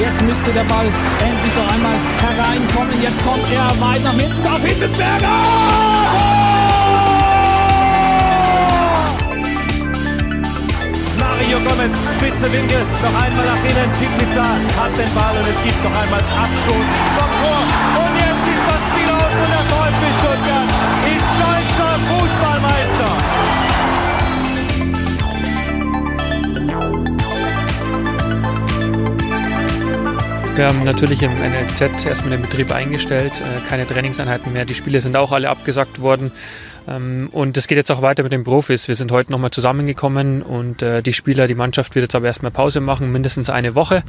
Jetzt müsste der Ball endlich noch einmal hereinkommen. Jetzt kommt er weit nach hinten auf Hitzelsberger! Mario Gomez, spitze Winkel, noch einmal nach innen. Pizza hat den Ball und es gibt noch einmal Abstoß vom Tor. Und jetzt Wir haben natürlich im NLZ erstmal den Betrieb eingestellt, äh, keine Trainingseinheiten mehr. Die Spiele sind auch alle abgesagt worden. Ähm, und es geht jetzt auch weiter mit den Profis. Wir sind heute nochmal zusammengekommen und äh, die Spieler, die Mannschaft wird jetzt aber erstmal Pause machen, mindestens eine Woche.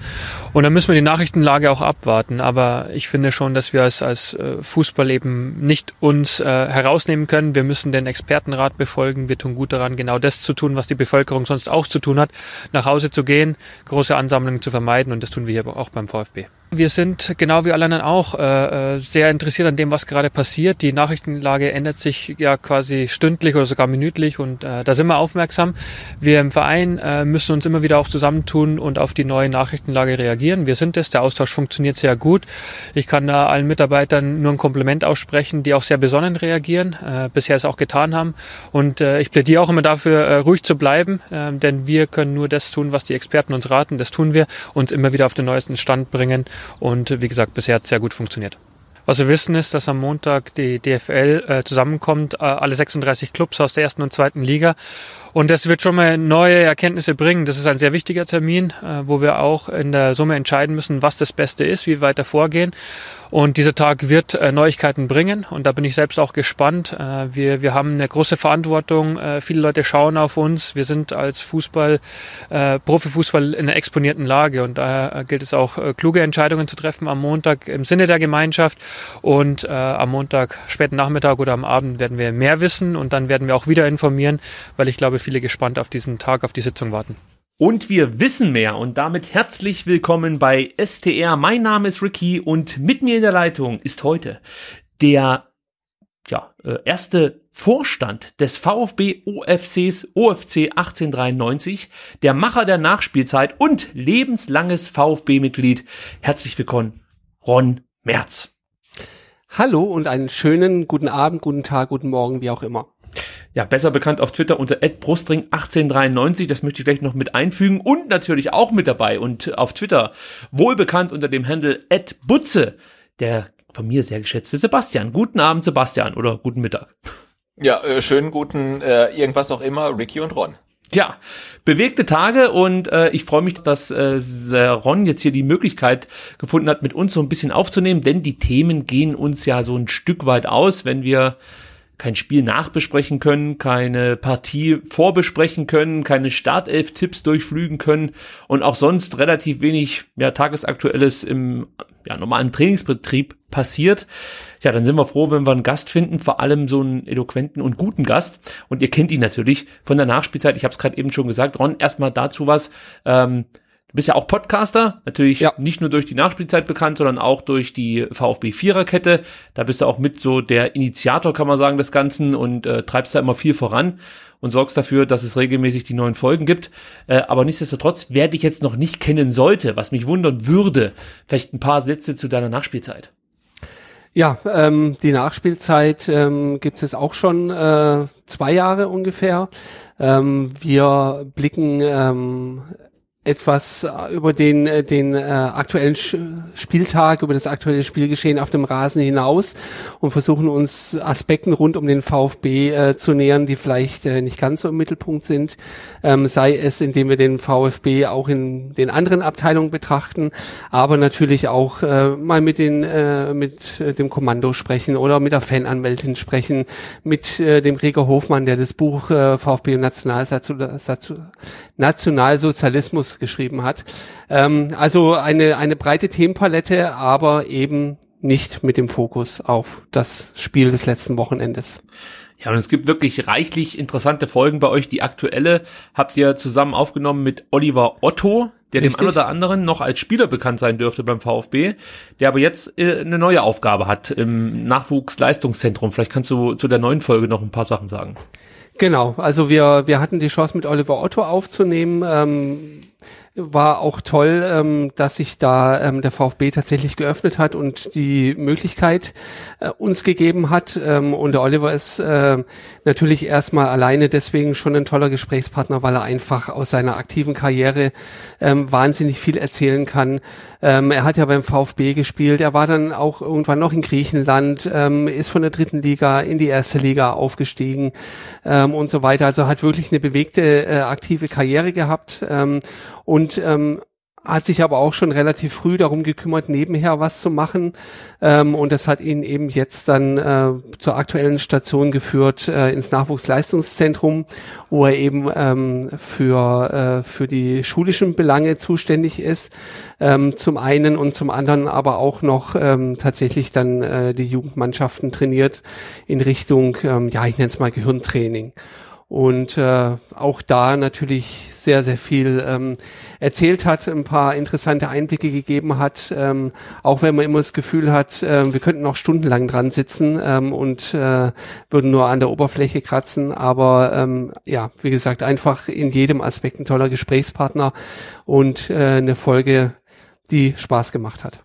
Und dann müssen wir die Nachrichtenlage auch abwarten. Aber ich finde schon, dass wir als, als äh, Fußball eben nicht uns äh, herausnehmen können. Wir müssen den Expertenrat befolgen. Wir tun gut daran, genau das zu tun, was die Bevölkerung sonst auch zu tun hat, nach Hause zu gehen, große Ansammlungen zu vermeiden. Und das tun wir hier auch beim VfB. Wir sind genau wie alle anderen auch äh, äh, sehr interessiert an dem, was gerade passiert. Die Nachrichtenlage ändert sich ja quasi stündlich oder sogar minütlich und äh, da sind wir aufmerksam. Wir im Verein äh, müssen uns immer wieder auch zusammentun und auf die neue Nachrichtenlage reagieren. Wir sind es. Der Austausch funktioniert sehr gut. Ich kann da allen Mitarbeitern nur ein Kompliment aussprechen, die auch sehr besonnen reagieren, äh, bisher es auch getan haben. Und äh, ich plädiere auch immer dafür, äh, ruhig zu bleiben, äh, denn wir können nur das tun, was die Experten uns raten. Das tun wir, uns immer wieder auf den neuesten Stand bringen und wie gesagt, bisher hat es sehr gut funktioniert. Was wir wissen ist, dass am Montag die DFL äh, zusammenkommt, äh, alle 36 Clubs aus der ersten und zweiten Liga. Und das wird schon mal neue Erkenntnisse bringen. Das ist ein sehr wichtiger Termin, äh, wo wir auch in der Summe entscheiden müssen, was das Beste ist, wie wir weiter vorgehen. Und dieser Tag wird äh, Neuigkeiten bringen und da bin ich selbst auch gespannt. Äh, wir, wir haben eine große Verantwortung. Viele Leute schauen auf uns. Wir sind als Fußball, Profifußball in einer exponierten Lage und daher gilt es auch, kluge Entscheidungen zu treffen am Montag im Sinne der Gemeinschaft. Und am Montag, späten Nachmittag oder am Abend werden wir mehr wissen und dann werden wir auch wieder informieren, weil ich glaube, viele gespannt auf diesen Tag, auf die Sitzung warten. Und wir wissen mehr und damit herzlich willkommen bei STR. Mein Name ist Ricky und mit mir in der Leitung ist heute der ja, äh, erste Vorstand des VfB OFCs OFC 1893, der Macher der Nachspielzeit und lebenslanges VfB-Mitglied. Herzlich willkommen, Ron Merz. Hallo und einen schönen guten Abend, guten Tag, guten Morgen, wie auch immer ja, besser bekannt auf Twitter unter @brustring1893, das möchte ich vielleicht noch mit einfügen und natürlich auch mit dabei und auf Twitter wohl bekannt unter dem Handle @butze, der von mir sehr geschätzte Sebastian. Guten Abend Sebastian oder guten Mittag. Ja, äh, schönen guten äh, irgendwas auch immer, Ricky und Ron. Ja, bewegte Tage und äh, ich freue mich, dass äh, Ron jetzt hier die Möglichkeit gefunden hat, mit uns so ein bisschen aufzunehmen, denn die Themen gehen uns ja so ein Stück weit aus, wenn wir kein Spiel nachbesprechen können, keine Partie vorbesprechen können, keine Startelf-Tipps durchflügen können und auch sonst relativ wenig ja, tagesaktuelles im ja, normalen Trainingsbetrieb passiert. Ja, dann sind wir froh, wenn wir einen Gast finden, vor allem so einen eloquenten und guten Gast. Und ihr kennt ihn natürlich von der Nachspielzeit. Ich habe es gerade eben schon gesagt. Ron, erstmal dazu was. Ähm, Du bist ja auch Podcaster, natürlich ja. nicht nur durch die Nachspielzeit bekannt, sondern auch durch die VfB Viererkette. Da bist du auch mit so der Initiator, kann man sagen, des Ganzen und äh, treibst da immer viel voran und sorgst dafür, dass es regelmäßig die neuen Folgen gibt. Äh, aber nichtsdestotrotz, wer dich jetzt noch nicht kennen sollte, was mich wundern würde, vielleicht ein paar Sätze zu deiner Nachspielzeit. Ja, ähm, die Nachspielzeit ähm, gibt es auch schon äh, zwei Jahre ungefähr. Ähm, wir blicken ähm, etwas äh, über den, äh, den äh, aktuellen Spieltag, über das aktuelle Spielgeschehen auf dem Rasen hinaus und versuchen uns Aspekten rund um den VfB äh, zu nähern, die vielleicht äh, nicht ganz so im Mittelpunkt sind. Ähm, sei es, indem wir den VfB auch in den anderen Abteilungen betrachten, aber natürlich auch äh, mal mit, den, äh, mit äh, dem Kommando sprechen oder mit der Fananwältin sprechen, mit äh, dem Gregor Hofmann, der das Buch äh, VfB und Nationalsozialismus geschrieben hat. Ähm, also eine, eine breite Themenpalette, aber eben nicht mit dem Fokus auf das Spiel des letzten Wochenendes. Ja, und es gibt wirklich reichlich interessante Folgen bei euch. Die aktuelle habt ihr zusammen aufgenommen mit Oliver Otto, der Richtig. dem einen oder anderen noch als Spieler bekannt sein dürfte beim VfB, der aber jetzt äh, eine neue Aufgabe hat im Nachwuchsleistungszentrum. Vielleicht kannst du zu der neuen Folge noch ein paar Sachen sagen. Genau, also wir, wir hatten die Chance mit Oliver Otto aufzunehmen. Ähm, war auch toll, ähm, dass sich da ähm, der VfB tatsächlich geöffnet hat und die Möglichkeit äh, uns gegeben hat. Ähm, und der Oliver ist äh, natürlich erstmal alleine deswegen schon ein toller Gesprächspartner, weil er einfach aus seiner aktiven Karriere ähm, wahnsinnig viel erzählen kann. Ähm, er hat ja beim VfB gespielt. Er war dann auch irgendwann noch in Griechenland, ähm, ist von der dritten Liga in die erste Liga aufgestiegen ähm, und so weiter. Also hat wirklich eine bewegte, äh, aktive Karriere gehabt. Ähm, und ähm, hat sich aber auch schon relativ früh darum gekümmert, nebenher was zu machen. Ähm, und das hat ihn eben jetzt dann äh, zur aktuellen Station geführt äh, ins Nachwuchsleistungszentrum, wo er eben ähm, für, äh, für die schulischen Belange zuständig ist. Ähm, zum einen und zum anderen aber auch noch ähm, tatsächlich dann äh, die Jugendmannschaften trainiert in Richtung, ähm, ja, ich nenne es mal Gehirntraining und äh, auch da natürlich sehr, sehr viel ähm, erzählt hat, ein paar interessante Einblicke gegeben hat, ähm, auch wenn man immer das Gefühl hat, äh, wir könnten noch stundenlang dran sitzen ähm, und äh, würden nur an der Oberfläche kratzen, aber ähm, ja, wie gesagt, einfach in jedem Aspekt ein toller Gesprächspartner und äh, eine Folge, die Spaß gemacht hat.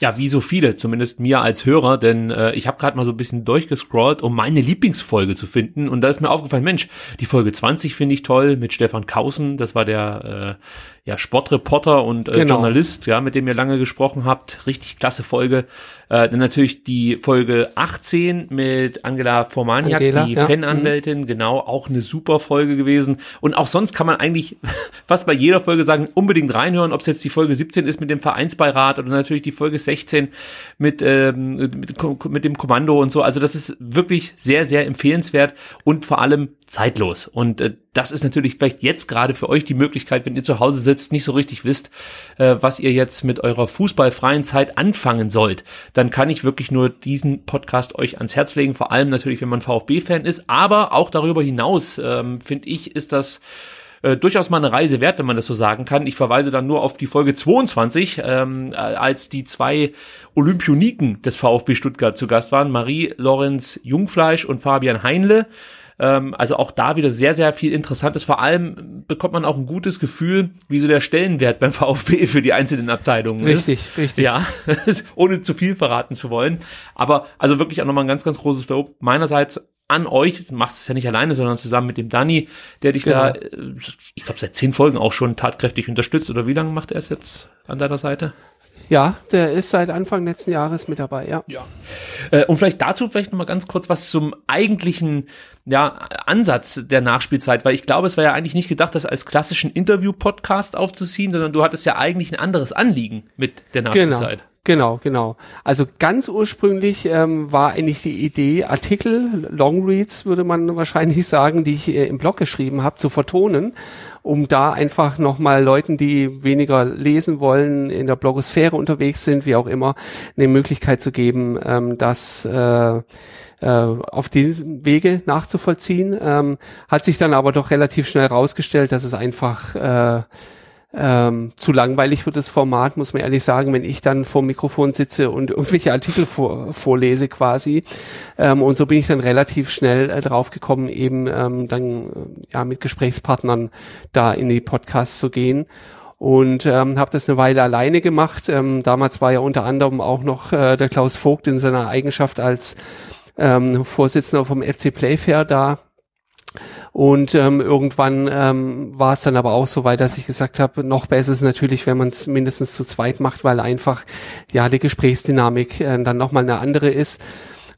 Ja, wie so viele, zumindest mir als Hörer, denn äh, ich habe gerade mal so ein bisschen durchgescrollt, um meine Lieblingsfolge zu finden. Und da ist mir aufgefallen, Mensch, die Folge 20 finde ich toll mit Stefan Kausen. Das war der äh, ja, Sportreporter und äh, genau. Journalist, ja, mit dem ihr lange gesprochen habt. Richtig klasse Folge. Äh, dann natürlich die Folge 18 mit Angela Formaniak, Angela, die ja. Fananwältin, mhm. genau, auch eine super Folge gewesen. Und auch sonst kann man eigentlich fast bei jeder Folge sagen, unbedingt reinhören, ob es jetzt die Folge 17 ist mit dem Vereinsbeirat oder natürlich die Folge 16 mit, ähm, mit, mit dem Kommando und so. Also das ist wirklich sehr, sehr empfehlenswert und vor allem zeitlos. Und äh, das ist natürlich vielleicht jetzt gerade für euch die Möglichkeit, wenn ihr zu Hause sitzt, nicht so richtig wisst, äh, was ihr jetzt mit eurer fußballfreien Zeit anfangen sollt, dann kann ich wirklich nur diesen Podcast euch ans Herz legen. Vor allem natürlich, wenn man VfB-Fan ist, aber auch darüber hinaus, ähm, finde ich, ist das äh, durchaus mal eine Reise wert, wenn man das so sagen kann. Ich verweise dann nur auf die Folge 22, ähm, als die zwei Olympioniken des VfB Stuttgart zu Gast waren, Marie Lorenz Jungfleisch und Fabian Heinle. Ähm, also auch da wieder sehr, sehr viel Interessantes. Vor allem bekommt man auch ein gutes Gefühl, wie so der Stellenwert beim VfB für die einzelnen Abteilungen richtig, ist. Richtig, richtig. Ja, ohne zu viel verraten zu wollen. Aber also wirklich auch nochmal ein ganz, ganz großes Lob meinerseits an euch, du machst es ja nicht alleine, sondern zusammen mit dem Danny, der dich genau. da, äh, ich glaube, seit zehn Folgen auch schon tatkräftig unterstützt. Oder wie lange macht er es jetzt an deiner Seite? Ja, der ist seit Anfang letzten Jahres mit dabei, ja. Ja. Äh, und vielleicht dazu vielleicht noch mal ganz kurz was zum eigentlichen ja, Ansatz der Nachspielzeit, weil ich glaube, es war ja eigentlich nicht gedacht, das als klassischen Interview-Podcast aufzuziehen, sondern du hattest ja eigentlich ein anderes Anliegen mit der genau. Nachspielzeit. Genau. Genau, genau. Also ganz ursprünglich ähm, war eigentlich die Idee, Artikel, Longreads würde man wahrscheinlich sagen, die ich äh, im Blog geschrieben habe, zu vertonen um da einfach nochmal Leuten, die weniger lesen wollen, in der Blogosphäre unterwegs sind, wie auch immer, eine Möglichkeit zu geben, ähm, das äh, äh, auf die Wege nachzuvollziehen. Ähm, hat sich dann aber doch relativ schnell rausgestellt, dass es einfach äh, ähm, zu langweilig wird das Format, muss man ehrlich sagen, wenn ich dann vor Mikrofon sitze und irgendwelche Artikel vor, vorlese quasi. Ähm, und so bin ich dann relativ schnell äh, drauf gekommen, eben ähm, dann äh, ja mit Gesprächspartnern da in die Podcasts zu gehen und ähm, habe das eine Weile alleine gemacht. Ähm, damals war ja unter anderem auch noch äh, der Klaus Vogt in seiner Eigenschaft als ähm, Vorsitzender vom FC Playfair da Und ähm, irgendwann ähm, war es dann aber auch so weit, dass ich gesagt habe, noch besser ist natürlich, wenn man es mindestens zu zweit macht, weil einfach ja die Gesprächsdynamik äh, dann nochmal eine andere ist.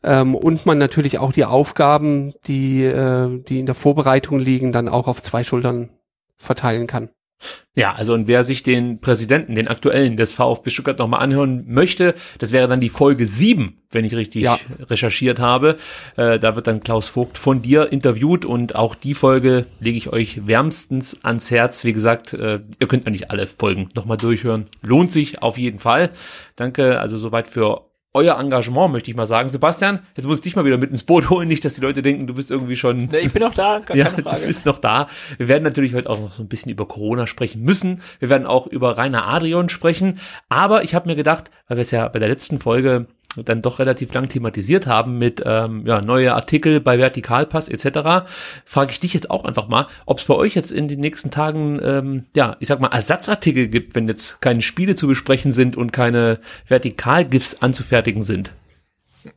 Ähm, und man natürlich auch die Aufgaben, die, äh, die in der Vorbereitung liegen, dann auch auf zwei Schultern verteilen kann. Ja, also und wer sich den Präsidenten, den aktuellen des VfB Stuttgart nochmal anhören möchte, das wäre dann die Folge 7, wenn ich richtig ja. recherchiert habe. Äh, da wird dann Klaus Vogt von dir interviewt und auch die Folge lege ich euch wärmstens ans Herz. Wie gesagt, äh, ihr könnt ja nicht alle Folgen nochmal durchhören. Lohnt sich auf jeden Fall. Danke also soweit für euer Engagement, möchte ich mal sagen. Sebastian, jetzt muss ich dich mal wieder mit ins Boot holen, nicht, dass die Leute denken, du bist irgendwie schon. Nee, ich bin noch da, gar ja, Frage. Du bist noch da. Wir werden natürlich heute auch noch so ein bisschen über Corona sprechen müssen. Wir werden auch über Rainer Adrian sprechen. Aber ich habe mir gedacht, weil wir es ja bei der letzten Folge dann doch relativ lang thematisiert haben mit ähm, ja, neue Artikel bei Vertikalpass etc., frage ich dich jetzt auch einfach mal, ob es bei euch jetzt in den nächsten Tagen, ähm, ja, ich sag mal, Ersatzartikel gibt, wenn jetzt keine Spiele zu besprechen sind und keine Vertikalgifts anzufertigen sind.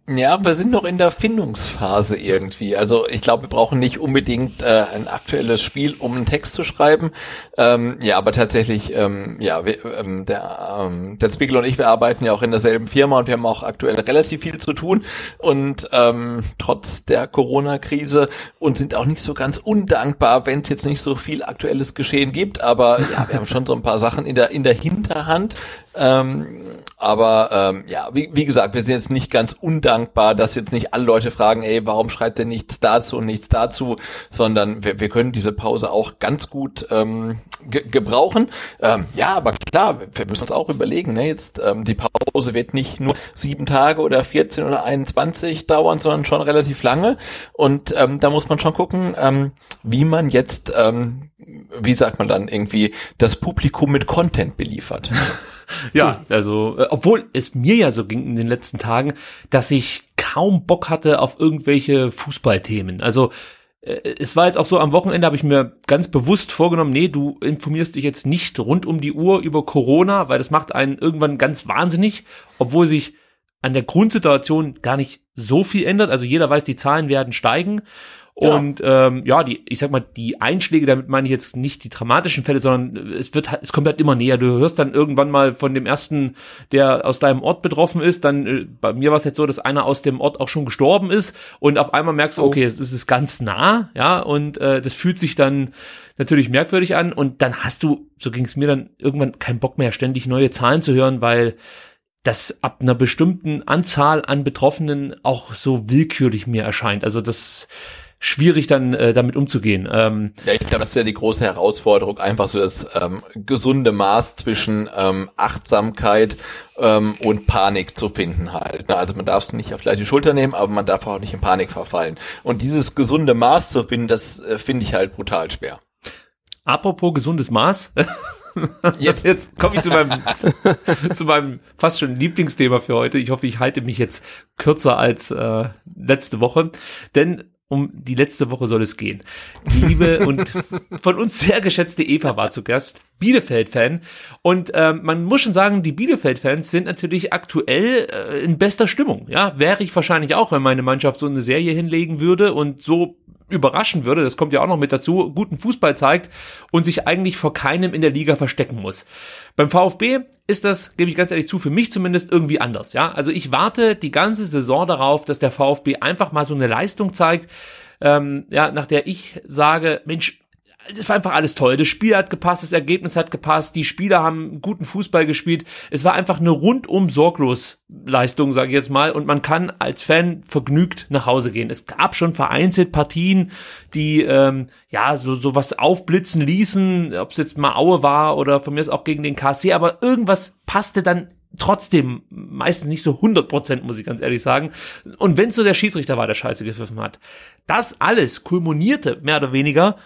Ja, wir sind noch in der Findungsphase irgendwie. Also ich glaube, wir brauchen nicht unbedingt äh, ein aktuelles Spiel, um einen Text zu schreiben. Ähm, ja, aber tatsächlich, ähm, ja, wir, ähm, der, ähm, der Spiegel und ich, wir arbeiten ja auch in derselben Firma und wir haben auch aktuell relativ viel zu tun und ähm, trotz der Corona-Krise und sind auch nicht so ganz undankbar, wenn es jetzt nicht so viel aktuelles Geschehen gibt. Aber ja, wir haben schon so ein paar Sachen in der in der Hinterhand. Ähm, aber ähm, ja, wie, wie gesagt, wir sind jetzt nicht ganz undankbar, dass jetzt nicht alle Leute fragen, ey, warum schreibt ihr nichts dazu und nichts dazu, sondern wir, wir können diese Pause auch ganz gut ähm, ge gebrauchen. Ähm, ja, aber klar, wir müssen uns auch überlegen, ne, jetzt ähm, die Pause wird nicht nur sieben Tage oder 14 oder 21 dauern, sondern schon relativ lange. Und ähm, da muss man schon gucken, ähm, wie man jetzt, ähm, wie sagt man dann, irgendwie das Publikum mit Content beliefert. ja, also, äh, obwohl es mir ja so ging in den letzten Tagen, dass ich kaum Bock hatte auf irgendwelche Fußballthemen. Also, äh, es war jetzt auch so, am Wochenende habe ich mir ganz bewusst vorgenommen, nee, du informierst dich jetzt nicht rund um die Uhr über Corona, weil das macht einen irgendwann ganz wahnsinnig, obwohl sich an der Grundsituation gar nicht so viel ändert. Also jeder weiß, die Zahlen werden steigen. Und ähm, ja, die, ich sag mal, die Einschläge, damit meine ich jetzt nicht die dramatischen Fälle, sondern es wird es kommt halt immer näher. Du hörst dann irgendwann mal von dem ersten, der aus deinem Ort betroffen ist. Dann äh, bei mir war es jetzt so, dass einer aus dem Ort auch schon gestorben ist und auf einmal merkst du, oh. okay, es ist ganz nah, ja, und äh, das fühlt sich dann natürlich merkwürdig an. Und dann hast du, so ging es mir dann irgendwann keinen Bock mehr, ständig neue Zahlen zu hören, weil das ab einer bestimmten Anzahl an Betroffenen auch so willkürlich mir erscheint. Also das schwierig dann äh, damit umzugehen. Ähm, ja, ich glaube, das ist ja die große Herausforderung, einfach so das ähm, gesunde Maß zwischen ähm, Achtsamkeit ähm, und Panik zu finden halt. Also man darf es nicht auf die Schulter nehmen, aber man darf auch nicht in Panik verfallen. Und dieses gesunde Maß zu finden, das äh, finde ich halt brutal schwer. Apropos gesundes Maß. Jetzt, jetzt komme ich zu meinem, zu meinem fast schon Lieblingsthema für heute. Ich hoffe, ich halte mich jetzt kürzer als äh, letzte Woche. Denn um die letzte Woche soll es gehen. Die liebe und von uns sehr geschätzte Eva war zu Gast, Bielefeld-Fan. Und ähm, man muss schon sagen, die Bielefeld-Fans sind natürlich aktuell äh, in bester Stimmung. Ja, wäre ich wahrscheinlich auch, wenn meine Mannschaft so eine Serie hinlegen würde und so überraschen würde, das kommt ja auch noch mit dazu, guten Fußball zeigt und sich eigentlich vor keinem in der Liga verstecken muss. Beim VfB ist das, gebe ich ganz ehrlich zu, für mich zumindest irgendwie anders. Ja, also ich warte die ganze Saison darauf, dass der VfB einfach mal so eine Leistung zeigt, ähm, ja, nach der ich sage, Mensch, es war einfach alles toll. Das Spiel hat gepasst, das Ergebnis hat gepasst, die Spieler haben guten Fußball gespielt. Es war einfach eine rundum sorglos Leistung, sage ich jetzt mal, und man kann als Fan vergnügt nach Hause gehen. Es gab schon vereinzelt Partien, die ähm, ja so so was aufblitzen ließen, ob es jetzt mal Aue war oder von mir ist auch gegen den KC, aber irgendwas passte dann trotzdem meistens nicht so 100 Prozent, muss ich ganz ehrlich sagen. Und wenn so der Schiedsrichter war, der Scheiße gepfiffen hat. Das alles kulminierte mehr oder weniger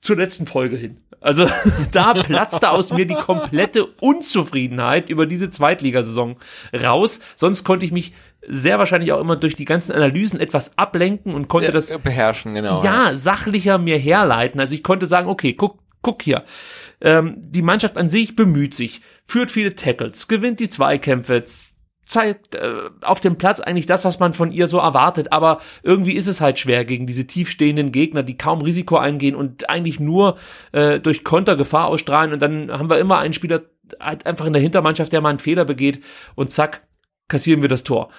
zur letzten Folge hin. Also da platzte aus mir die komplette Unzufriedenheit über diese Zweitligasaison raus. Sonst konnte ich mich sehr wahrscheinlich auch immer durch die ganzen Analysen etwas ablenken und konnte das beherrschen, genau. Ja, sachlicher mir herleiten. Also ich konnte sagen, okay, guck, guck hier. Ähm, die Mannschaft an sich bemüht sich, führt viele Tackles, gewinnt die Zweikämpfe, zeigt äh, auf dem Platz eigentlich das, was man von ihr so erwartet. Aber irgendwie ist es halt schwer gegen diese tiefstehenden Gegner, die kaum Risiko eingehen und eigentlich nur äh, durch Konter Gefahr ausstrahlen. Und dann haben wir immer einen Spieler halt einfach in der Hintermannschaft, der mal einen Fehler begeht und zack, kassieren wir das Tor.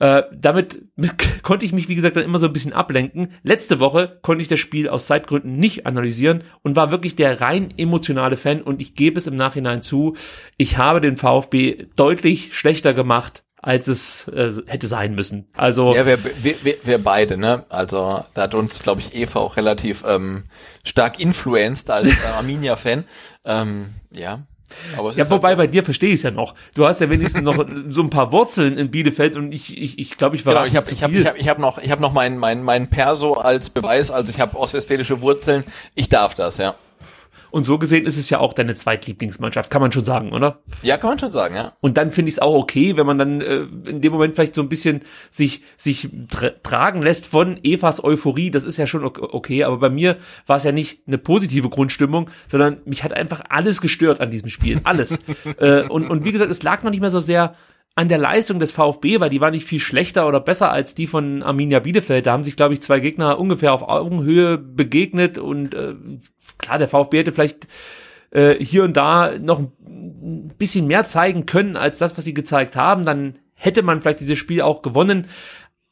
Äh, damit konnte ich mich, wie gesagt, dann immer so ein bisschen ablenken. Letzte Woche konnte ich das Spiel aus Zeitgründen nicht analysieren und war wirklich der rein emotionale Fan und ich gebe es im Nachhinein zu, ich habe den VfB deutlich schlechter gemacht, als es äh, hätte sein müssen. Also ja, wir, wir, wir beide, ne? Also da hat uns, glaube ich, Eva auch relativ ähm, stark influenced als äh, Arminia-Fan. Ähm, ja, ja, wobei halt so. bei dir verstehe ich es ja noch. Du hast ja wenigstens noch so ein paar Wurzeln in Bielefeld und ich ich ich, glaube, ich war genau, ich habe ich habe ich habe ich hab noch ich habe noch mein mein mein Perso als Beweis, also ich habe ostwestfälische Wurzeln. Ich darf das, ja. Und so gesehen ist es ja auch deine Zweitlieblingsmannschaft, kann man schon sagen, oder? Ja, kann man schon sagen, ja. Und dann finde ich es auch okay, wenn man dann äh, in dem Moment vielleicht so ein bisschen sich sich tra tragen lässt von Evas Euphorie. Das ist ja schon okay, aber bei mir war es ja nicht eine positive Grundstimmung, sondern mich hat einfach alles gestört an diesem Spiel, alles. äh, und und wie gesagt, es lag noch nicht mehr so sehr an der Leistung des VfB, weil die war nicht viel schlechter oder besser als die von Arminia Bielefeld. Da haben sich, glaube ich, zwei Gegner ungefähr auf Augenhöhe begegnet und äh, klar, der VfB hätte vielleicht äh, hier und da noch ein bisschen mehr zeigen können als das, was sie gezeigt haben. Dann hätte man vielleicht dieses Spiel auch gewonnen.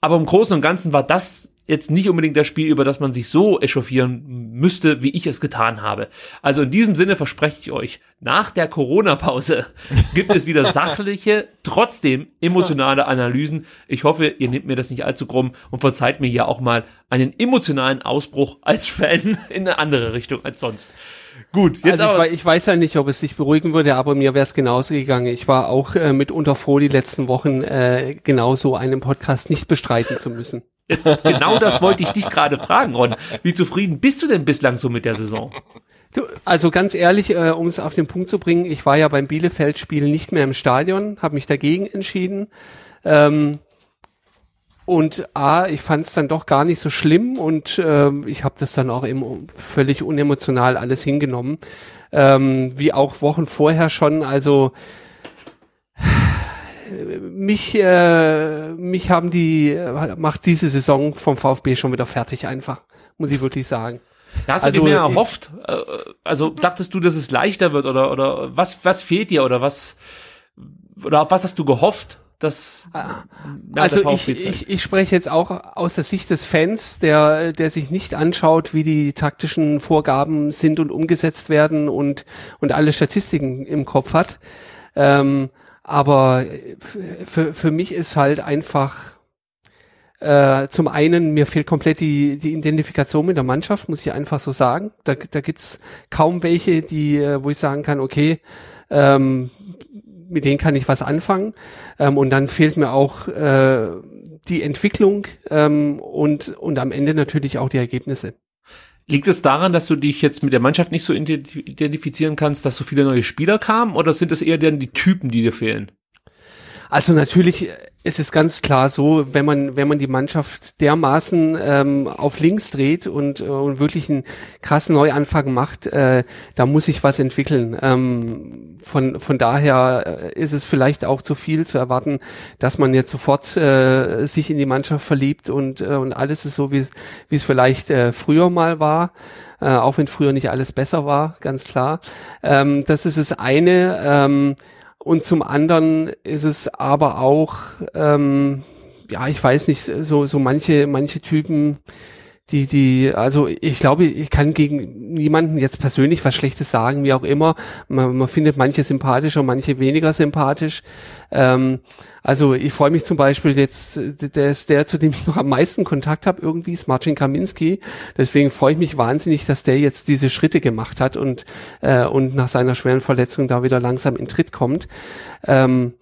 Aber im Großen und Ganzen war das jetzt nicht unbedingt das Spiel, über das man sich so echauffieren müsste, wie ich es getan habe. Also in diesem Sinne verspreche ich euch, nach der Corona-Pause gibt es wieder sachliche, trotzdem emotionale Analysen. Ich hoffe, ihr nehmt mir das nicht allzu krumm und verzeiht mir hier auch mal einen emotionalen Ausbruch als Fan in eine andere Richtung als sonst. Gut, jetzt also ich, ich, weiß ja nicht, ob es dich beruhigen würde, aber mir wäre es genauso gegangen. Ich war auch äh, mitunter froh, die letzten Wochen äh, genauso einen Podcast nicht bestreiten zu müssen. Genau das wollte ich dich gerade fragen, Ron. Wie zufrieden bist du denn bislang so mit der Saison? Du, also ganz ehrlich, äh, um es auf den Punkt zu bringen, ich war ja beim Bielefeld-Spiel nicht mehr im Stadion, habe mich dagegen entschieden. Ähm, und A, ich fand es dann doch gar nicht so schlimm und äh, ich habe das dann auch eben völlig unemotional alles hingenommen. Ähm, wie auch Wochen vorher schon. Also mich, äh, mich haben die, macht diese Saison vom VfB schon wieder fertig einfach, muss ich wirklich sagen. Ja, hast also, du dir mehr erhofft? Äh, also dachtest du, dass es leichter wird oder, oder was, was fehlt dir oder was, oder auf was hast du gehofft? Dass ah, also ich, ich, ich spreche jetzt auch aus der Sicht des Fans, der, der sich nicht anschaut, wie die taktischen Vorgaben sind und umgesetzt werden und, und alle Statistiken im Kopf hat. Ähm, aber für, für mich ist halt einfach äh, zum einen, mir fehlt komplett die, die Identifikation mit der Mannschaft, muss ich einfach so sagen. Da, da gibt's kaum welche, die, äh, wo ich sagen kann, okay, ähm, mit denen kann ich was anfangen. Ähm, und dann fehlt mir auch äh, die Entwicklung ähm, und, und am Ende natürlich auch die Ergebnisse. Liegt es daran, dass du dich jetzt mit der Mannschaft nicht so identifizieren kannst, dass so viele neue Spieler kamen oder sind es eher dann die Typen, die dir fehlen? Also natürlich ist es ganz klar so, wenn man wenn man die Mannschaft dermaßen ähm, auf links dreht und, äh, und wirklich einen krassen Neuanfang macht, äh, da muss sich was entwickeln. Ähm, von von daher äh, ist es vielleicht auch zu viel zu erwarten, dass man jetzt sofort äh, sich in die Mannschaft verliebt und äh, und alles ist so wie wie es vielleicht äh, früher mal war. Äh, auch wenn früher nicht alles besser war, ganz klar. Ähm, das ist das eine. Ähm, und zum anderen ist es aber auch, ähm, ja, ich weiß nicht, so, so manche, manche Typen, die, die, also ich glaube, ich kann gegen niemanden jetzt persönlich was Schlechtes sagen, wie auch immer. Man, man findet manche sympathischer, manche weniger sympathisch. Ähm, also ich freue mich zum Beispiel jetzt, der ist der, zu dem ich noch am meisten Kontakt habe, irgendwie ist Marcin Kaminski. Deswegen freue ich mich wahnsinnig, dass der jetzt diese Schritte gemacht hat und, äh, und nach seiner schweren Verletzung da wieder langsam in Tritt kommt. Ähm,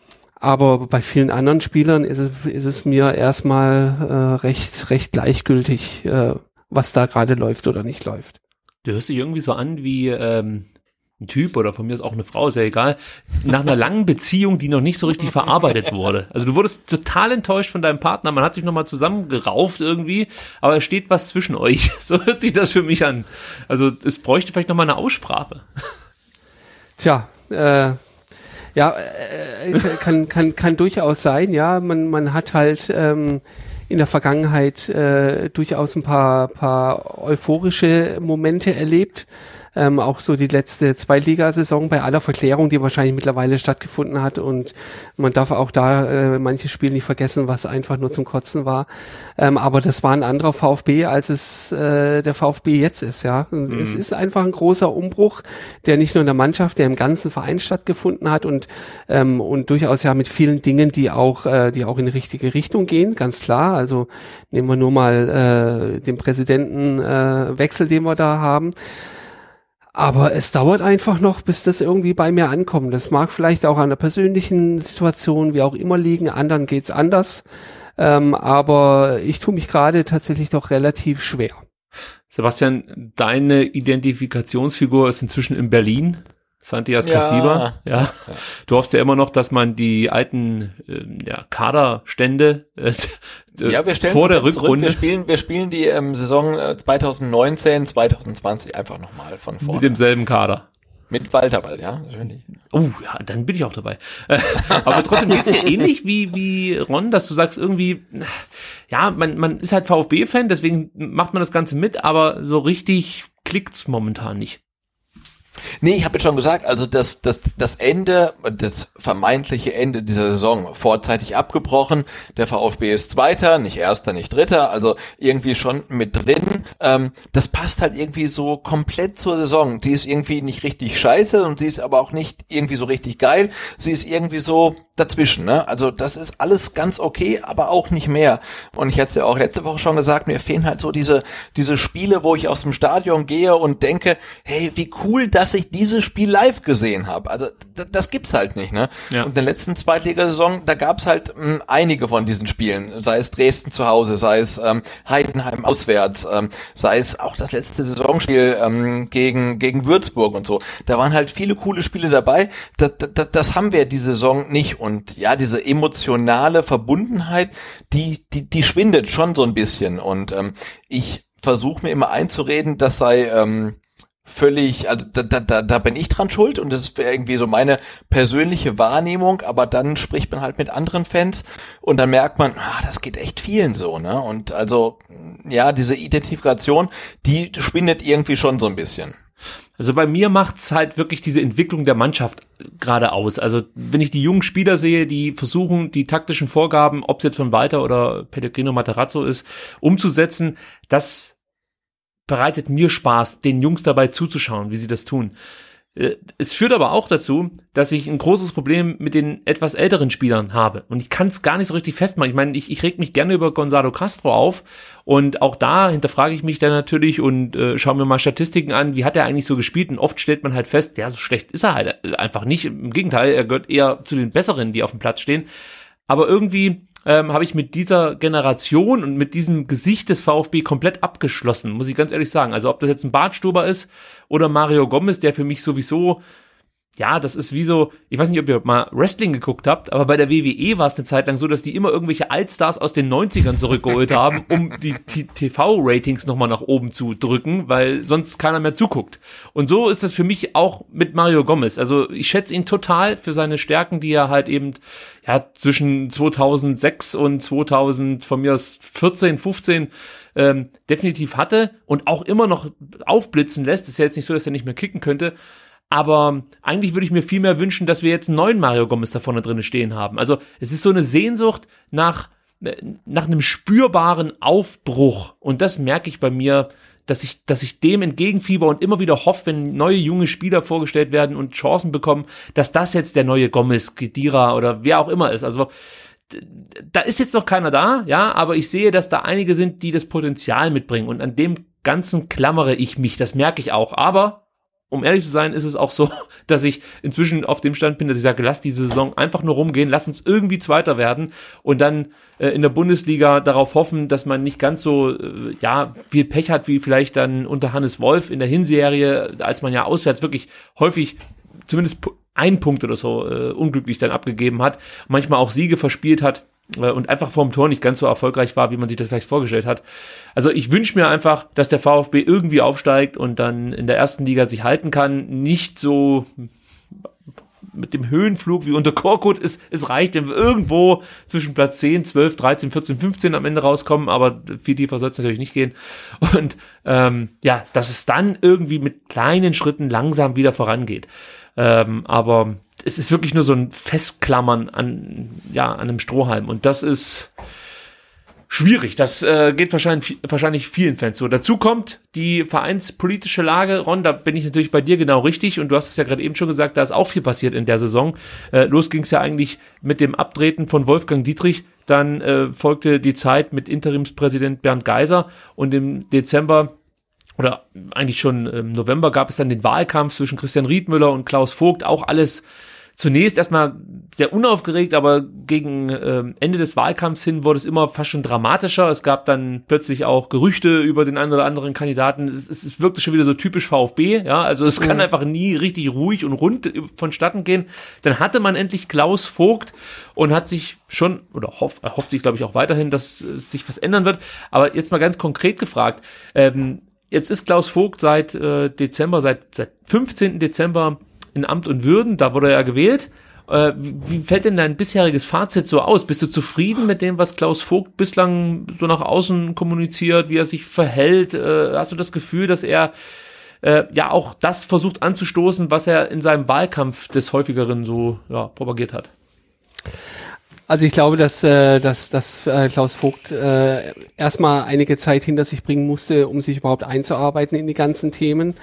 aber bei vielen anderen Spielern ist es, ist es mir erstmal äh, recht, recht gleichgültig, äh, was da gerade läuft oder nicht läuft. Du hörst dich irgendwie so an wie ähm, ein Typ oder von mir ist auch eine Frau, ist ja egal, nach einer langen Beziehung, die noch nicht so richtig verarbeitet wurde. Also du wurdest total enttäuscht von deinem Partner, man hat sich nochmal zusammengerauft irgendwie, aber es steht was zwischen euch. So hört sich das für mich an. Also es bräuchte vielleicht nochmal eine Aussprache. Tja, äh, Ja, äh, kann, kann, kann durchaus sein, ja. Man, man hat halt ähm, in der Vergangenheit äh, durchaus ein paar, paar euphorische Momente erlebt ähm, auch so die letzte Zweitligasaison bei aller Verklärung, die wahrscheinlich mittlerweile stattgefunden hat und man darf auch da äh, manche Spiele nicht vergessen, was einfach nur zum Kotzen war. Ähm, aber das war ein anderer VfB, als es äh, der VfB jetzt ist, ja. Mhm. Es ist einfach ein großer Umbruch, der nicht nur in der Mannschaft, der im ganzen Verein stattgefunden hat und ähm, und durchaus ja mit vielen Dingen, die auch äh, die auch in die richtige Richtung gehen, ganz klar. Also nehmen wir nur mal äh, den Präsidentenwechsel, äh, Wechsel, den wir da haben. Aber es dauert einfach noch, bis das irgendwie bei mir ankommt. Das mag vielleicht auch an der persönlichen Situation, wie auch immer liegen. Anderen geht's anders. Ähm, aber ich tue mich gerade tatsächlich doch relativ schwer. Sebastian, deine Identifikationsfigur ist inzwischen in Berlin. Santias ja. Casiba. Ja. Du hoffst ja immer noch, dass man die alten äh, ja, Kaderstände äh, ja, wir stellen vor der Rückrunde. Wir spielen, wir spielen die ähm, Saison 2019, 2020 einfach nochmal von vorne. Mit demselben Kader. Mit Walterball, ja, natürlich. Oh, ja, dann bin ich auch dabei. Aber trotzdem geht's hier ähnlich wie, wie Ron, dass du sagst irgendwie, ja, man, man ist halt VfB-Fan, deswegen macht man das Ganze mit, aber so richtig klickt's momentan nicht. Nee, ich habe jetzt schon gesagt, also das, das, das Ende, das vermeintliche Ende dieser Saison vorzeitig abgebrochen. Der VfB ist Zweiter, nicht Erster, nicht Dritter, also irgendwie schon mit drin. Ähm, das passt halt irgendwie so komplett zur Saison. Die ist irgendwie nicht richtig scheiße und sie ist aber auch nicht irgendwie so richtig geil. Sie ist irgendwie so dazwischen. Ne? Also das ist alles ganz okay, aber auch nicht mehr. Und ich hatte es ja auch letzte Woche schon gesagt, mir fehlen halt so diese, diese Spiele, wo ich aus dem Stadion gehe und denke, hey, wie cool, dass ich dieses Spiel live gesehen habe. Also das gibt's halt nicht. Ne? Ja. Und in der letzten Zweitligasaison, da gab's halt mh, hm, einige von diesen Spielen, sei es Dresden zu Hause, sei es ähm, Heidenheim auswärts, ähm, sei es auch das letzte Saisonspiel ähm, gegen, gegen Würzburg und so. Da waren halt viele coole Spiele dabei. Das, das, das haben wir die Saison nicht und ja, diese emotionale Verbundenheit, die, die, die schwindet schon so ein bisschen. Und ähm, ich versuche mir immer einzureden, das sei ähm, völlig, also da, da, da bin ich dran schuld und das wäre irgendwie so meine persönliche Wahrnehmung, aber dann spricht man halt mit anderen Fans und dann merkt man, ah, das geht echt vielen so, ne? Und also, ja, diese Identifikation, die spindet irgendwie schon so ein bisschen. Also bei mir macht's halt wirklich diese Entwicklung der Mannschaft gerade aus. Also wenn ich die jungen Spieler sehe, die versuchen, die taktischen Vorgaben, ob es jetzt von Walter oder Pellegrino Materazzo ist, umzusetzen, das bereitet mir Spaß, den Jungs dabei zuzuschauen, wie sie das tun. Äh, es führt aber auch dazu, dass ich ein großes Problem mit den etwas älteren Spielern habe. Und ich kann es gar nicht so richtig festmachen. Ich meine, ich, ich reg mich gerne über Gonzalo Castro auf. Und auch da hinterfrage ich mich dann natürlich und äh, schaue mir mal Statistiken an, wie hat er eigentlich so gespielt. Und oft stellt man halt fest, ja, so schlecht ist er halt einfach nicht. Im Gegenteil, er gehört eher zu den Besseren, die auf dem Platz stehen. Aber irgendwie ähm, habe ich mit dieser Generation und mit diesem Gesicht des VfB komplett abgeschlossen, muss ich ganz ehrlich sagen. Also ob das jetzt ein Bartstuber ist oder Mario Gomez, der für mich sowieso ja, das ist wie so, ich weiß nicht, ob ihr mal Wrestling geguckt habt, aber bei der WWE war es eine Zeit lang so, dass die immer irgendwelche Altstars aus den 90ern zurückgeholt haben, um die TV-Ratings nochmal nach oben zu drücken, weil sonst keiner mehr zuguckt. Und so ist das für mich auch mit Mario Gomez. Also ich schätze ihn total für seine Stärken, die er halt eben ja zwischen 2006 und 2000 von mir aus 14, 15 ähm, definitiv hatte und auch immer noch aufblitzen lässt. ist ja jetzt nicht so, dass er nicht mehr kicken könnte. Aber eigentlich würde ich mir viel mehr wünschen, dass wir jetzt einen neuen Mario Gomez da vorne drin stehen haben. Also es ist so eine Sehnsucht nach, nach einem spürbaren Aufbruch. Und das merke ich bei mir, dass ich, dass ich dem entgegenfieber und immer wieder hoffe, wenn neue junge Spieler vorgestellt werden und Chancen bekommen, dass das jetzt der neue Gomez, Kedira oder wer auch immer ist. Also da ist jetzt noch keiner da, ja, aber ich sehe, dass da einige sind, die das Potenzial mitbringen und an dem Ganzen klammere ich mich, das merke ich auch. Aber um ehrlich zu sein, ist es auch so, dass ich inzwischen auf dem Stand bin, dass ich sage, lass diese Saison einfach nur rumgehen, lass uns irgendwie Zweiter werden und dann äh, in der Bundesliga darauf hoffen, dass man nicht ganz so, äh, ja, viel Pech hat, wie vielleicht dann unter Hannes Wolf in der Hinserie, als man ja auswärts wirklich häufig zumindest einen Punkt oder so äh, unglücklich dann abgegeben hat, manchmal auch Siege verspielt hat und einfach vorm Tor nicht ganz so erfolgreich war, wie man sich das vielleicht vorgestellt hat. Also ich wünsche mir einfach, dass der VfB irgendwie aufsteigt und dann in der ersten Liga sich halten kann, nicht so mit dem Höhenflug wie unter Korkut. Es, es reicht, wenn wir irgendwo zwischen Platz 10, 12, 13, 14, 15 am Ende rauskommen, aber viel tiefer soll es natürlich nicht gehen. Und ähm, ja, dass es dann irgendwie mit kleinen Schritten langsam wieder vorangeht. Ähm, aber es ist wirklich nur so ein Festklammern an, ja, an einem Strohhalm. Und das ist, schwierig. Das äh, geht wahrscheinlich, wahrscheinlich vielen Fans so. Dazu kommt die vereinspolitische Lage. Ron, da bin ich natürlich bei dir genau richtig. Und du hast es ja gerade eben schon gesagt, da ist auch viel passiert in der Saison. Äh, los ging es ja eigentlich mit dem Abtreten von Wolfgang Dietrich. Dann äh, folgte die Zeit mit Interimspräsident Bernd Geiser. Und im Dezember oder eigentlich schon im November gab es dann den Wahlkampf zwischen Christian Riedmüller und Klaus Vogt. Auch alles zunächst erstmal sehr unaufgeregt, aber gegen ähm, Ende des Wahlkampfs hin wurde es immer fast schon dramatischer. Es gab dann plötzlich auch Gerüchte über den einen oder anderen Kandidaten. Es, es, es wirkte schon wieder so typisch VfB, ja. Also es kann ja. einfach nie richtig ruhig und rund vonstatten gehen. Dann hatte man endlich Klaus Vogt und hat sich schon, oder hoff, hofft sich, glaube ich, auch weiterhin, dass äh, sich was ändern wird. Aber jetzt mal ganz konkret gefragt, ähm, jetzt ist Klaus Vogt seit äh, Dezember, seit, seit 15. Dezember in Amt und Würden, da wurde er gewählt. Äh, wie fällt denn dein bisheriges Fazit so aus? Bist du zufrieden mit dem, was Klaus Vogt bislang so nach außen kommuniziert, wie er sich verhält? Äh, hast du das Gefühl, dass er äh, ja auch das versucht anzustoßen, was er in seinem Wahlkampf des häufigeren so ja, propagiert hat? Also ich glaube, dass, äh, dass, dass äh, Klaus Vogt äh, erstmal einige Zeit hinter sich bringen musste, um sich überhaupt einzuarbeiten in die ganzen Themen.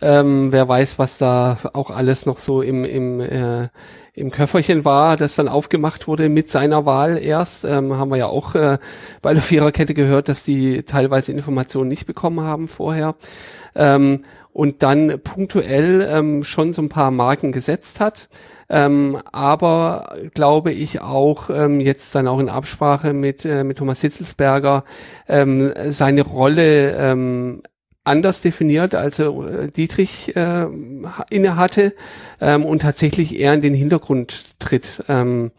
Ähm, wer weiß, was da auch alles noch so im, im, äh, im Köfferchen war, das dann aufgemacht wurde mit seiner Wahl erst. Ähm, haben wir ja auch äh, bei der Viererkette gehört, dass die teilweise Informationen nicht bekommen haben vorher. Ähm, und dann punktuell ähm, schon so ein paar Marken gesetzt hat. Ähm, aber glaube ich auch ähm, jetzt dann auch in Absprache mit, äh, mit Thomas Hitzelsberger ähm, seine Rolle ähm, anders definiert, als er äh, Dietrich äh, inne hatte ähm, und tatsächlich eher in den Hintergrund tritt. Ähm,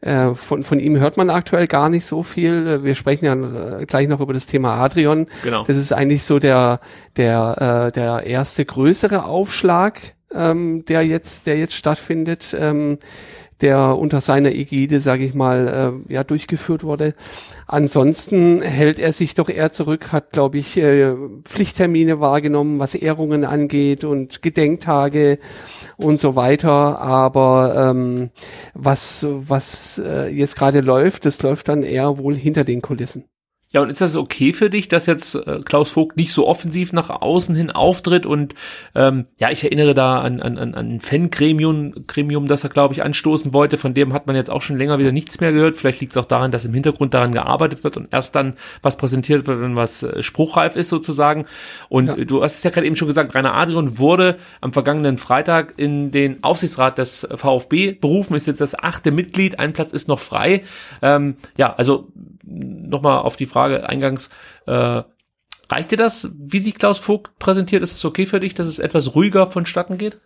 äh, von, von ihm hört man aktuell gar nicht so viel. Wir sprechen ja äh, gleich noch über das Thema Adrian. Genau. Das ist eigentlich so der der äh, der erste größere Aufschlag, ähm, der jetzt der jetzt stattfindet. Ähm, der unter seiner Ägide, sage ich mal, äh, ja durchgeführt wurde. Ansonsten hält er sich doch eher zurück, hat, glaube ich, äh, Pflichttermine wahrgenommen, was Ehrungen angeht und Gedenktage und so weiter. Aber ähm, was, was äh, jetzt gerade läuft, das läuft dann eher wohl hinter den Kulissen. Ja, und ist das okay für dich, dass jetzt äh, Klaus Vogt nicht so offensiv nach außen hin auftritt? Und ähm, ja, ich erinnere da an, an, an ein Fan-Gremium, Gremium, das er, glaube ich, anstoßen wollte. Von dem hat man jetzt auch schon länger wieder nichts mehr gehört. Vielleicht liegt es auch daran, dass im Hintergrund daran gearbeitet wird und erst dann was präsentiert wird, wenn was äh, spruchreif ist sozusagen. Und ja. du hast es ja gerade eben schon gesagt, Rainer Adrian wurde am vergangenen Freitag in den Aufsichtsrat des VfB berufen, ist jetzt das achte Mitglied, ein Platz ist noch frei. Ähm, ja, also nochmal auf die Frage eingangs, äh, reicht dir das, wie sich Klaus Vogt präsentiert? Ist es okay für dich, dass es etwas ruhiger vonstatten geht?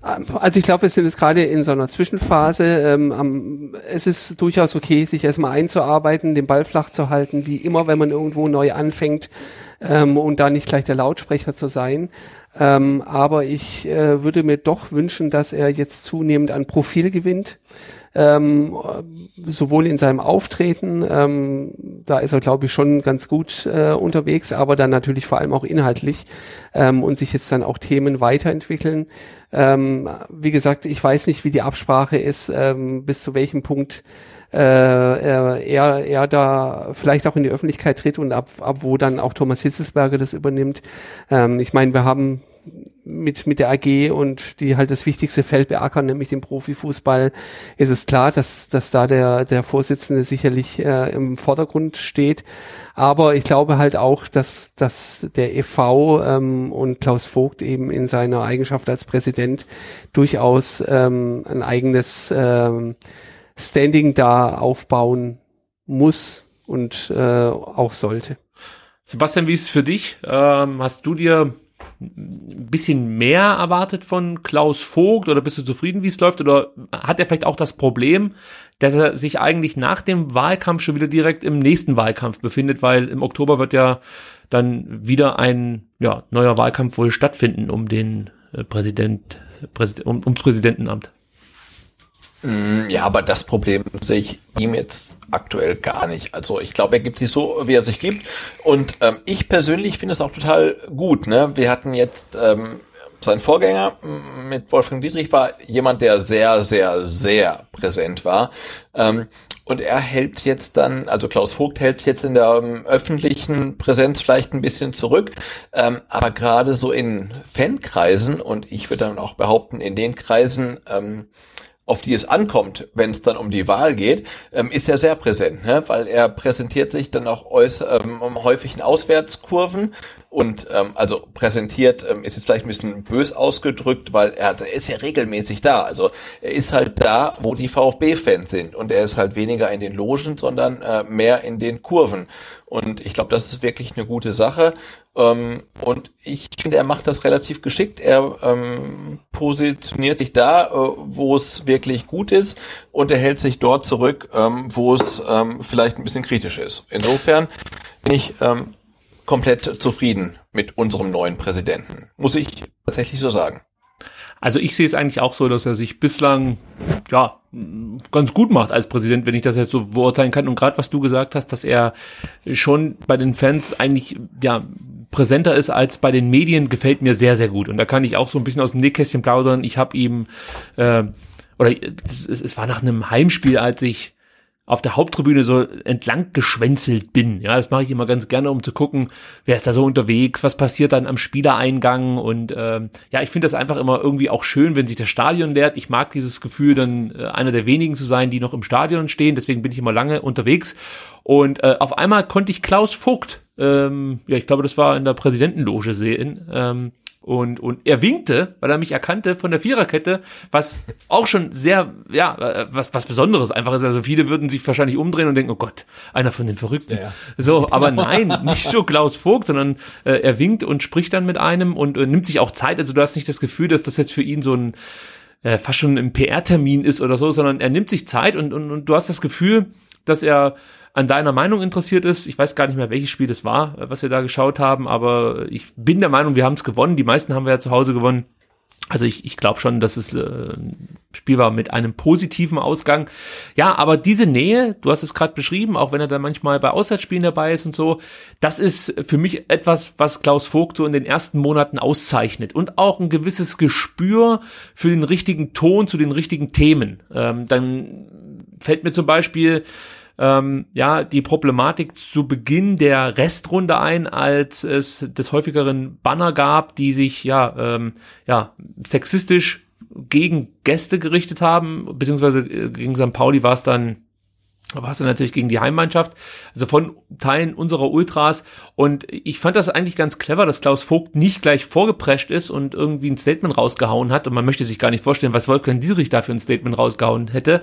Also ich glaube, wir sind jetzt gerade in so einer Zwischenphase. Ähm, es ist durchaus okay, sich erstmal einzuarbeiten, den Ball flach zu halten, wie immer, wenn man irgendwo neu anfängt ähm, und da nicht gleich der Lautsprecher zu sein. Ähm, aber ich äh, würde mir doch wünschen, dass er jetzt zunehmend an Profil gewinnt ähm, sowohl in seinem Auftreten, ähm, da ist er, glaube ich, schon ganz gut äh, unterwegs, aber dann natürlich vor allem auch inhaltlich ähm, und sich jetzt dann auch Themen weiterentwickeln. Ähm, wie gesagt, ich weiß nicht, wie die Absprache ist, ähm, bis zu welchem Punkt äh, er, er da vielleicht auch in die Öffentlichkeit tritt und ab, ab wo dann auch Thomas Hitzesberger das übernimmt. Ähm, ich meine, wir haben mit, mit der AG und die halt das wichtigste Feld beackern, nämlich den Profifußball, ist es klar, dass, dass da der, der Vorsitzende sicherlich äh, im Vordergrund steht. Aber ich glaube halt auch, dass, dass der EV ähm, und Klaus Vogt eben in seiner Eigenschaft als Präsident durchaus ähm, ein eigenes ähm, Standing da aufbauen muss und äh, auch sollte. Sebastian, wie ist es für dich? Ähm, hast du dir ein bisschen mehr erwartet von Klaus Vogt oder bist du zufrieden, wie es läuft? Oder hat er vielleicht auch das Problem, dass er sich eigentlich nach dem Wahlkampf schon wieder direkt im nächsten Wahlkampf befindet, weil im Oktober wird ja dann wieder ein ja, neuer Wahlkampf wohl stattfinden um den äh, Präsident, Präsident um, ums Präsidentenamt. Mm, ja, aber das Problem sehe ich ihm jetzt aktuell gar nicht. Also ich glaube, er gibt sich so, wie er sich gibt. Und ähm, ich persönlich finde es auch total gut. Ne? Wir hatten jetzt ähm, sein Vorgänger mit Wolfgang Dietrich war jemand, der sehr, sehr, sehr präsent war. Ähm, und er hält jetzt dann, also Klaus Vogt hält sich jetzt in der ähm, öffentlichen Präsenz vielleicht ein bisschen zurück, ähm, aber gerade so in Fankreisen und ich würde dann auch behaupten, in den Kreisen, ähm, auf die es ankommt, wenn es dann um die Wahl geht, ähm, ist er sehr präsent, ne? weil er präsentiert sich dann auch äuß ähm, häufig in Auswärtskurven und ähm, also präsentiert ähm, ist jetzt vielleicht ein bisschen bös ausgedrückt, weil er, er ist ja regelmäßig da. Also er ist halt da, wo die VfB-Fans sind und er ist halt weniger in den Logen, sondern äh, mehr in den Kurven. Und ich glaube, das ist wirklich eine gute Sache. Ähm, und ich finde, er macht das relativ geschickt. Er ähm, positioniert sich da, äh, wo es wirklich gut ist und er hält sich dort zurück, ähm, wo es ähm, vielleicht ein bisschen kritisch ist. Insofern bin ich ähm, komplett zufrieden mit unserem neuen Präsidenten. Muss ich tatsächlich so sagen. Also ich sehe es eigentlich auch so, dass er sich bislang ja ganz gut macht als Präsident, wenn ich das jetzt so beurteilen kann. Und gerade was du gesagt hast, dass er schon bei den Fans eigentlich ja präsenter ist als bei den Medien, gefällt mir sehr, sehr gut. Und da kann ich auch so ein bisschen aus dem Nähkästchen plaudern. Ich habe ihm, äh, oder es, es war nach einem Heimspiel, als ich auf der Haupttribüne so entlang geschwänzelt bin. Ja, das mache ich immer ganz gerne, um zu gucken, wer ist da so unterwegs, was passiert dann am Spielereingang und ähm, ja, ich finde das einfach immer irgendwie auch schön, wenn sich das Stadion leert. Ich mag dieses Gefühl, dann äh, einer der wenigen zu sein, die noch im Stadion stehen. Deswegen bin ich immer lange unterwegs und äh, auf einmal konnte ich Klaus Vogt, ähm, ja, ich glaube, das war in der Präsidentenloge sehen. Ähm, und, und er winkte, weil er mich erkannte von der Viererkette, was auch schon sehr, ja, was, was Besonderes einfach ist. Also viele würden sich wahrscheinlich umdrehen und denken, oh Gott, einer von den Verrückten. Ja, ja. So, aber nein, nicht so Klaus Vogt, sondern äh, er winkt und spricht dann mit einem und äh, nimmt sich auch Zeit. Also du hast nicht das Gefühl, dass das jetzt für ihn so ein äh, fast schon ein PR-Termin ist oder so, sondern er nimmt sich Zeit und, und, und du hast das Gefühl, dass er an deiner Meinung interessiert ist. Ich weiß gar nicht mehr, welches Spiel das war, was wir da geschaut haben, aber ich bin der Meinung, wir haben es gewonnen. Die meisten haben wir ja zu Hause gewonnen. Also ich, ich glaube schon, dass es äh, Spiel war mit einem positiven Ausgang. Ja, aber diese Nähe, du hast es gerade beschrieben, auch wenn er da manchmal bei Auswärtsspielen dabei ist und so, das ist für mich etwas, was Klaus Vogt so in den ersten Monaten auszeichnet und auch ein gewisses Gespür für den richtigen Ton zu den richtigen Themen. Ähm, dann fällt mir zum Beispiel ähm, ja die Problematik zu Beginn der Restrunde ein, als es des häufigeren Banner gab, die sich ja ähm, ja sexistisch gegen Gäste gerichtet haben, beziehungsweise äh, gegen St. Pauli war es dann war es dann natürlich gegen die Heimmannschaft, also von Teilen unserer Ultras. Und ich fand das eigentlich ganz clever, dass Klaus Vogt nicht gleich vorgeprescht ist und irgendwie ein Statement rausgehauen hat. Und man möchte sich gar nicht vorstellen, was Wolfgang Dietrich da für ein Statement rausgehauen hätte.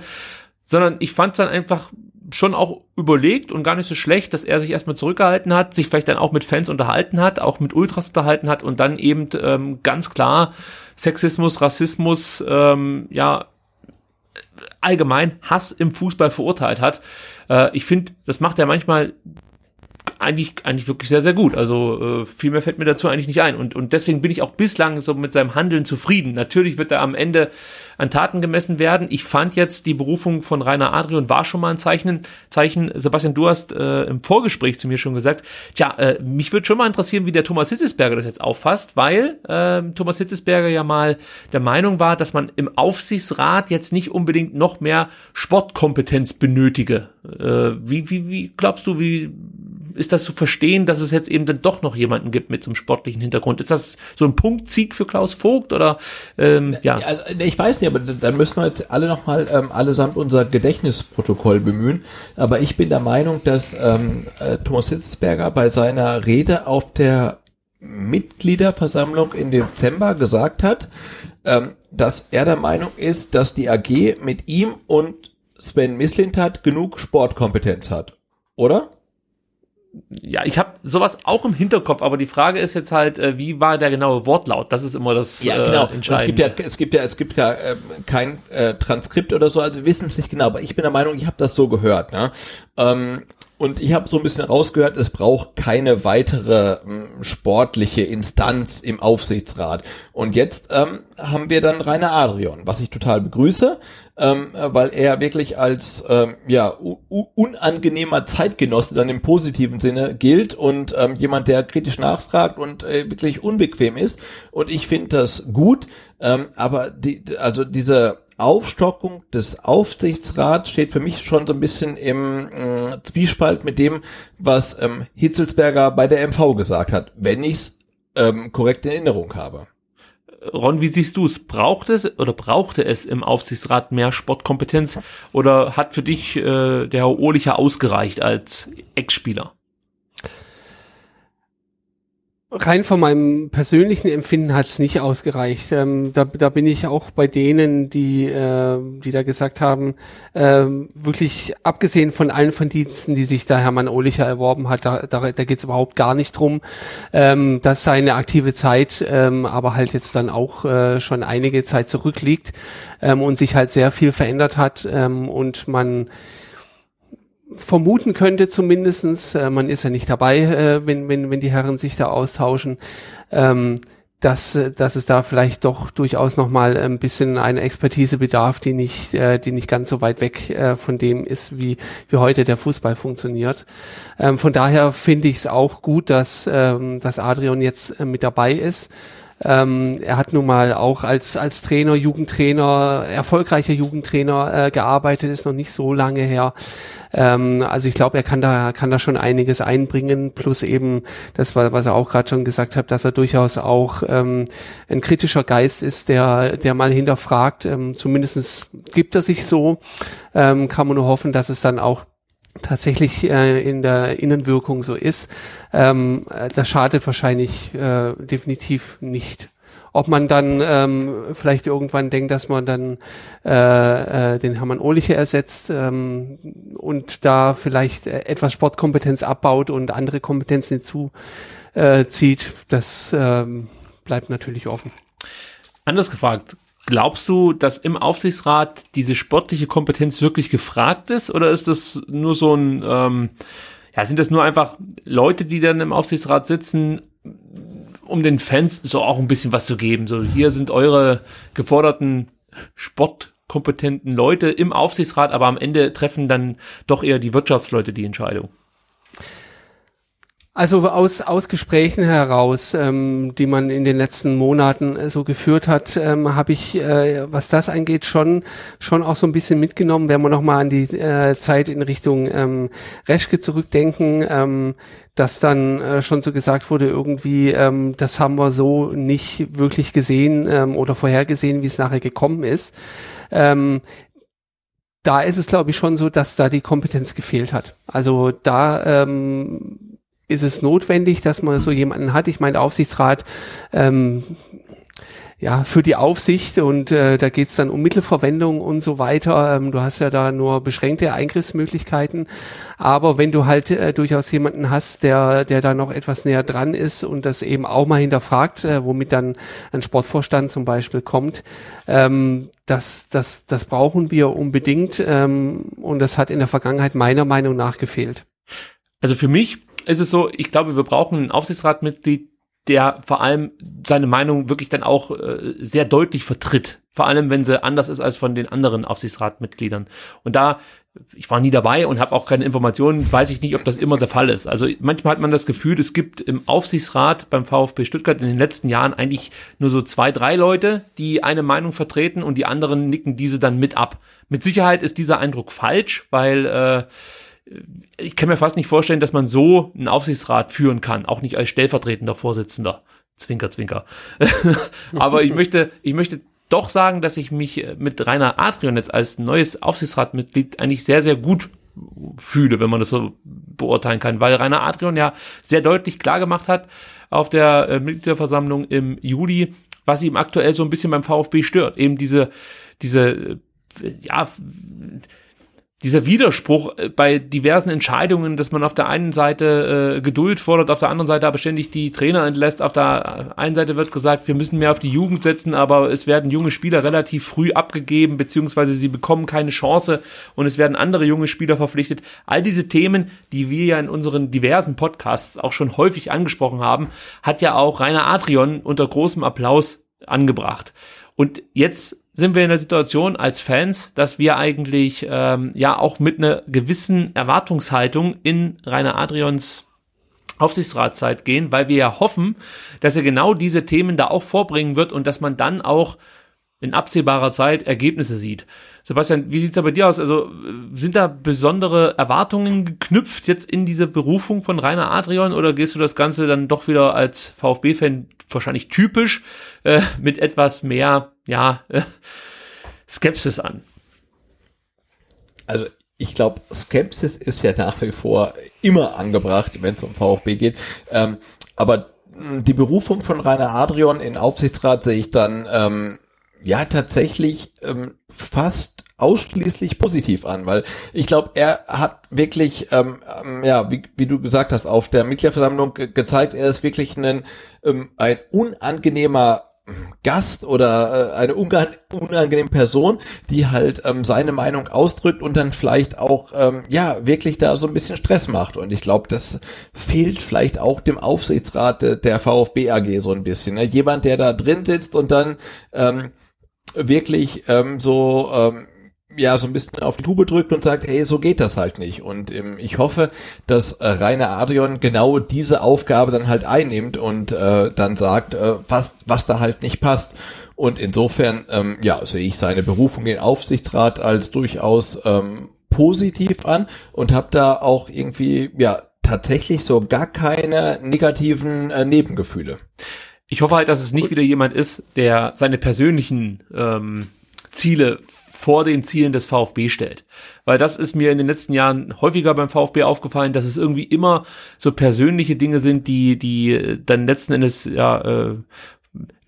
Sondern ich fand es dann einfach schon auch überlegt und gar nicht so schlecht, dass er sich erstmal zurückgehalten hat, sich vielleicht dann auch mit Fans unterhalten hat, auch mit Ultras unterhalten hat und dann eben ähm, ganz klar Sexismus, Rassismus, ähm, ja, allgemein Hass im Fußball verurteilt hat. Äh, ich finde, das macht er manchmal eigentlich, eigentlich wirklich sehr, sehr gut. Also äh, viel mehr fällt mir dazu eigentlich nicht ein. Und, und deswegen bin ich auch bislang so mit seinem Handeln zufrieden. Natürlich wird er am Ende an Taten gemessen werden. Ich fand jetzt die Berufung von Rainer Adrian war schon mal ein Zeichen. Zeichen. Sebastian, du hast äh, im Vorgespräch zu mir schon gesagt, tja, äh, mich würde schon mal interessieren, wie der Thomas Hitzesberger das jetzt auffasst, weil äh, Thomas Hitzesberger ja mal der Meinung war, dass man im Aufsichtsrat jetzt nicht unbedingt noch mehr Sportkompetenz benötige. Äh, wie, wie, wie glaubst du, wie ist das zu verstehen, dass es jetzt eben dann doch noch jemanden gibt mit so einem sportlichen Hintergrund? Ist das so ein Punktsieg für Klaus Vogt oder ähm, ja? Also, ich weiß nicht, aber dann müssen wir jetzt alle nochmal ähm, allesamt unser Gedächtnisprotokoll bemühen. Aber ich bin der Meinung, dass ähm, äh, Thomas Hitzberger bei seiner Rede auf der Mitgliederversammlung im Dezember gesagt hat, ähm, dass er der Meinung ist, dass die AG mit ihm und Sven Mislintat genug Sportkompetenz hat. Oder? Ja, ich habe sowas auch im Hinterkopf, aber die Frage ist jetzt halt, äh, wie war der genaue Wortlaut? Das ist immer das ja, genau. Äh, es gibt ja, es gibt ja, es gibt ja äh, kein äh, Transkript oder so, also wir wissen es nicht genau, aber ich bin der Meinung, ich habe das so gehört. Ne? Ähm, Und ich habe so ein bisschen rausgehört, es braucht keine weitere ähm, sportliche Instanz im Aufsichtsrat. Und jetzt ähm, haben wir dann Rainer Adrian, was ich total begrüße, ähm, weil er wirklich als ähm, ja unangenehmer Zeitgenosse dann im positiven Sinne gilt und ähm, jemand, der kritisch nachfragt und äh, wirklich unbequem ist. Und ich finde das gut, ähm, aber die, also diese Aufstockung des Aufsichtsrats steht für mich schon so ein bisschen im äh, Zwiespalt mit dem, was ähm, Hitzelsberger bei der MV gesagt hat, wenn ich es ähm, korrekt in Erinnerung habe. Ron, wie siehst du es? Braucht es oder brauchte es im Aufsichtsrat mehr Sportkompetenz oder hat für dich äh, der Herr Ohlicher ausgereicht als Ex-Spieler? Rein von meinem persönlichen Empfinden hat es nicht ausgereicht. Ähm, da, da bin ich auch bei denen, die, äh, die da gesagt haben, äh, wirklich abgesehen von allen Verdiensten, die sich da Hermann Ohlicher erworben hat, da, da, da geht es überhaupt gar nicht drum, ähm, dass seine aktive Zeit ähm, aber halt jetzt dann auch äh, schon einige Zeit zurückliegt ähm, und sich halt sehr viel verändert hat ähm, und man vermuten könnte zumindestens, äh, man ist ja nicht dabei, äh, wenn, wenn, wenn die Herren sich da austauschen, ähm, dass, äh, dass es da vielleicht doch durchaus nochmal ein bisschen eine Expertise bedarf, die nicht, äh, die nicht ganz so weit weg äh, von dem ist, wie, wie heute der Fußball funktioniert. Ähm, von daher finde ich es auch gut, dass, ähm, dass Adrian jetzt äh, mit dabei ist. Ähm, er hat nun mal auch als, als Trainer, Jugendtrainer, erfolgreicher Jugendtrainer äh, gearbeitet, ist noch nicht so lange her. Ähm, also ich glaube, er kann da, kann da schon einiges einbringen, plus eben das, was er auch gerade schon gesagt hat, dass er durchaus auch ähm, ein kritischer Geist ist, der, der mal hinterfragt. Ähm, zumindest gibt er sich so. Ähm, kann man nur hoffen, dass es dann auch tatsächlich äh, in der Innenwirkung so ist, ähm, äh, das schadet wahrscheinlich äh, definitiv nicht. Ob man dann ähm, vielleicht irgendwann denkt, dass man dann äh, äh, den Hermann Ohliche ersetzt ähm, und da vielleicht äh, etwas Sportkompetenz abbaut und andere Kompetenzen hinzuzieht, äh, das ähm, bleibt natürlich offen. Anders gefragt, Glaubst du, dass im Aufsichtsrat diese sportliche Kompetenz wirklich gefragt ist oder ist das nur so ein, ähm, ja, sind das nur einfach Leute, die dann im Aufsichtsrat sitzen, um den Fans so auch ein bisschen was zu geben? So, hier sind eure geforderten sportkompetenten Leute im Aufsichtsrat, aber am Ende treffen dann doch eher die Wirtschaftsleute die Entscheidung. Also aus, aus Gesprächen heraus, ähm, die man in den letzten Monaten äh, so geführt hat, ähm, habe ich, äh, was das angeht, schon schon auch so ein bisschen mitgenommen, wenn wir nochmal an die äh, Zeit in Richtung ähm, Reschke zurückdenken, ähm, dass dann äh, schon so gesagt wurde, irgendwie, ähm, das haben wir so nicht wirklich gesehen ähm, oder vorhergesehen, wie es nachher gekommen ist. Ähm, da ist es, glaube ich, schon so, dass da die Kompetenz gefehlt hat. Also da ähm, ist es notwendig, dass man so jemanden hat. Ich meine, Aufsichtsrat ähm, ja, für die Aufsicht und äh, da geht's dann um Mittelverwendung und so weiter. Ähm, du hast ja da nur beschränkte Eingriffsmöglichkeiten. Aber wenn du halt äh, durchaus jemanden hast, der, der da noch etwas näher dran ist und das eben auch mal hinterfragt, äh, womit dann ein Sportvorstand zum Beispiel kommt, ähm, das, das, das brauchen wir unbedingt ähm, und das hat in der Vergangenheit meiner Meinung nach gefehlt. Also für mich ist es so, ich glaube, wir brauchen ein Aufsichtsratmitglied, der vor allem seine Meinung wirklich dann auch äh, sehr deutlich vertritt. Vor allem, wenn sie anders ist als von den anderen Aufsichtsratmitgliedern. Und da, ich war nie dabei und habe auch keine Informationen, weiß ich nicht, ob das immer der Fall ist. Also manchmal hat man das Gefühl, es gibt im Aufsichtsrat beim VfB Stuttgart in den letzten Jahren eigentlich nur so zwei, drei Leute, die eine Meinung vertreten und die anderen nicken diese dann mit ab. Mit Sicherheit ist dieser Eindruck falsch, weil äh, ich kann mir fast nicht vorstellen, dass man so einen Aufsichtsrat führen kann, auch nicht als stellvertretender Vorsitzender. Zwinker, zwinker. Aber ich möchte, ich möchte doch sagen, dass ich mich mit Rainer Adrian jetzt als neues Aufsichtsratmitglied eigentlich sehr, sehr gut fühle, wenn man das so beurteilen kann, weil Rainer Adrian ja sehr deutlich klar gemacht hat auf der äh, Mitgliederversammlung im Juli, was ihm aktuell so ein bisschen beim VfB stört. Eben diese, diese, äh, ja, dieser Widerspruch äh, bei diversen Entscheidungen, dass man auf der einen Seite äh, Geduld fordert, auf der anderen Seite aber ständig die Trainer entlässt. Auf der einen Seite wird gesagt, wir müssen mehr auf die Jugend setzen, aber es werden junge Spieler relativ früh abgegeben, beziehungsweise sie bekommen keine Chance und es werden andere junge Spieler verpflichtet. All diese Themen, die wir ja in unseren diversen Podcasts auch schon häufig angesprochen haben, hat ja auch Rainer Adrian unter großem Applaus angebracht. Und jetzt sind wir in der Situation als Fans, dass wir eigentlich ähm, ja auch mit einer gewissen Erwartungshaltung in Rainer Adrians Aufsichtsratszeit gehen, weil wir ja hoffen, dass er genau diese Themen da auch vorbringen wird und dass man dann auch in absehbarer Zeit Ergebnisse sieht. Sebastian, wie sieht's da bei dir aus? Also sind da besondere Erwartungen geknüpft jetzt in diese Berufung von Rainer Adrian oder gehst du das Ganze dann doch wieder als VfB-Fan wahrscheinlich typisch äh, mit etwas mehr ja, Skepsis an. Also ich glaube, Skepsis ist ja nach wie vor immer angebracht, wenn es um VfB geht. Ähm, aber die Berufung von Rainer Adrian in Aufsichtsrat sehe ich dann ähm, ja tatsächlich ähm, fast ausschließlich positiv an, weil ich glaube, er hat wirklich, ähm, ähm, ja, wie, wie du gesagt hast, auf der Mitgliederversammlung ge gezeigt, er ist wirklich ein, ähm, ein unangenehmer Gast oder äh, eine unangenehme Person, die halt ähm, seine Meinung ausdrückt und dann vielleicht auch ähm, ja wirklich da so ein bisschen Stress macht. Und ich glaube, das fehlt vielleicht auch dem Aufsichtsrat der VfB AG so ein bisschen. Ne? Jemand, der da drin sitzt und dann ähm, wirklich ähm, so ähm, ja so ein bisschen auf die Tube drückt und sagt, hey, so geht das halt nicht. Und ähm, ich hoffe, dass äh, Rainer Adrian genau diese Aufgabe dann halt einnimmt und äh, dann sagt, äh, was, was da halt nicht passt. Und insofern, ähm, ja, sehe ich seine Berufung in den Aufsichtsrat als durchaus ähm, positiv an und habe da auch irgendwie, ja, tatsächlich so gar keine negativen äh, Nebengefühle. Ich hoffe halt, dass es nicht wieder jemand ist, der seine persönlichen ähm, Ziele vor den Zielen des VfB stellt. Weil das ist mir in den letzten Jahren häufiger beim VfB aufgefallen, dass es irgendwie immer so persönliche Dinge sind, die, die dann letzten Endes ja äh,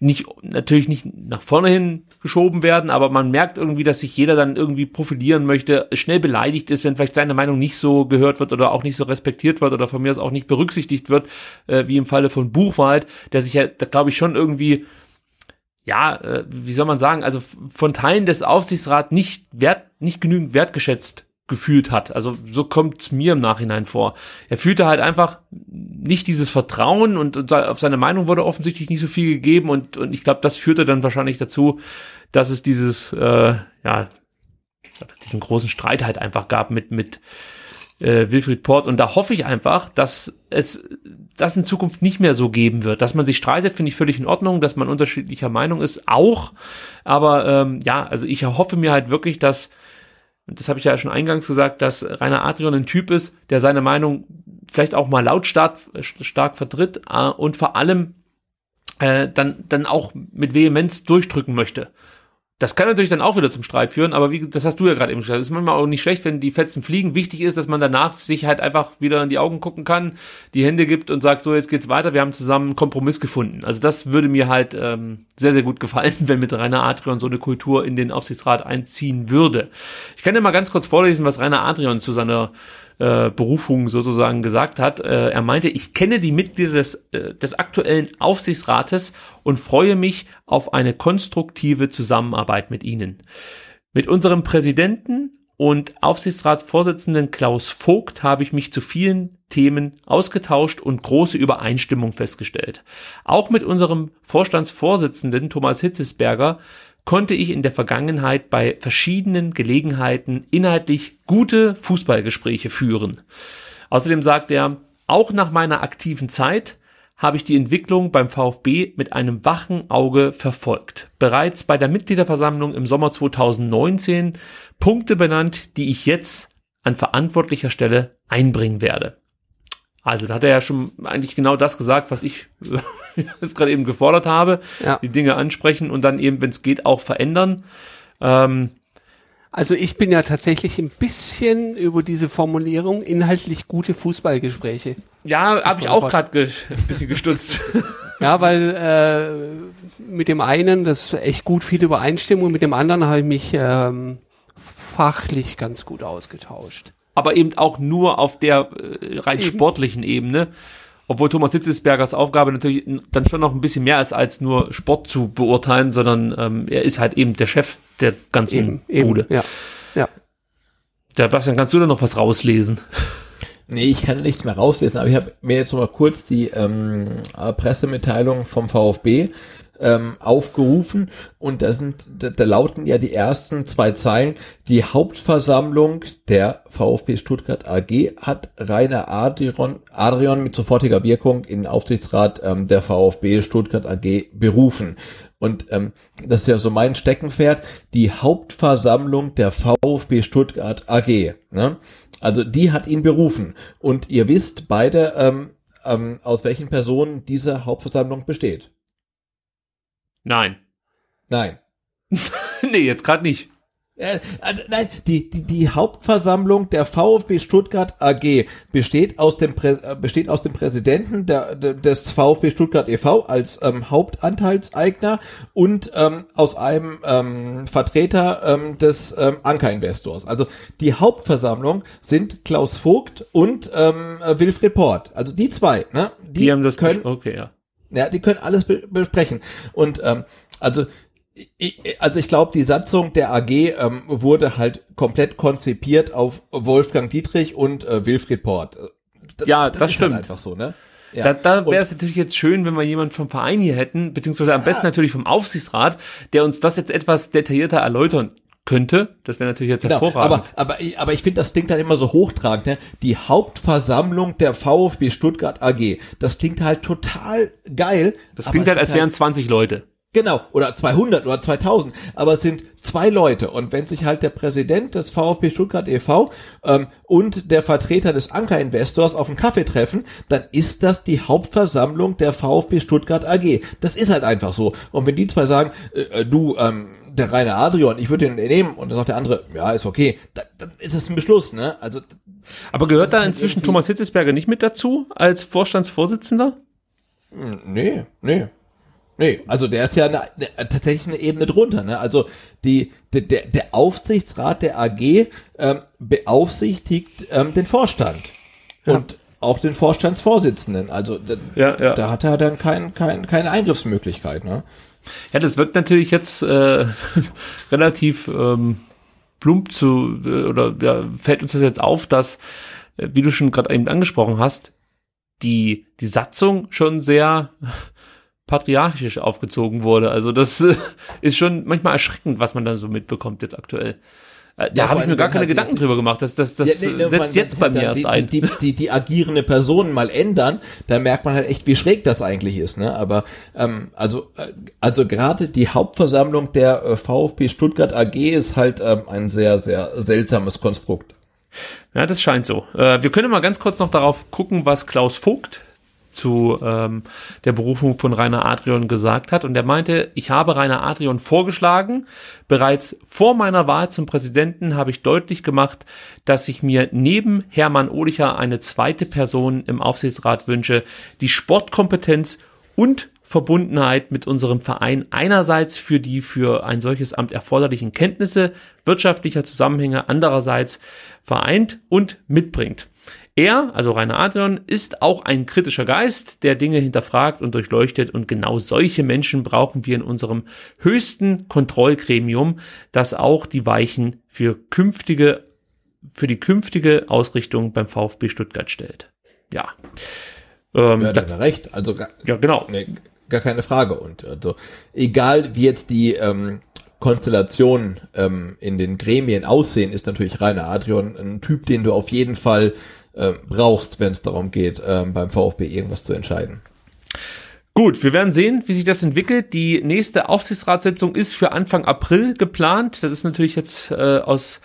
nicht natürlich nicht nach vorne hin geschoben werden, aber man merkt irgendwie, dass sich jeder dann irgendwie profilieren möchte, schnell beleidigt ist, wenn vielleicht seine Meinung nicht so gehört wird oder auch nicht so respektiert wird oder von mir aus auch nicht berücksichtigt wird, äh, wie im Falle von Buchwald, der sich ja, glaube ich, schon irgendwie ja, äh, wie soll man sagen, also von Teilen des Aufsichtsrats nicht wert, nicht genügend wertgeschätzt gefühlt hat. Also so kommt's mir im Nachhinein vor. Er fühlte halt einfach nicht dieses Vertrauen und, und auf seine Meinung wurde offensichtlich nicht so viel gegeben und, und ich glaube, das führte dann wahrscheinlich dazu, dass es dieses, äh, ja, diesen großen Streit halt einfach gab mit, mit äh, Wilfried Port. Und da hoffe ich einfach, dass es das in Zukunft nicht mehr so geben wird. Dass man sich streitet, finde ich völlig in Ordnung, dass man unterschiedlicher Meinung ist, auch. Aber ähm, ja, also ich hoffe mir halt wirklich, dass, das habe ich ja schon eingangs gesagt, dass Rainer Adrian ein Typ ist, der seine Meinung vielleicht auch mal lautstark stark vertritt äh, und vor allem äh, dann, dann auch mit Vehemenz durchdrücken möchte. Das kann natürlich dann auch wieder zum Streit führen, aber wie, das hast du ja gerade eben gesagt. Es ist manchmal auch nicht schlecht, wenn die Fetzen fliegen. Wichtig ist, dass man danach sich halt einfach wieder in die Augen gucken kann, die Hände gibt und sagt, so jetzt geht's weiter, wir haben zusammen einen Kompromiss gefunden. Also das würde mir halt ähm, sehr, sehr gut gefallen, wenn mit Rainer Adrian so eine Kultur in den Aufsichtsrat einziehen würde. Ich kann ja mal ganz kurz vorlesen, was Rainer Adrian zu seiner äh, Berufung sozusagen gesagt hat. Äh, er meinte, ich kenne die Mitglieder des, äh, des aktuellen Aufsichtsrates und freue mich auf eine konstruktive Zusammenarbeit mit ihnen. Mit unserem Präsidenten und Aufsichtsratsvorsitzenden Klaus Vogt habe ich mich zu vielen Themen ausgetauscht und große Übereinstimmung festgestellt. Auch mit unserem Vorstandsvorsitzenden Thomas Hitzesberger konnte ich in der Vergangenheit bei verschiedenen Gelegenheiten inhaltlich gute Fußballgespräche führen. Außerdem sagt er, auch nach meiner aktiven Zeit habe ich die Entwicklung beim VfB mit einem wachen Auge verfolgt. Bereits bei der Mitgliederversammlung im Sommer 2019 Punkte benannt, die ich jetzt an verantwortlicher Stelle einbringen werde. Also da hat er ja schon eigentlich genau das gesagt, was ich jetzt gerade eben gefordert habe. Ja. Die Dinge ansprechen und dann eben, wenn es geht, auch verändern. Ähm, also ich bin ja tatsächlich ein bisschen über diese Formulierung inhaltlich gute Fußballgespräche. Ja, habe ich auch gerade ge ein bisschen gestutzt. ja, weil äh, mit dem einen, das echt gut viel Übereinstimmung, mit dem anderen habe ich mich ähm, fachlich ganz gut ausgetauscht. Aber eben auch nur auf der äh, rein Eben. sportlichen Ebene. Obwohl Thomas Hitzesbergers Aufgabe natürlich dann schon noch ein bisschen mehr ist, als nur Sport zu beurteilen, sondern ähm, er ist halt eben der Chef der ganzen Eben, eben, Bude. ja. Ja. Der Bastian, kannst du da noch was rauslesen? Nee, ich kann nichts mehr rauslesen, aber ich habe mir jetzt noch mal kurz die ähm, äh, Pressemitteilung vom VfB ähm, aufgerufen und da sind, da, da lauten ja die ersten zwei Zeilen. Die Hauptversammlung der VfB Stuttgart AG hat Rainer Adrian, Adrian mit sofortiger Wirkung in den Aufsichtsrat ähm, der VfB Stuttgart AG berufen. Und ähm, das ist ja so mein Steckenpferd, die Hauptversammlung der VfB Stuttgart AG. Ne? Also die hat ihn berufen. Und ihr wisst beide, ähm, ähm, aus welchen Personen diese Hauptversammlung besteht. Nein. Nein. nee, jetzt gerade nicht. Äh, äh, nein, die, die, die Hauptversammlung der VfB Stuttgart AG besteht aus dem, Prä, äh, besteht aus dem Präsidenten der, des VfB Stuttgart e.V. als ähm, Hauptanteilseigner und ähm, aus einem ähm, Vertreter ähm, des ähm, Anker-Investors. Also die Hauptversammlung sind Klaus Vogt und ähm, äh, Wilfried Port. Also die zwei, ne? Die, haben das können, Okay, ja. Ja, die können alles be besprechen. Und ähm, also ich, also ich glaube, die Satzung der AG ähm, wurde halt komplett konzipiert auf Wolfgang Dietrich und äh, Wilfried Port. Das, Ja, das ist stimmt. Halt einfach so, ne? Ja. Da, da wäre es natürlich jetzt schön, wenn wir jemanden vom Verein hier hätten, beziehungsweise am besten natürlich vom Aufsichtsrat, der uns das jetzt etwas detaillierter erläutern könnte. Das wäre natürlich jetzt Genau, hervorragend. aber, aber, ich- aber ich finde, das klingt dann immer so hochtragend, ne? Die Hauptversammlung der VfB Stuttgart AG. Das klingt halt total geil. das klingt halt, als wären 20 Leute. Genau, oder 200 oder 2000, aber es sind zwei Leute und wenn sich halt der Präsident des VfB Stuttgart e.V. Ähm, und der Vertreter des Anker-Investors auf einen Kaffee treffen, dann ist das die Hauptversammlung der VfB Stuttgart AG. Das ist halt einfach so. Und wenn die zwei sagen, äh, äh, du, ähm, der Rainer Adrian, ich würde den nehmen und dann sagt der andere, ja, ist okay, dann, dann ist es ein Beschluss, ne? Also Aber gehört da halt inzwischen irgendwie- Thomas Hitzesberger nicht mit dazu als Vorstandsvorsitzender? Nee, nee. Nee, also der ist ja eine, eine, tatsächlich eine Ebene drunter. Ne? Also die, der, der, Aufsichtsrat der AG ähm, beaufsichtigt ähm, den Vorstand und auch den Vorstandsvorsitzenden. Also da, Ja, ja. da hat er dann kein, kein, keine Eingriffsmöglichkeit. Ne? Ja, das wird natürlich jetzt äh, relativ ähm, plump zu, äh, oder ja, fällt uns das jetzt auf, dass, äh, wie du schon gerade eben angesprochen hast, die, die Satzung schon sehr patriarchisch aufgezogen wurde. Also das äh, ist schon manchmal erschreckend, was man da so mitbekommt jetzt aktuell. Äh, da Ja, habe ich mir gar keine halt Gedanken drüber gemacht. Das, das, das Ja, nee, ne, setzt man- jetzt bei mir erst die, ein. Die, die, die agierende Personen mal ändern, da merkt man halt echt, wie schräg das eigentlich ist. Ne? Aber ähm, also äh, also gerade die Hauptversammlung der äh, VfB Stuttgart AG ist halt ähm, ein sehr sehr seltsames Konstrukt. Ja, das scheint so. Äh, wir können mal ganz kurz noch darauf gucken, was Klaus Vogt zu ähm, der Berufung von Rainer Adrian gesagt hat. Und er meinte, ich habe Rainer Adrian vorgeschlagen. Bereits vor meiner Wahl zum Präsidenten habe ich deutlich gemacht, dass ich mir neben Hermann Ohlicher eine zweite Person im Aufsichtsrat wünsche, die Sportkompetenz und Verbundenheit mit unserem Verein einerseits für die für ein solches Amt erforderlichen Kenntnisse wirtschaftlicher Zusammenhänge andererseits vereint und mitbringt. Er, also Rainer Adrian, ist auch ein kritischer Geist, der Dinge hinterfragt und durchleuchtet und genau solche Menschen brauchen wir in unserem höchsten Kontrollgremium, das auch die Weichen für künftige, für die künftige Ausrichtung beim VfB Stuttgart stellt. Ja. Ähm, Ja, da, recht. Also gar, ja, genau. nee, gar keine Frage. Und also egal wie jetzt die ähm, Konstellationen ähm, in den Gremien aussehen, ist natürlich Rainer Adrian ein Typ, den du auf jeden Fall äh, brauchst, wenn es darum geht, ähm, beim VfB irgendwas zu entscheiden. Gut, wir werden sehen, wie sich das entwickelt. Die nächste Aufsichtsratssitzung ist für Anfang April geplant. Das ist natürlich jetzt äh, aus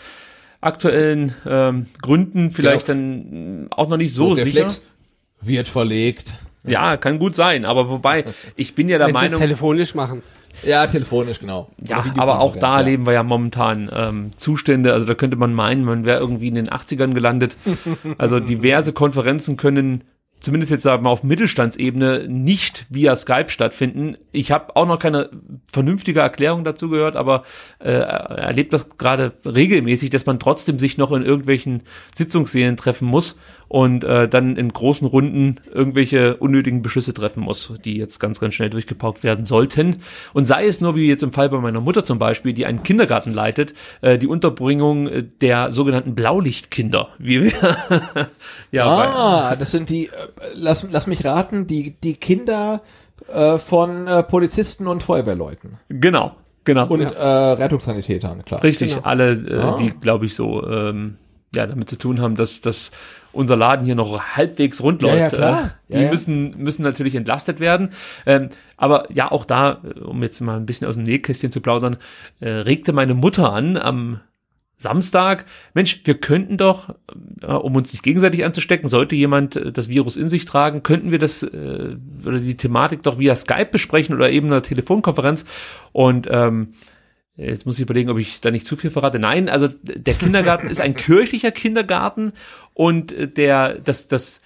aktuellen ähm, Gründen vielleicht dann mh, auch noch nicht so der sicher. Flex wird verlegt. Ja, kann gut sein. Aber wobei, ich bin ja der Wenn sie es Meinung, telefonisch machen. Ja, telefonisch, genau. ja, aber auch da ja. erleben wir ja momentan ähm, Zustände. Also da könnte man meinen, man wäre irgendwie in den 80ern gelandet. Also diverse Konferenzen können zumindest jetzt sagen wir mal auf Mittelstandsebene nicht via Skype stattfinden. Ich habe auch noch keine vernünftige Erklärung dazu gehört, aber äh, erlebt das gerade regelmäßig, dass man trotzdem sich noch in irgendwelchen Sitzungssälen treffen muss und äh, dann in großen Runden irgendwelche unnötigen Beschlüsse treffen muss, die jetzt ganz, ganz schnell durchgepaukt werden sollten. Und sei es nur wie jetzt im Fall bei meiner Mutter zum Beispiel, die einen Kindergarten leitet, äh, die Unterbringung der sogenannten Blaulichtkinder. Wie wir ja, ah, das sind die, äh, lass, lass mich raten, die, die Kinder äh, von äh, Polizisten und Feuerwehrleuten. Genau, genau. Und ja. äh, Rettungssanitätern, klar. Richtig, genau. alle, äh, ah. die, glaube ich, so ähm, ja, damit zu tun haben, dass, dass unser Laden hier noch halbwegs rund läuft. Ja, ja, klar. Äh, die ja, müssen, müssen natürlich entlastet werden. Ähm, aber ja, auch da, um jetzt mal ein bisschen aus dem Nähkästchen zu plaudern, äh, regte meine Mutter an am Samstag, Mensch, wir könnten doch, äh, um uns nicht gegenseitig anzustecken, sollte jemand äh, das Virus in sich tragen, könnten wir das äh, oder die Thematik doch via Skype besprechen oder eben einer Telefonkonferenz. Und ähm, jetzt muss ich überlegen, ob ich da nicht zu viel verrate. Nein, also der Kindergarten ist ein kirchlicher Kindergarten und äh, der das das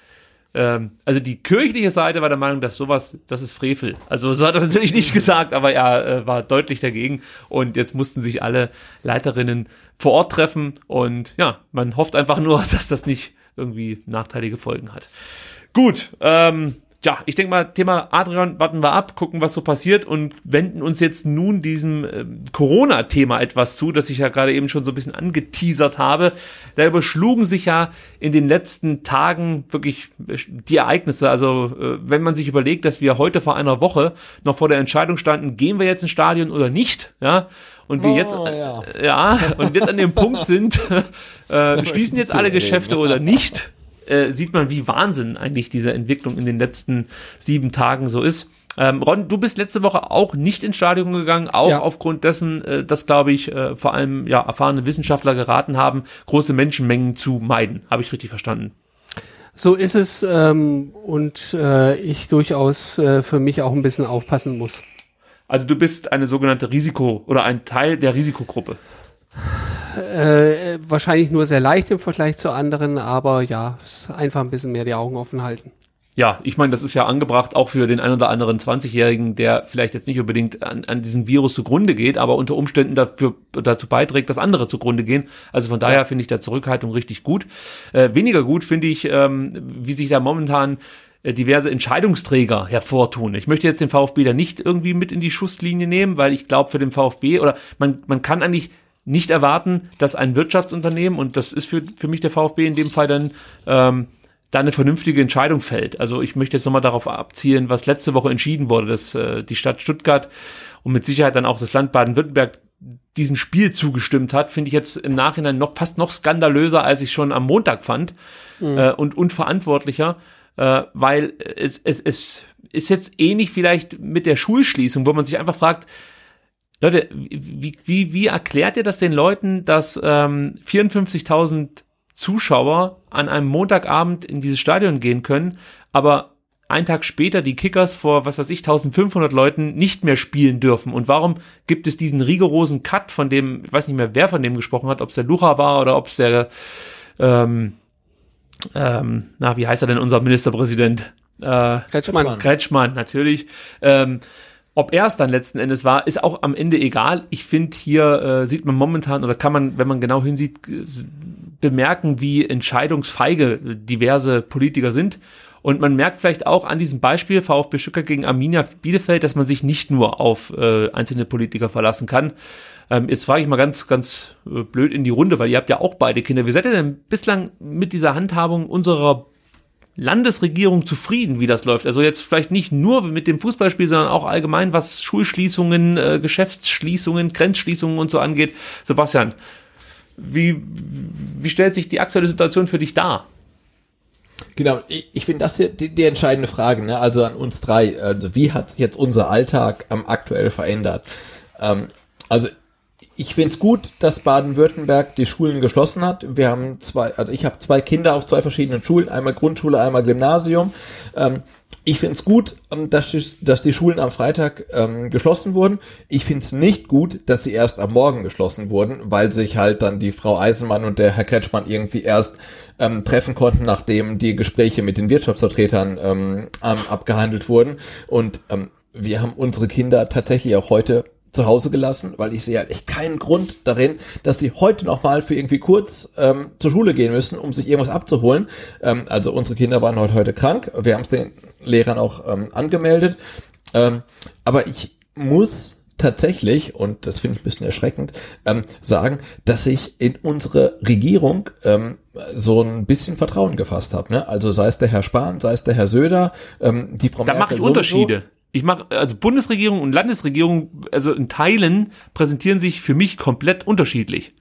ähm, also die kirchliche Seite war der Meinung, dass sowas, das ist Frevel. Also so hat er es natürlich nicht gesagt, aber er äh, war deutlich dagegen. Und jetzt mussten sich alle Leiterinnen vor Ort treffen. Und ja, man hofft einfach nur, dass das nicht irgendwie nachteilige Folgen hat. Gut, ähm, ja, ich denke mal, Thema Adrian, warten wir ab, gucken, was so passiert und wenden uns jetzt nun diesem äh, Corona-Thema etwas zu, das ich ja gerade eben schon so ein bisschen angeteasert habe. Da überschlugen sich ja in den letzten Tagen wirklich äh, die Ereignisse. Also, äh, wenn man sich überlegt, dass wir heute vor einer Woche noch vor der Entscheidung standen, gehen wir jetzt ins Stadion oder nicht, ja, und wir oh, jetzt ja. ja. und jetzt an dem Punkt sind, äh, schließen jetzt alle Geschäfte oder nicht, äh, sieht man, wie Wahnsinn eigentlich diese Entwicklung in den letzten sieben Tagen so ist. Ähm, Ron, du bist letzte Woche auch nicht ins Stadion gegangen, auch ja. aufgrund dessen, äh, dass, glaube ich, äh, vor allem ja, erfahrene Wissenschaftler geraten haben, große Menschenmengen zu meiden. Habe ich richtig verstanden? So ist es ähm, und äh, ich durchaus äh, für mich auch ein bisschen aufpassen muss. Also du bist eine sogenannte Risiko oder ein Teil der Risikogruppe. Äh, wahrscheinlich nur sehr leicht im Vergleich zu anderen, aber ja, einfach ein bisschen mehr die Augen offen halten. Ja, ich meine, das ist ja angebracht auch für den einen oder anderen 20-Jährigen, der vielleicht jetzt nicht unbedingt an, an diesem Virus zugrunde geht, aber unter Umständen dafür, dazu beiträgt, dass andere zugrunde gehen. Also von daher finde ich der Zurückhaltung richtig gut. Äh, weniger gut finde ich, ähm, wie sich da momentan äh, diverse Entscheidungsträger hervortun. Ich möchte jetzt den VfB da nicht irgendwie mit in die Schusslinie nehmen, weil ich glaube, für den VfB oder man, man kann eigentlich nicht erwarten, dass ein Wirtschaftsunternehmen, und das ist für, für mich der VfB in dem Fall dann, ähm, da eine vernünftige Entscheidung fällt. Also ich möchte jetzt nochmal darauf abzielen, was letzte Woche entschieden wurde, dass äh, die Stadt Stuttgart und mit Sicherheit dann auch das Land Baden-Württemberg diesem Spiel zugestimmt hat, finde ich jetzt im Nachhinein noch fast noch skandalöser, als ich schon am Montag fand mhm. äh, und unverantwortlicher, äh, weil es, es, es ist jetzt ähnlich vielleicht mit der Schulschließung, wo man sich einfach fragt, Leute, wie, wie, wie erklärt ihr das den Leuten, dass ähm, 54.000 Zuschauer an einem Montagabend in dieses Stadion gehen können, aber einen Tag später die Kickers vor, was weiß ich, 1500 Leuten nicht mehr spielen dürfen. Und warum gibt es diesen rigorosen Cut, von dem, ich weiß nicht mehr, wer von dem gesprochen hat, ob es der Lucha war oder ob es der, ähm, ähm, na, wie heißt er denn, unser Ministerpräsident? Äh, Kretschmann. Kretschmann, natürlich. Ähm, ob er es dann letzten Endes war, ist auch am Ende egal. Ich finde, hier äh, sieht man momentan oder kann man, wenn man genau hinsieht, bemerken, wie entscheidungsfeige diverse Politiker sind. Und man merkt vielleicht auch an diesem Beispiel VfB Stuttgart gegen Arminia Bielefeld, dass man sich nicht nur auf äh, einzelne Politiker verlassen kann. Ähm, jetzt frage ich mal ganz, ganz äh, blöd in die Runde, weil ihr habt ja auch beide Kinder. Wie seid ihr denn bislang mit dieser Handhabung unserer Landesregierung zufrieden, wie das läuft. Also jetzt vielleicht nicht nur mit dem Fußballspiel, sondern auch allgemein, was Schulschließungen, äh, Geschäftsschließungen, Grenzschließungen und so angeht. Sebastian, wie, wie stellt sich die aktuelle Situation für dich dar? Genau, ich, finde das hier die, die entscheidende Frage, ne? also an uns drei. Also wie hat sich jetzt unser Alltag ähm, aktuell verändert? Ähm, also ich finde es gut, dass Baden-Württemberg die Schulen geschlossen hat. Wir haben zwei, also ich habe zwei Kinder auf zwei verschiedenen Schulen, einmal Grundschule, einmal Gymnasium. Ähm, ich finde es gut, ähm, dass, die, dass die Schulen am Freitag ähm, geschlossen wurden. Ich finde es nicht gut, dass sie erst am Morgen geschlossen wurden, weil sich halt dann die Frau Eisenmann und der Herr Kretschmann irgendwie erst ähm, treffen konnten, nachdem die Gespräche mit den Wirtschaftsvertretern ähm, abgehandelt wurden. Und ähm, wir haben unsere Kinder tatsächlich auch heute zu Hause gelassen, weil ich sehe halt echt keinen Grund darin, dass die heute noch mal für irgendwie kurz ähm, zur Schule gehen müssen, um sich irgendwas abzuholen. Ähm, also unsere Kinder waren heute heute krank. Wir haben es den Lehrern auch ähm, angemeldet. Ähm, aber ich muss tatsächlich, und das finde ich ein bisschen erschreckend, ähm, sagen, dass ich in unsere Regierung ähm, so ein bisschen Vertrauen gefasst habe. Ne? Also sei es der Herr Spahn, sei es der Herr Söder, ähm, die Frau Da mache ich Unterschiede. Ich mache, also Bundesregierung und Landesregierung, also in Teilen präsentieren sich für mich komplett unterschiedlich.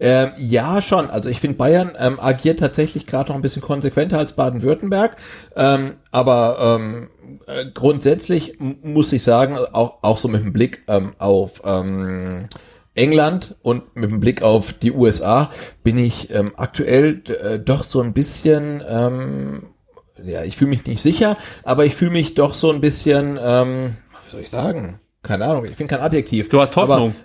Ähm, ja, schon. Also ich finde, Bayern ähm, agiert tatsächlich gerade noch ein bisschen konsequenter als Baden-Württemberg. Ähm, aber ähm, äh, grundsätzlich muss ich sagen, auch, auch so mit dem Blick ähm, auf ähm, England und mit dem Blick auf die USA bin ich ähm, aktuell äh, doch so ein bisschen, ähm, ja, ich fühle mich nicht sicher, aber ich fühle mich doch so ein bisschen, ähm, wie soll ich sagen? Keine Ahnung, ich finde kein Adjektiv. Du hast Hoffnung.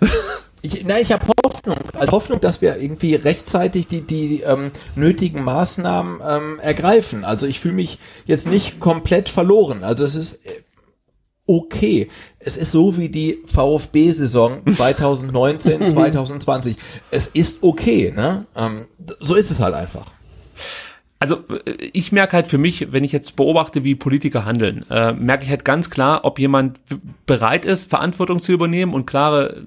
Ich, nein, ich habe Hoffnung. Also Hoffnung, dass wir irgendwie rechtzeitig die, die ähm, nötigen Maßnahmen ähm, ergreifen. Also ich fühle mich jetzt nicht komplett verloren. Also es ist äh, okay. Es ist so wie die VfB-Saison 2019, 2020. Es ist okay. Ne? Ähm, so ist es halt einfach. Also äh, ich merke halt für mich, wenn ich jetzt beobachte, wie Politiker handeln, äh, merke ich halt ganz klar, ob jemand bereit ist, Verantwortung zu übernehmen und klare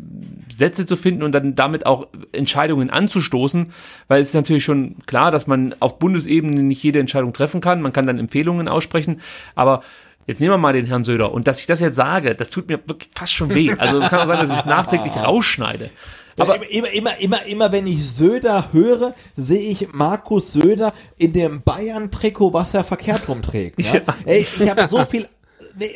Sätze zu finden und dann damit auch Entscheidungen anzustoßen, weil es ist natürlich schon klar, dass man auf Bundesebene nicht jede Entscheidung treffen kann. Man kann dann Empfehlungen aussprechen, aber Jetzt nehmen wir mal den Herrn Söder. Und dass ich das jetzt sage, das tut mir wirklich fast schon weh. Also kann auch sein, dass ich es nachträglich rausschneide. Aber immer, immer, immer, immer, wenn ich Söder höre, sehe ich Markus Söder in dem Bayern-Trikot, was er verkehrt rumträgt. Ja? Ja. Ey, ich habe so viel,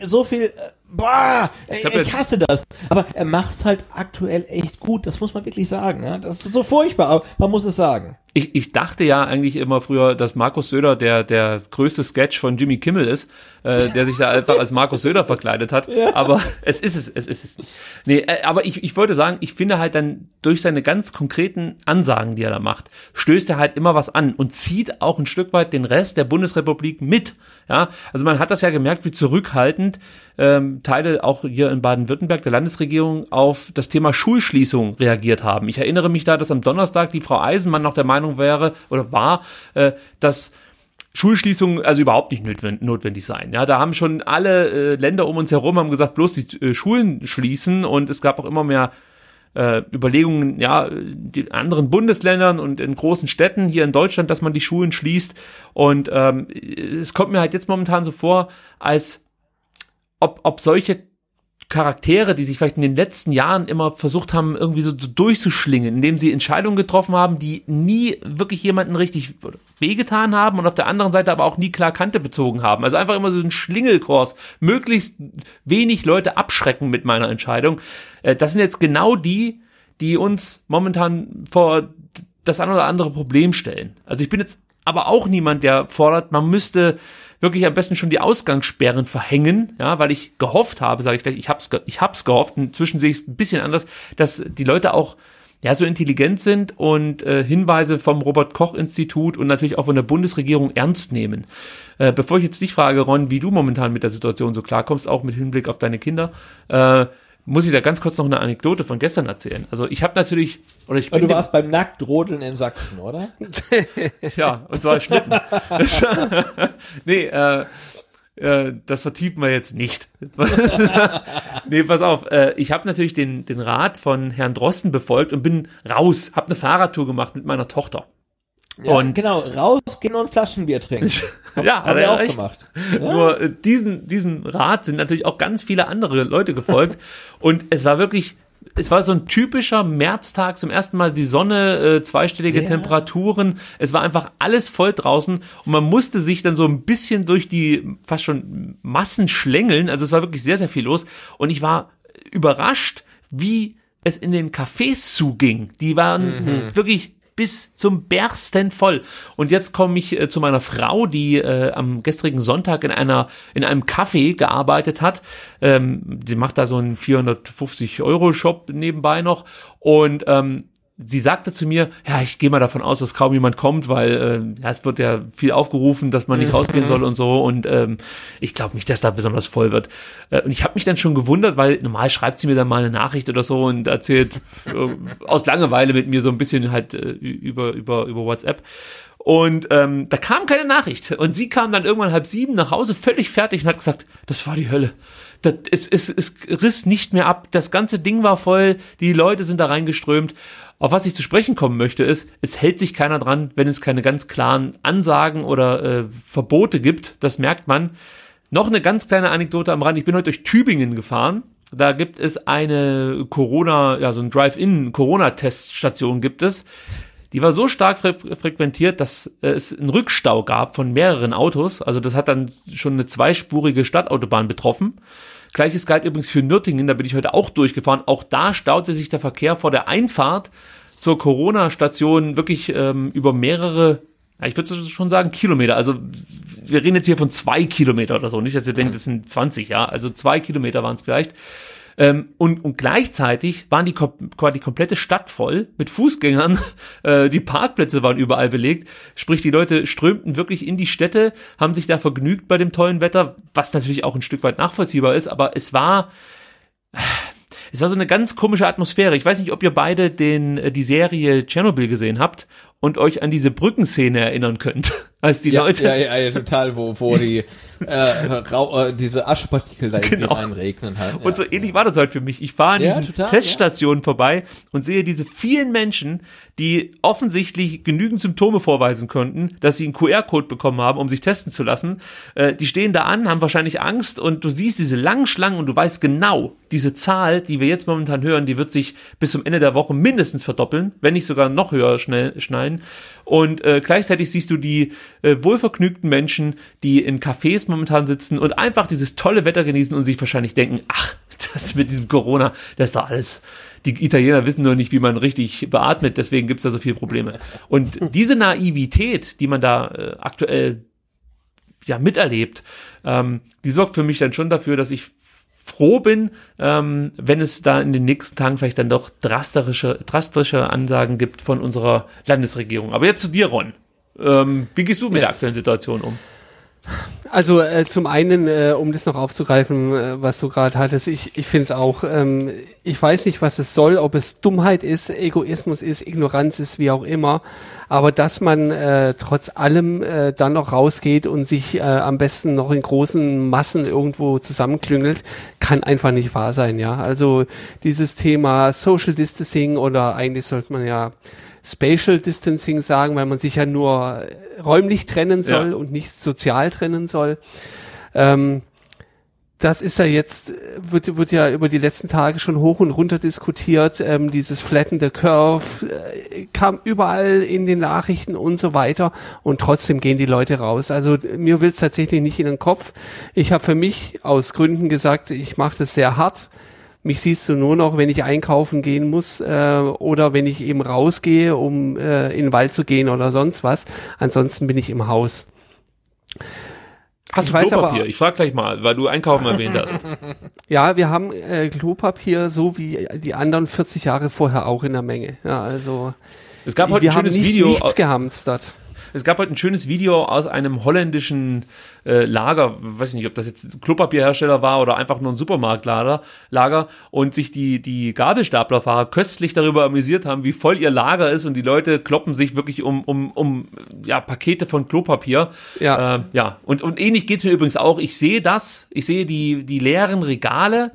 so viel, äh, boah, ich, ich hasse das. Aber er macht's halt aktuell echt gut. Das muss man wirklich sagen. Ja? Das ist so furchtbar, aber man muss es sagen ich, ich dachte ja eigentlich immer früher, dass Markus Söder der, der größte Sketch von Jimmy Kimmel ist, äh, der sich da einfach als Markus Söder verkleidet hat. Ja. Aber es ist es, es ist es nicht. Nee, äh, aber ich, ich wollte sagen, ich finde halt dann durch seine ganz konkreten Ansagen, die er da macht, stößt er halt immer was an und zieht auch ein Stück weit den Rest der Bundesrepublik mit. Ja, also man hat das ja gemerkt, wie zurückhaltend ähm, Teile auch hier in Baden-Württemberg der Landesregierung auf das Thema Schulschließung reagiert haben. Ich erinnere mich da, dass am Donnerstag die Frau Eisenmann noch der Meinung wäre oder war, äh, dass Schulschließungen also überhaupt nicht notwendig sein. Ja, da haben schon alle äh, Länder um uns herum haben gesagt, bloß die äh, Schulen schließen und es gab auch immer mehr äh, Überlegungen, ja, in anderen Bundesländern und in großen Städten hier in Deutschland, dass man die Schulen schließt. Und ähm, es kommt mir halt jetzt momentan so vor, als ob, ob solche Charaktere, die sich vielleicht in den letzten Jahren immer versucht haben, irgendwie so, durchzuschlingen, indem sie Entscheidungen getroffen haben, die nie wirklich jemanden richtig wehgetan haben und auf der anderen Seite aber auch nie klar Kante bezogen haben. Also einfach immer so ein Schlingelkurs, möglichst wenig Leute abschrecken mit meiner Entscheidung. Äh, das sind jetzt genau die, die uns momentan vor das ein oder andere Problem stellen. Also ich bin jetzt aber auch niemand, der fordert, man müsste wirklich am besten schon die Ausgangssperren verhängen, ja, weil ich gehofft habe, sage ich gleich, ich hab's, ich hab's gehofft, inzwischen sehe ich es ein bisschen anders, dass die Leute auch ja so intelligent sind und äh, Hinweise vom Robert Koch Institut und natürlich auch von der Bundesregierung ernst nehmen. Äh, bevor ich jetzt dich frage, Ron, wie du momentan mit der Situation so klarkommst, auch mit Hinblick auf deine Kinder, äh, muss ich da ganz kurz noch eine Anekdote von gestern erzählen. Also ich habe natürlich, oder ich bin du warst beim Nacktrodeln in Sachsen, oder? ja, und zwar Schlitten. nee, äh, äh, das vertiefen wir jetzt nicht. nee, pass auf. Äh, ich habe natürlich den, den Rat von Herrn Drosten befolgt und bin raus, habe eine Fahrradtour gemacht mit meiner Tochter. Ja, und genau, rausgehen und Flaschenbier trinken. ja, hat er auch recht. gemacht. Ja. Nur äh, diesen, diesem Rat sind natürlich auch ganz viele andere Leute gefolgt. und es war wirklich, es war so ein typischer Märztag, zum ersten Mal die Sonne, äh, zweistellige ja. Temperaturen. Es war einfach alles voll draußen und man musste sich dann so ein bisschen durch die fast schon Massen schlängeln. Also es war wirklich sehr, sehr viel los. Und ich war überrascht, wie es in den Cafés zuging. Die waren mhm. wirklich bis zum Bersten voll. Und jetzt komme ich äh, zu meiner Frau, die äh, am gestrigen Sonntag in einer in einem Café gearbeitet hat. Ähm, die macht da so einen 450 Euro Shop nebenbei noch und ähm, sie sagte zu mir, ja, ich gehe mal davon aus, dass kaum jemand kommt, weil äh, ja, es wird ja viel aufgerufen, dass man nicht Mhm. rausgehen soll und so. Und ähm, ich glaube nicht, dass da besonders voll wird. Äh, und ich habe mich dann schon gewundert, weil normal schreibt sie mir dann mal eine Nachricht oder so und erzählt äh, aus Langeweile mit mir so ein bisschen halt äh, über, über, über WhatsApp. Und ähm, da kam keine Nachricht. Und sie kam dann irgendwann halb sieben nach Hause, völlig fertig und hat gesagt, das war die Hölle. Das, es, es, es riss nicht mehr ab. Das ganze Ding war voll. Die Leute sind da reingeströmt. Auf was ich zu sprechen kommen möchte, ist, es hält sich keiner dran, wenn es keine ganz klaren Ansagen oder äh, Verbote gibt. Das merkt man. Noch eine ganz kleine Anekdote am Rand. Ich bin heute durch Tübingen gefahren. Da gibt es eine Corona, ja, so ein Drive-In-Corona-Teststation gibt es. Die war so stark fre frequentiert, dass äh, es einen Rückstau gab von mehreren Autos. Also das hat dann schon eine zweispurige Stadtautobahn betroffen. Gleiches galt übrigens für Nürtingen, da bin ich heute auch durchgefahren. Auch da staute sich der Verkehr vor der Einfahrt zur Corona-Station wirklich ähm, über mehrere, ja, ich würde schon sagen, Kilometer. Also wir reden jetzt hier von zwei Kilometer oder so. Nicht, dass ihr denkt, das sind 20, ja. Also zwei Kilometer waren es vielleicht. Ähm, und, und gleichzeitig waren die, die komplette Stadt voll mit Fußgängern. Äh, die Parkplätze waren überall belegt. Sprich, die Leute strömten wirklich in die Städte, haben sich da vergnügt bei dem tollen Wetter, was natürlich auch ein Stück weit nachvollziehbar ist. Aber es war, es war so eine ganz komische Atmosphäre. Ich weiß nicht, ob ihr beide den, äh, die Serie Tschernobyl gesehen habt und euch an diese Brückenszene erinnern könnt. Als die ja, Leute Ja, ja, ja, total, wo, wo die äh, rau, äh, diese Aschpartikel da irgendwie Genau. reinregnen halt. Ja. Und so ähnlich war das heute für mich. Ich fahre an Ja, diesen total, Teststationen vorbei und sehe diese vielen Menschen, die offensichtlich genügend Symptome vorweisen konnten, dass sie einen QR-Code bekommen haben, um sich testen zu lassen. Äh, die stehen da an, haben wahrscheinlich Angst und du siehst diese langen Schlangen und du weißt genau, diese Zahl, die wir jetzt momentan hören, die wird sich bis zum Ende der Woche mindestens verdoppeln, wenn nicht sogar noch höher schnell schneiden. Und äh, gleichzeitig siehst du die äh, wohlvergnügten Menschen, die in Cafés momentan sitzen und einfach dieses tolle Wetter genießen und sich wahrscheinlich denken, ach, das mit diesem Corona, das ist doch alles. Die Italiener wissen nur nicht, wie man richtig beatmet, deswegen gibt's da so viele Probleme. Und diese Naivität, die man da äh, aktuell ja miterlebt, ähm, die sorgt für mich dann schon dafür, dass ich froh bin, ähm, wenn es da in den nächsten Tagen vielleicht dann doch drastische, drastische Ansagen gibt von unserer Landesregierung. Aber jetzt zu dir, Ron. Ähm, wie gehst du mit der Jetzt. aktuellen Situation um? Also äh, zum einen, äh, um das noch aufzugreifen, äh, was du gerade hattest, ich, ich finde es auch, ähm, ich weiß nicht, was es soll, ob es Dummheit ist, Egoismus ist, Ignoranz ist, wie auch immer, aber dass man äh, trotz allem äh, dann noch rausgeht und sich äh, am besten noch in großen Massen irgendwo zusammenklüngelt, kann einfach nicht wahr sein, ja. Also dieses Thema Social Distancing oder eigentlich sollte man ja Spatial Distancing sagen, weil man sich ja nur räumlich trennen soll Ja. und nicht sozial trennen soll. Ähm, das ist ja jetzt, wird, wird ja über die letzten Tage schon hoch und runter diskutiert. Ähm, dieses Flatten the Curve äh, kam überall in den Nachrichten und so weiter. Und trotzdem gehen die Leute raus. Also mir will es tatsächlich nicht in den Kopf. Ich habe für mich aus Gründen gesagt, ich mache das sehr hart. Mich siehst du nur noch, wenn ich einkaufen gehen muss äh, oder wenn ich eben rausgehe, um äh, in den Wald zu gehen oder sonst was. Ansonsten bin ich im Haus. Hast Ich du weiß Klopapier? aber- ich frage gleich mal, weil du Einkaufen erwähnt hast. Ja, wir haben äh, Klopapier so wie die anderen 40 Jahre vorher auch in der Menge. Ja, also Es gab heute wir ein haben schönes nicht, Video. nichts gehamstert. Es gab heute ein schönes Video aus einem holländischen äh, Lager, weiß ich nicht, ob das jetzt ein Klopapierhersteller war oder einfach nur ein Supermarktlager, Lager und sich die die Gabelstaplerfahrer köstlich darüber amüsiert haben, wie voll ihr Lager ist und die Leute kloppen sich wirklich um um um ja Pakete von Klopapier. Ja. äh, ja und und ähnlich geht's mir übrigens auch. Ich sehe das, ich sehe die die leeren Regale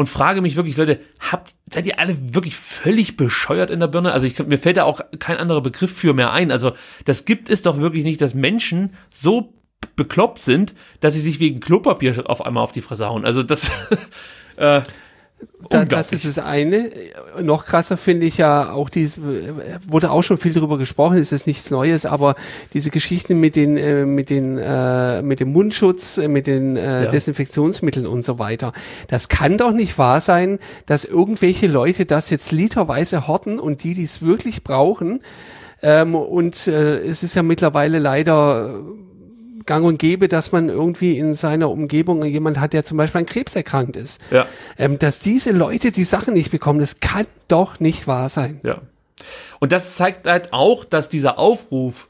und frage mich wirklich, Leute, habt, seid ihr alle wirklich völlig bescheuert in der Birne? Also ich, mir fällt da auch kein anderer Begriff für mehr ein. Also das gibt es doch wirklich nicht, dass Menschen so bekloppt sind, dass sie sich wegen Klopapier auf einmal auf die Fresse hauen. Also das, äh, Da, das ist das eine. Noch krasser finde ich ja auch diese, wurde auch schon viel darüber gesprochen, ist jetzt nichts Neues, aber diese Geschichten mit den, äh, mit den, äh, mit dem Mundschutz, mit den äh, Ja. Desinfektionsmitteln und so weiter. Das kann doch nicht wahr sein, dass irgendwelche Leute das jetzt literweise horten und die, die es wirklich brauchen, ähm, und äh, es ist ja mittlerweile leider gang und gäbe, dass man irgendwie in seiner Umgebung jemand hat, der zum Beispiel an Krebs erkrankt ist. Ja. Ähm, dass diese Leute die Sachen nicht bekommen, das kann doch nicht wahr sein. Ja. Und das zeigt halt auch, dass dieser Aufruf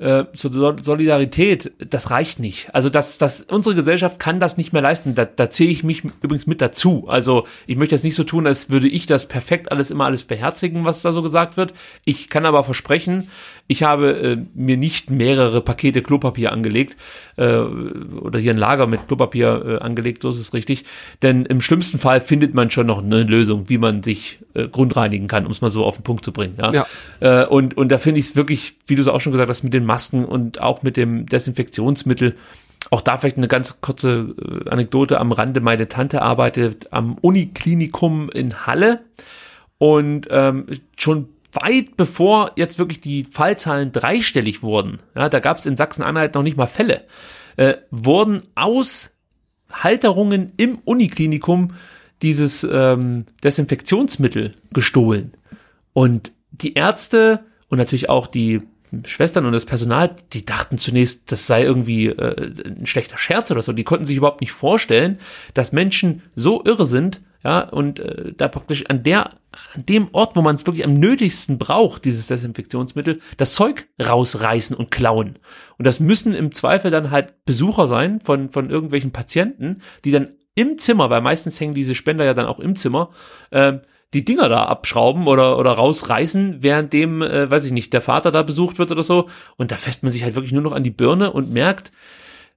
äh, zur Solidarität, das reicht nicht. Also das, das, unsere Gesellschaft kann das nicht mehr leisten. Da, da zähle ich mich übrigens mit dazu. Also ich möchte jetzt nicht so tun, als würde ich das perfekt alles immer alles beherzigen, was da so gesagt wird. Ich kann aber versprechen, ich habe äh, mir nicht mehrere Pakete Klopapier angelegt äh, oder hier ein Lager mit Klopapier äh, angelegt, so ist es richtig. Denn im schlimmsten Fall findet man schon noch eine Lösung, wie man sich äh, grundreinigen kann, um es mal so auf den Punkt zu bringen. Ja. ja. Äh, und, und da finde ich es wirklich, wie du es auch schon gesagt hast, mit den Masken und auch mit dem Desinfektionsmittel. Auch da vielleicht eine ganz kurze äh, Anekdote am Rande. Meine Tante arbeitet am Uniklinikum in Halle und ähm, schon weit bevor jetzt wirklich die Fallzahlen dreistellig wurden, ja, da gab es in Sachsen-Anhalt noch nicht mal Fälle, äh, wurden aus Halterungen im Uniklinikum dieses ähm, Desinfektionsmittel gestohlen. Und die Ärzte und natürlich auch die Schwestern und das Personal, die dachten zunächst, das sei irgendwie äh, ein schlechter Scherz oder so. Die konnten sich überhaupt nicht vorstellen, dass Menschen so irre sind, ja, und äh, da praktisch an der, an dem Ort, wo man es wirklich am nötigsten braucht, dieses Desinfektionsmittel, das Zeug rausreißen und klauen. Und das müssen im Zweifel dann halt Besucher sein von, von irgendwelchen Patienten, die dann im Zimmer, weil meistens hängen diese Spender ja dann auch im Zimmer, äh, die Dinger da abschrauben oder, oder rausreißen, während dem, äh, weiß ich nicht, der Vater da besucht wird oder so. Und da fässt man sich halt wirklich nur noch an die Birne und merkt,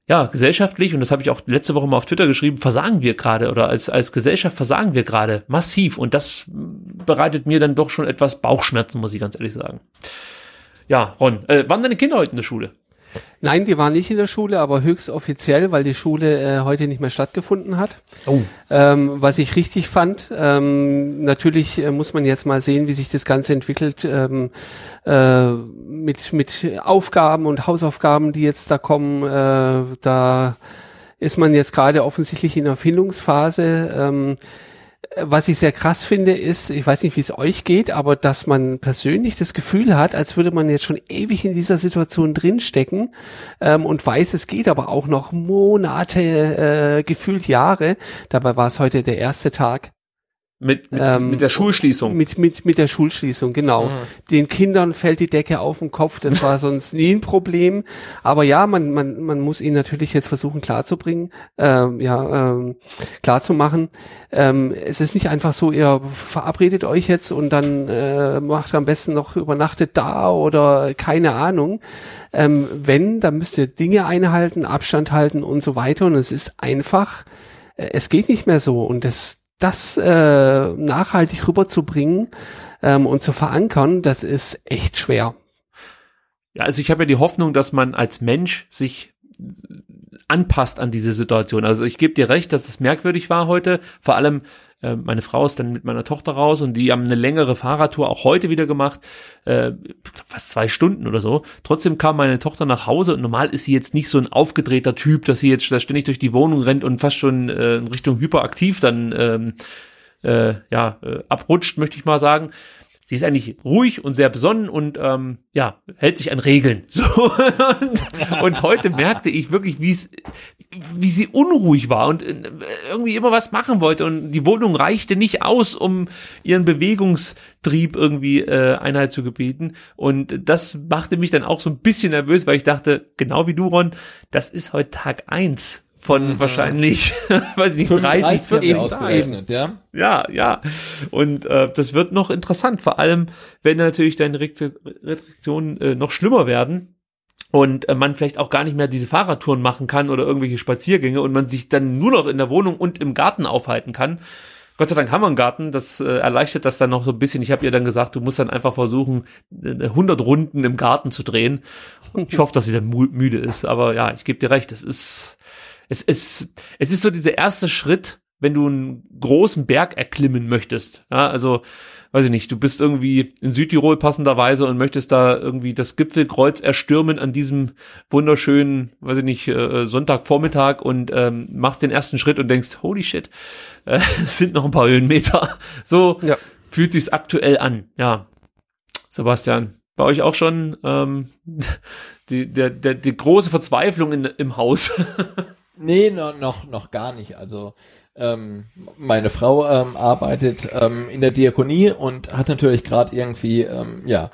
ja, gesellschaftlich, und das habe ich auch letzte Woche mal auf Twitter geschrieben, versagen wir gerade oder als, als Gesellschaft versagen wir gerade massiv. Und das bereitet mir dann doch schon etwas Bauchschmerzen, muss ich ganz ehrlich sagen. Ja, Ron, äh, waren deine Kinder heute in der Schule? Nein, die waren nicht in der Schule, aber höchst offiziell, weil die Schule äh, heute nicht mehr stattgefunden hat. Oh. Ähm, was ich richtig fand. Ähm, natürlich äh, muss man jetzt mal sehen, wie sich das Ganze entwickelt ähm, äh, mit, mit Aufgaben und Hausaufgaben, die jetzt da kommen. Äh, da ist man jetzt gerade offensichtlich in der Findungsphase. Was ich sehr krass finde, ist, ich weiß nicht, wie es euch geht, aber dass man persönlich das Gefühl hat, als würde man jetzt schon ewig in dieser Situation drinstecken ähm, und weiß, es geht aber auch noch Monate, äh, gefühlt Jahre. Dabei war es heute der erste Tag. Mit, mit, ähm, mit der Schulschließung. Mit, mit, mit der Schulschließung, genau. Mhm. Den Kindern fällt die Decke auf den Kopf, das war sonst nie ein Problem. Aber ja, man, man, man muss ihnen natürlich jetzt versuchen klarzubringen, ähm, ja, ähm, klarzumachen. Ähm, es ist nicht einfach so, ihr verabredet euch jetzt und dann äh, macht am besten noch übernachtet da oder keine Ahnung. Ähm, wenn, dann müsst ihr Dinge einhalten, Abstand halten und so weiter. Und es ist einfach, äh, es geht nicht mehr so. Und das, das äh, nachhaltig rüberzubringen ähm, und zu verankern, das ist echt schwer. Ja, also ich habe ja die Hoffnung, dass man als Mensch sich anpasst an diese Situation. Also ich gebe dir recht, dass es merkwürdig war heute, vor allem äh, meine Frau ist dann mit meiner Tochter raus und die haben eine längere Fahrradtour auch heute wieder gemacht, äh, fast zwei Stunden oder so. Trotzdem kam meine Tochter nach Hause und normal ist sie jetzt nicht so ein aufgedrehter Typ, dass sie jetzt ständig durch die Wohnung rennt und fast schon äh, in Richtung hyperaktiv dann ähm, äh, ja äh, abrutscht, möchte ich mal sagen sie ist eigentlich ruhig und sehr besonnen und ähm, ja, hält sich an Regeln. So. und, und heute merkte ich wirklich, wie es wie sie unruhig war und äh, irgendwie immer was machen wollte und die Wohnung reichte nicht aus, um ihren Bewegungstrieb irgendwie äh, Einheit zu gebieten und das machte mich dann auch so ein bisschen nervös, weil ich dachte, genau wie du Ron, das ist heute Tag eins von mhm. wahrscheinlich, weiß ich nicht, 30, 40 Tagen. Ja? ja, ja. Und äh, das wird noch interessant, vor allem, wenn natürlich deine Restriktionen äh, noch schlimmer werden und äh, man vielleicht auch gar nicht mehr diese Fahrradtouren machen kann oder irgendwelche Spaziergänge und man sich dann nur noch in der Wohnung und im Garten aufhalten kann. Gott sei Dank haben wir einen Garten, das äh, erleichtert das dann noch so ein bisschen. Ich habe ihr dann gesagt, du musst dann einfach versuchen, 100 Runden im Garten zu drehen. Ich hoffe, dass sie dann müde ist, aber ja, ich gebe dir recht, es ist es ist, es ist so dieser erste Schritt, wenn du einen großen Berg erklimmen möchtest. Ja, also, weiß ich nicht, du bist irgendwie in Südtirol passenderweise und möchtest da irgendwie das Gipfelkreuz erstürmen an diesem wunderschönen, weiß ich nicht, äh, Sonntagvormittag und ähm, machst den ersten Schritt und denkst, holy shit, äh, es sind noch ein paar Höhenmeter. So ja. fühlt sich's aktuell an. Ja, Sebastian, bei euch auch schon ähm, die, der, der, die große Verzweiflung in, im Haus. Nee, no, noch, noch gar nicht. Also ähm, meine Frau ähm, arbeitet ähm, in der Diakonie und hat natürlich gerade irgendwie, ähm, ja,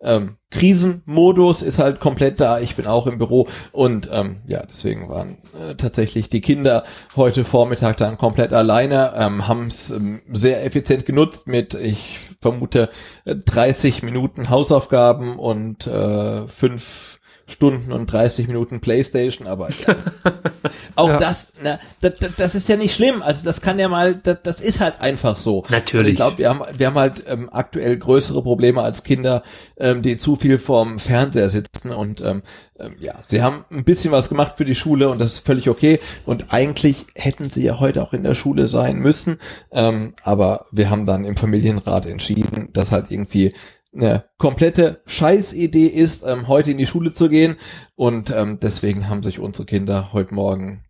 ähm, Krisenmodus ist halt komplett da. Ich bin auch im Büro und ähm, ja, deswegen waren äh, tatsächlich die Kinder heute Vormittag dann komplett alleine, ähm, haben es ähm, sehr effizient genutzt mit, ich vermute, 30 äh, Minuten Hausaufgaben und äh, fünf Stunden und 30 Minuten Playstation, aber ja. auch ja. das, na, das, das ist ja nicht schlimm. Also das kann ja mal, das, das ist halt einfach so. Natürlich. Und ich glaube, wir haben, wir haben halt ähm, aktuell größere Probleme als Kinder, ähm, die zu viel vorm Fernseher sitzen und ähm, ähm, ja, sie haben ein bisschen was gemacht für die Schule und das ist völlig okay. Und eigentlich hätten sie ja heute auch in der Schule sein müssen, ähm, aber wir haben dann im Familienrat entschieden, dass halt irgendwie eine komplette Scheißidee ist, ähm, heute in die Schule zu gehen. Und ähm, deswegen haben sich unsere Kinder heute Morgen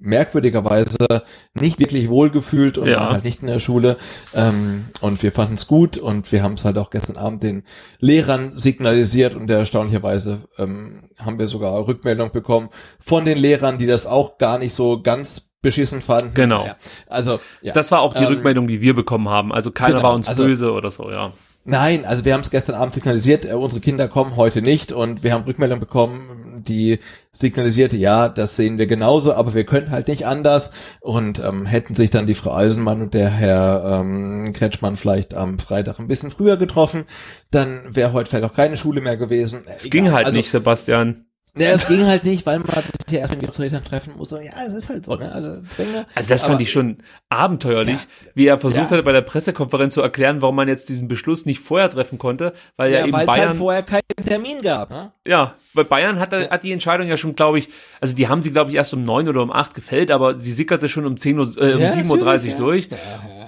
merkwürdigerweise nicht wirklich wohlgefühlt und ja. waren halt nicht in der Schule. Ähm, und wir fanden es gut und wir haben es halt auch gestern Abend den Lehrern signalisiert und erstaunlicherweise ähm, haben wir sogar Rückmeldung bekommen von den Lehrern, die das auch gar nicht so ganz beschissen fanden. Genau. Ja, also ja. das war auch die ähm, Rückmeldung, die wir bekommen haben. Also keiner genau, war uns also, böse oder so, ja. Nein, also wir haben es gestern Abend signalisiert, äh, unsere Kinder kommen heute nicht und wir haben Rückmeldung bekommen, die signalisierte, ja, das sehen wir genauso, aber wir können halt nicht anders und ähm, hätten sich dann die Frau Eisenmann und der Herr ähm, Kretschmann vielleicht am Freitag ein bisschen früher getroffen, dann wäre heute vielleicht auch keine Schule mehr gewesen. Es Egal. ging halt also, nicht, Sebastian. Ja, es ging halt nicht, weil man sich ja erst mit Vertretern treffen muss. Ja, es ist halt so, ne? Also Zwänge. Also das fand ich schon abenteuerlich, ja, wie er versucht ja. hat, bei der Pressekonferenz zu erklären, warum man jetzt diesen Beschluss nicht vorher treffen konnte, weil ja, ja eben weil Bayern halt vorher keinen Termin gab. Ne? Ja, weil Bayern hat, hat die Entscheidung ja schon, glaube ich, also die haben sie, glaube ich, erst um neun oder um acht gefällt, aber sie sickerte schon um zehn Uhr, äh, um sieben Uhr dreißig durch.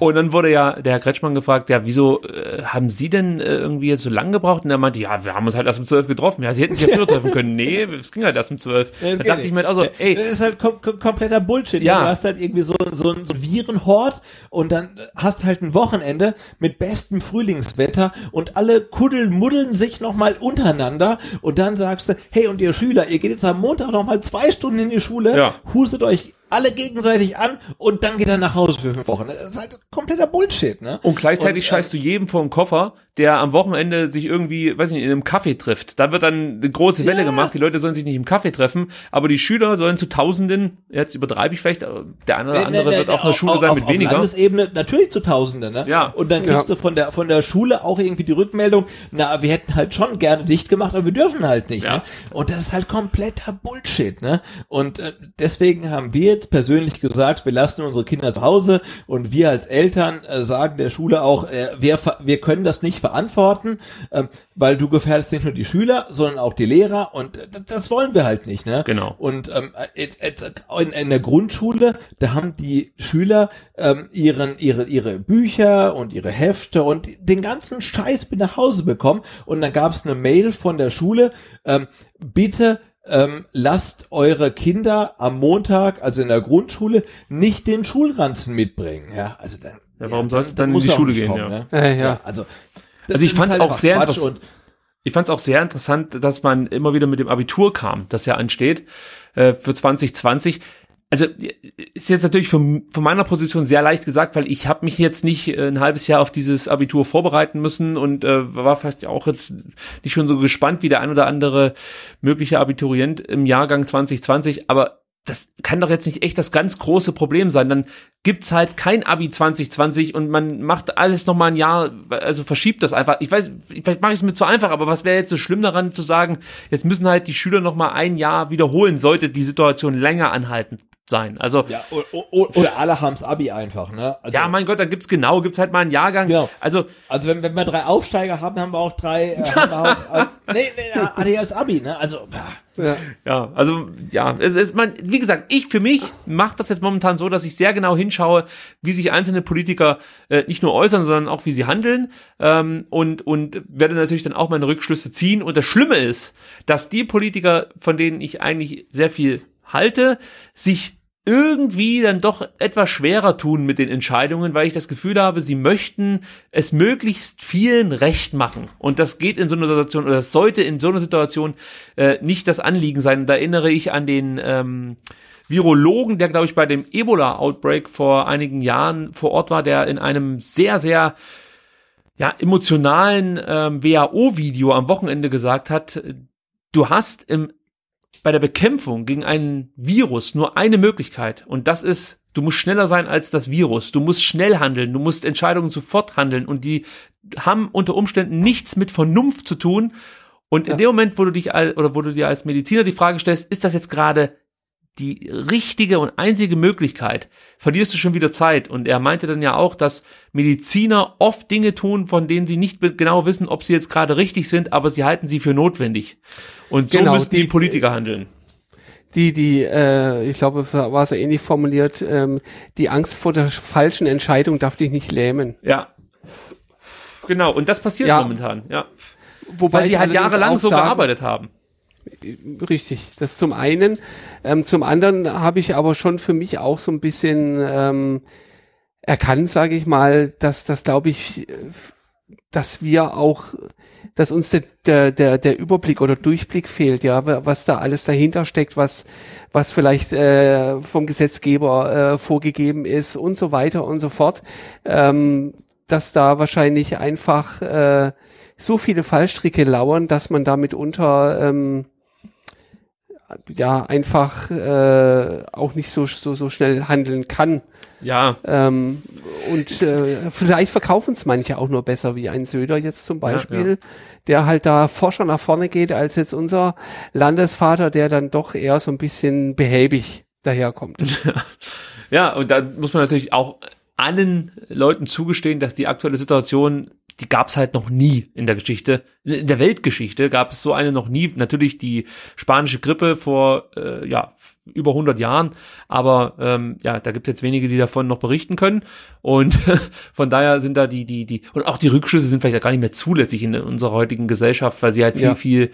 Und dann wurde ja der Herr Kretschmann gefragt, ja, wieso äh, haben Sie denn äh, irgendwie jetzt so lange gebraucht? Und er meinte, ja, wir haben uns halt erst um zwölf getroffen. Ja, Sie hätten sich ja früher treffen können. Nee, es ging halt erst um zwölf. Ja, da dachte ich mir halt also, ey. Das ist halt kom kom kompletter Bullshit. Ja. Du hast halt irgendwie so, so, so ein Virenhort und dann hast halt ein Wochenende mit bestem Frühlingswetter und alle kuddelmuddeln sich nochmal untereinander und dann sagst du, hey, und ihr Schüler, ihr geht jetzt am Montag nochmal zwei Stunden in die Schule, ja. hustet euch alle gegenseitig an und dann geht er nach Hause für fünf Wochen. Das ist halt kompletter Bullshit, ne? Und gleichzeitig und, scheißt du jedem vor den Koffer, der am Wochenende sich irgendwie, weiß nicht, in einem Kaffee trifft. Da wird dann eine große Welle ja. gemacht, die Leute sollen sich nicht im Kaffee treffen, aber die Schüler sollen zu Tausenden, jetzt übertreibe ich vielleicht, der eine oder andere nee, nee, wird auf einer Schule auf, sein mit auf, weniger. Auf Landesebene natürlich zu Tausenden, ne? Ja. Und dann kriegst ja. du von der, von der Schule auch irgendwie die Rückmeldung, na, wir hätten halt schon gerne dicht gemacht, aber wir dürfen halt nicht, ja. ne? Und das ist halt kompletter Bullshit, ne? Und äh, deswegen haben wir jetzt persönlich gesagt, wir lassen unsere Kinder zu Hause und wir als Eltern äh, sagen der Schule auch, äh, wir, wir können das nicht verantworten, äh, weil du gefährdest nicht nur die Schüler, sondern auch die Lehrer und das wollen wir halt nicht, ne? Genau. Und ähm, jetzt, jetzt in, in der Grundschule, da haben die Schüler ähm, ihren, ihre, ihre Bücher und ihre Hefte und den ganzen Scheiß mit nach Hause bekommen und dann gab es eine Mail von der Schule, ähm, bitte ähm, lasst eure Kinder am Montag, also in der Grundschule, nicht den Schulranzen mitbringen. Ja, also dann, ja, warum ja, soll es dann, in die Schule gehen? Kommen, ja. Ne? Ja, ja. also, also ich fand es halt auch sehr interessant. Ich fand es auch sehr interessant, dass man immer wieder mit dem Abitur kam, das ja ansteht äh, für 2020 also ist jetzt natürlich von, von meiner Position sehr leicht gesagt, weil ich habe mich jetzt nicht äh, ein halbes Jahr auf dieses Abitur vorbereiten müssen und äh, war vielleicht auch jetzt nicht schon so gespannt wie der ein oder andere mögliche Abiturient im Jahrgang 2020, aber das kann doch jetzt nicht echt das ganz große Problem sein. Dann gibt's halt kein Abi 2020 und man macht alles noch mal ein Jahr, also verschiebt das einfach. Ich weiß, vielleicht mache ich es mir zu einfach, aber was wäre jetzt so schlimm daran zu sagen, jetzt müssen halt die Schüler noch mal ein Jahr wiederholen, sollte die Situation länger anhalten sein. Also ja, oder, oder alle haben's Abi einfach, ne? Also, ja, mein Gott, dann gibt's genau, gibt's halt mal einen Jahrgang. Genau. Also also wenn, wenn wir drei Aufsteiger haben, haben wir auch drei. Äh, haben wir auch, äh, nee, nee, ADS Abi, ne? Also ja. ja, also ja, es ist man, wie gesagt, ich für mich mache das jetzt momentan so, dass ich sehr genau hinschaue, wie sich einzelne Politiker äh, nicht nur äußern, sondern auch wie sie handeln ähm, und und werde natürlich dann auch meine Rückschlüsse ziehen. Und das Schlimme ist, dass die Politiker, von denen ich eigentlich sehr viel halte, sich irgendwie dann doch etwas schwerer tun mit den Entscheidungen, weil ich das Gefühl habe, sie möchten es möglichst vielen recht machen. Und das geht in so einer Situation, oder das sollte in so einer Situation äh, nicht das Anliegen sein. Da erinnere ich an den ähm, Virologen, der, glaube ich, bei dem Ebola-Outbreak vor einigen Jahren vor Ort war, der in einem sehr, sehr ja, emotionalen ähm, WHO-Video am Wochenende gesagt hat, du hast im, bei der Bekämpfung gegen einen Virus nur eine Möglichkeit und das ist, du musst schneller sein als das Virus, du musst schnell handeln, du musst Entscheidungen sofort handeln. Und die haben unter Umständen nichts mit Vernunft zu tun. Und in dem Moment, wo du dich als, oder wo du dir als Mediziner die Frage stellst, ist das jetzt gerade die richtige und einzige Möglichkeit, verlierst du schon wieder Zeit. Und er meinte dann ja auch, dass Mediziner oft Dinge tun, von denen sie nicht genau wissen, ob sie jetzt gerade richtig sind, aber sie halten sie für notwendig. Und so Genau, müssen die, die- Politiker handeln. die, die, äh, ich glaube, war so ähnlich formuliert, ähm, die Angst vor der falschen Entscheidung darf dich nicht lähmen. Ja. Genau, und das passiert Ja. momentan, ja. Wobei Weil sie halt jahrelang so gearbeitet haben. Richtig, das zum einen. Ähm, zum anderen habe ich aber schon für mich auch so ein bisschen ähm, erkannt, sage ich mal, dass das glaube ich, dass wir auch, dass uns der, der, der, Überblick oder Durchblick fehlt, ja, wa- was da alles dahinter steckt, was, was vielleicht äh, vom Gesetzgeber äh, vorgegeben ist und so weiter und so fort. Ähm, dass da wahrscheinlich einfach äh, so viele Fallstricke lauern, dass man da mitunter ähm, ja einfach äh, auch nicht so so so schnell handeln kann. Ja, Ähm, und äh, vielleicht verkaufen es manche auch nur besser wie ein Söder jetzt zum Beispiel, der halt da forscher nach vorne geht als jetzt unser Landesvater, der dann doch eher so ein bisschen behäbig daherkommt. Ja, und da muss man natürlich auch allen Leuten zugestehen, dass die aktuelle Situation, die gab es halt noch nie in der Geschichte. In der Weltgeschichte gab es so eine noch nie. Natürlich die spanische Grippe vor äh, ja über 100 Jahren, aber ähm, ja, da gibt es jetzt wenige, die davon noch berichten können. Und von daher sind da die, die, die, und auch die Rückschlüsse sind vielleicht gar nicht mehr zulässig in unserer heutigen Gesellschaft, weil sie halt viel, Ja. viel,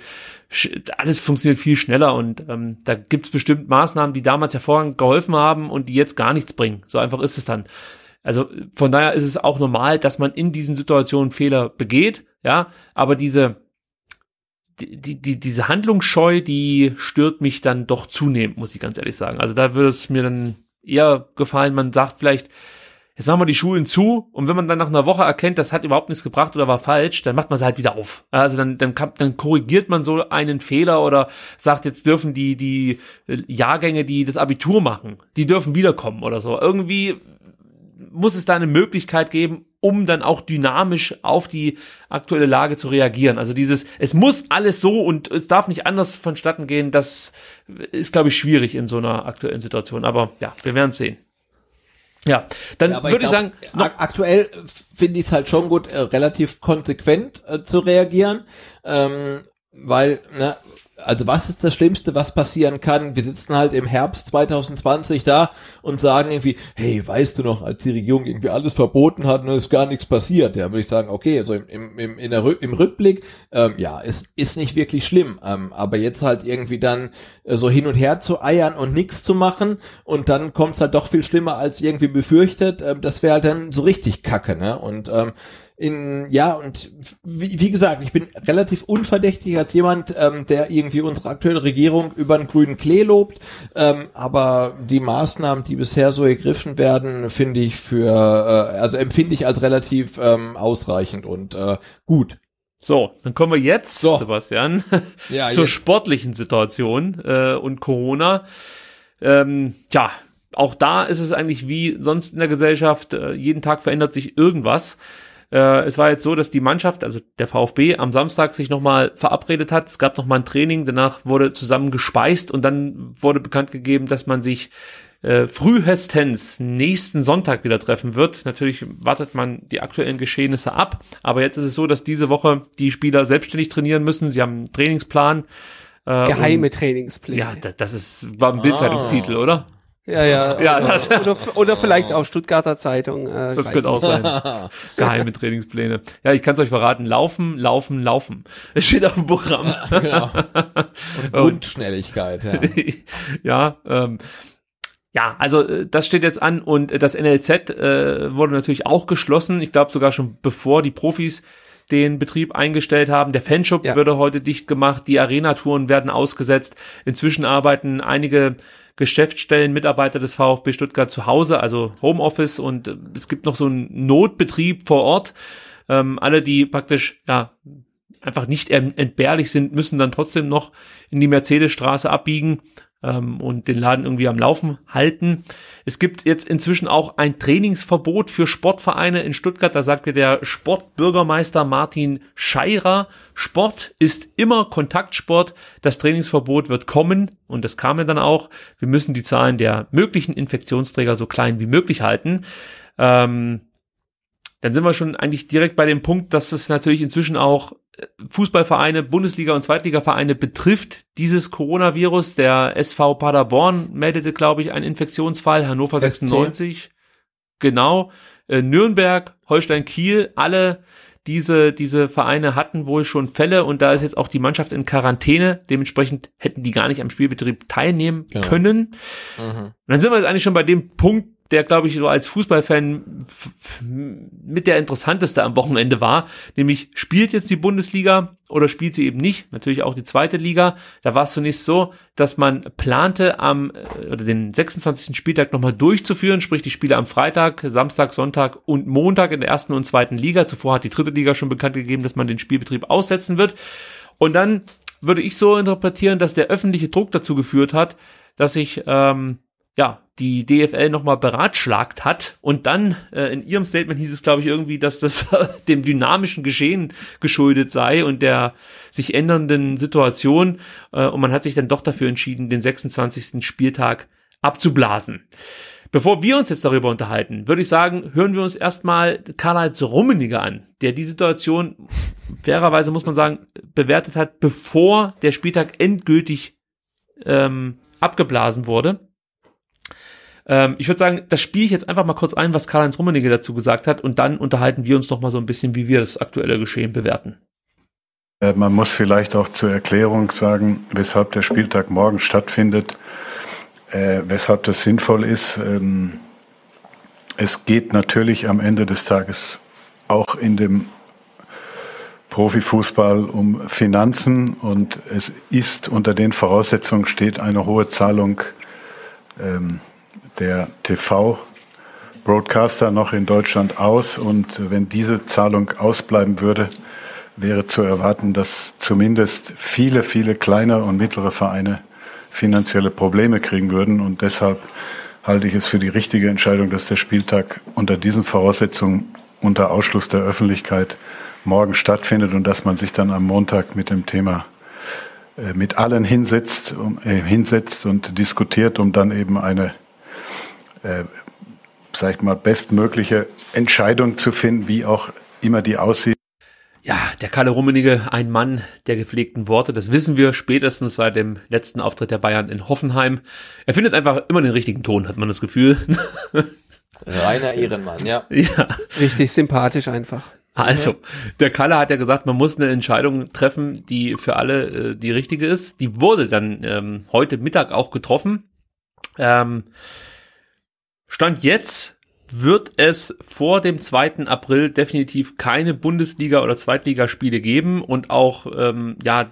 alles funktioniert viel schneller und ähm, da gibt es bestimmt Maßnahmen, die damals hervorragend geholfen haben und die jetzt gar nichts bringen. So einfach ist es dann. Also von daher ist es auch normal, dass man in diesen Situationen Fehler begeht, ja, aber diese, die, die, die, diese Handlungsscheu, die stört mich dann doch zunehmend, muss ich ganz ehrlich sagen. Also da würde es mir dann eher gefallen, man sagt vielleicht, jetzt machen wir die Schulen zu und wenn man dann nach einer Woche erkennt, das hat überhaupt nichts gebracht oder war falsch, dann macht man sie halt wieder auf. Also dann, dann, dann korrigiert man so einen Fehler oder sagt, jetzt dürfen die, die äh, Jahrgänge, die das Abitur machen, die dürfen wiederkommen oder so. Irgendwie muss es da eine Möglichkeit geben, um dann auch dynamisch auf die aktuelle Lage zu reagieren. Also dieses, es muss alles so und es darf nicht anders vonstatten gehen, das ist, glaube ich, schwierig in so einer aktuellen Situation. Aber ja, wir werden es sehen. Ja, dann Ja, würde ich, glaub, sagen, aktuell finde ich es halt schon gut, äh, relativ konsequent äh, zu reagieren, ähm, weil, ne, also was ist das Schlimmste, was passieren kann? Wir sitzen halt im Herbst 2020 da und sagen irgendwie, hey, weißt du noch, als die Regierung irgendwie alles verboten hat und es ist gar nichts passiert, ja, würde ich sagen, okay, also im, im, im, Rück, im Rückblick, ähm, ja, es ist nicht wirklich schlimm, ähm, aber jetzt halt irgendwie dann äh, so hin und her zu eiern und nichts zu machen und dann kommt es halt doch viel schlimmer als irgendwie befürchtet, ähm, das wäre halt dann so richtig kacke, ne? Und ähm, in, ja, und wie, wie gesagt, ich bin relativ unverdächtig als jemand, ähm, der irgendwie unsere aktuelle Regierung über den grünen Klee lobt, ähm, aber die Maßnahmen, die bisher so ergriffen werden, finde ich für, äh, also empfinde ich als relativ ähm, ausreichend und äh, gut. so, dann kommen wir jetzt, So. Sebastian, Ja, zur jetzt. sportlichen Situation äh, und Corona. Ähm, ja, auch da ist es eigentlich wie sonst in der Gesellschaft, äh, jeden Tag verändert sich irgendwas. Äh, es war jetzt so, dass die Mannschaft, also der VfB, am Samstag sich nochmal verabredet hat. Es gab nochmal ein Training, danach wurde zusammen gespeist und dann wurde bekannt gegeben, dass man sich äh, frühestens nächsten Sonntag wieder treffen wird. Natürlich wartet man die aktuellen Geschehnisse ab, aber jetzt ist es so, dass diese Woche die Spieler selbstständig trainieren müssen. Sie haben einen Trainingsplan. Äh, Geheime und- Trainingspläne. Ja, das, das ist, war ein Bildzeitungstitel, oder? Ja, ja. Ja, oder, das- oder, oder vielleicht auch Stuttgarter Zeitung. Äh, Das könnte auch sein. Geheime Trainingspläne. Ja, ich kann es euch verraten. Laufen, laufen, laufen. Es steht auf dem Programm. Genau. Und Grundschnelligkeit, ja. ja, ähm, ja, also äh, das steht jetzt an und äh, das NLZ äh, wurde natürlich auch geschlossen. Ich glaube sogar schon bevor die Profis den Betrieb eingestellt haben. Der Fanshop ja. würde heute dicht gemacht, die Arena-Touren werden ausgesetzt. Inzwischen arbeiten einige Geschäftsstellen, Mitarbeiter des VfB Stuttgart zu Hause, also Homeoffice und äh, es gibt noch so einen Notbetrieb vor Ort. Ähm, alle, die praktisch ja einfach nicht entbehrlich sind, müssen dann trotzdem noch in die Mercedesstraße abbiegen ähm, und den Laden irgendwie am Laufen halten. Es gibt jetzt inzwischen auch ein Trainingsverbot für Sportvereine in Stuttgart. Da sagte der Sportbürgermeister Martin Scheirer, Sport ist immer Kontaktsport. Das Trainingsverbot wird kommen und das kam ja dann auch. Wir müssen die Zahlen der möglichen Infektionsträger so klein wie möglich halten. Ähm, dann sind wir schon eigentlich direkt bei dem Punkt, dass es natürlich inzwischen auch Fußballvereine, Bundesliga und Zweitligavereine betrifft dieses Coronavirus. Der SV Paderborn meldete, glaube ich, einen Infektionsfall, Hannover 96. Genau. Äh, Nürnberg, Holstein Kiel, alle diese, diese Vereine hatten wohl schon Fälle und da ist jetzt auch die Mannschaft in Quarantäne. Dementsprechend hätten die gar nicht am Spielbetrieb teilnehmen genau. können. Mhm. Und dann sind wir jetzt eigentlich schon bei dem Punkt, der, glaube ich, so als Fußballfan mit der interessanteste am Wochenende war. Nämlich, spielt jetzt die Bundesliga oder spielt sie eben nicht? Natürlich auch die zweite Liga. Da war es zunächst so, dass man plante, am äh, oder den 26. Spieltag nochmal durchzuführen, sprich die Spiele am Freitag, Samstag, Sonntag und Montag in der ersten und zweiten Liga. Zuvor hat die dritte Liga schon bekannt gegeben, dass man den Spielbetrieb aussetzen wird. Und dann würde ich so interpretieren, dass der öffentliche Druck dazu geführt hat, dass sich ähm, ja, die DFL nochmal beratschlagt hat und dann äh, in ihrem Statement hieß es, glaube ich, irgendwie, dass das dem dynamischen Geschehen geschuldet sei und der sich ändernden Situation äh, und man hat sich dann doch dafür entschieden, den 26. Spieltag abzublasen. Bevor wir uns jetzt darüber unterhalten, würde ich sagen, hören wir uns erstmal Karl-Heinz Rummeniger an, der die Situation fairerweise, muss man sagen, bewertet hat, bevor der Spieltag endgültig ähm, abgeblasen wurde. Ähm, ich würde sagen, das spiele ich jetzt einfach mal kurz ein, was Karl-Heinz Rummenigge dazu gesagt hat und dann unterhalten wir uns noch mal so ein bisschen, wie wir das aktuelle Geschehen bewerten. Äh, man muss vielleicht auch zur Erklärung sagen, weshalb der Spieltag morgen stattfindet, äh, weshalb das sinnvoll ist. Ähm, es geht natürlich am Ende des Tages auch in dem Profifußball um Finanzen und es ist unter den Voraussetzungen steht eine hohe Zahlung ähm, der TV-Broadcaster noch in Deutschland aus. Und wenn diese Zahlung ausbleiben würde, wäre zu erwarten, dass zumindest viele, viele kleine und mittlere Vereine finanzielle Probleme kriegen würden. Und deshalb halte ich es für die richtige Entscheidung, dass der Spieltag unter diesen Voraussetzungen unter Ausschluss der Öffentlichkeit morgen stattfindet und dass man sich dann am Montag mit dem Thema äh, mit allen hinsetzt, um, äh, hinsetzt und diskutiert, um dann eben eine äh, sag ich mal, bestmögliche Entscheidung zu finden, wie auch immer die aussieht. Ja, der Kalle Rummenigge, ein Mann der gepflegten Worte, das wissen wir spätestens seit dem letzten Auftritt der Bayern in Hoffenheim. Er findet einfach immer den richtigen Ton, hat man das Gefühl. Reiner Ehrenmann, ja. Ja. Richtig sympathisch einfach. Also, der Kalle hat ja gesagt, man muss eine Entscheidung treffen, die für alle äh, die richtige ist. Die wurde dann ähm, heute Mittag auch getroffen. Ähm, Stand jetzt wird es vor dem 2. April definitiv keine Bundesliga- oder Zweitligaspiele geben und auch, ähm, ja,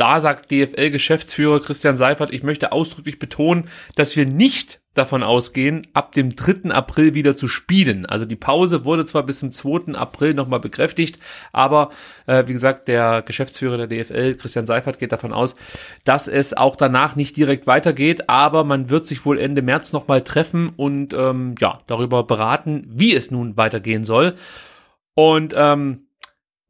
da sagt DFL-Geschäftsführer Christian Seifert, ich möchte ausdrücklich betonen, dass wir nicht davon ausgehen, ab dem 3. April wieder zu spielen. Also die Pause wurde zwar bis zum 2. April nochmal bekräftigt, aber äh, wie gesagt, der Geschäftsführer der DFL, Christian Seifert, geht davon aus, dass es auch danach nicht direkt weitergeht, aber man wird sich wohl Ende März nochmal treffen und ähm, ja, darüber beraten, wie es nun weitergehen soll. Und ähm,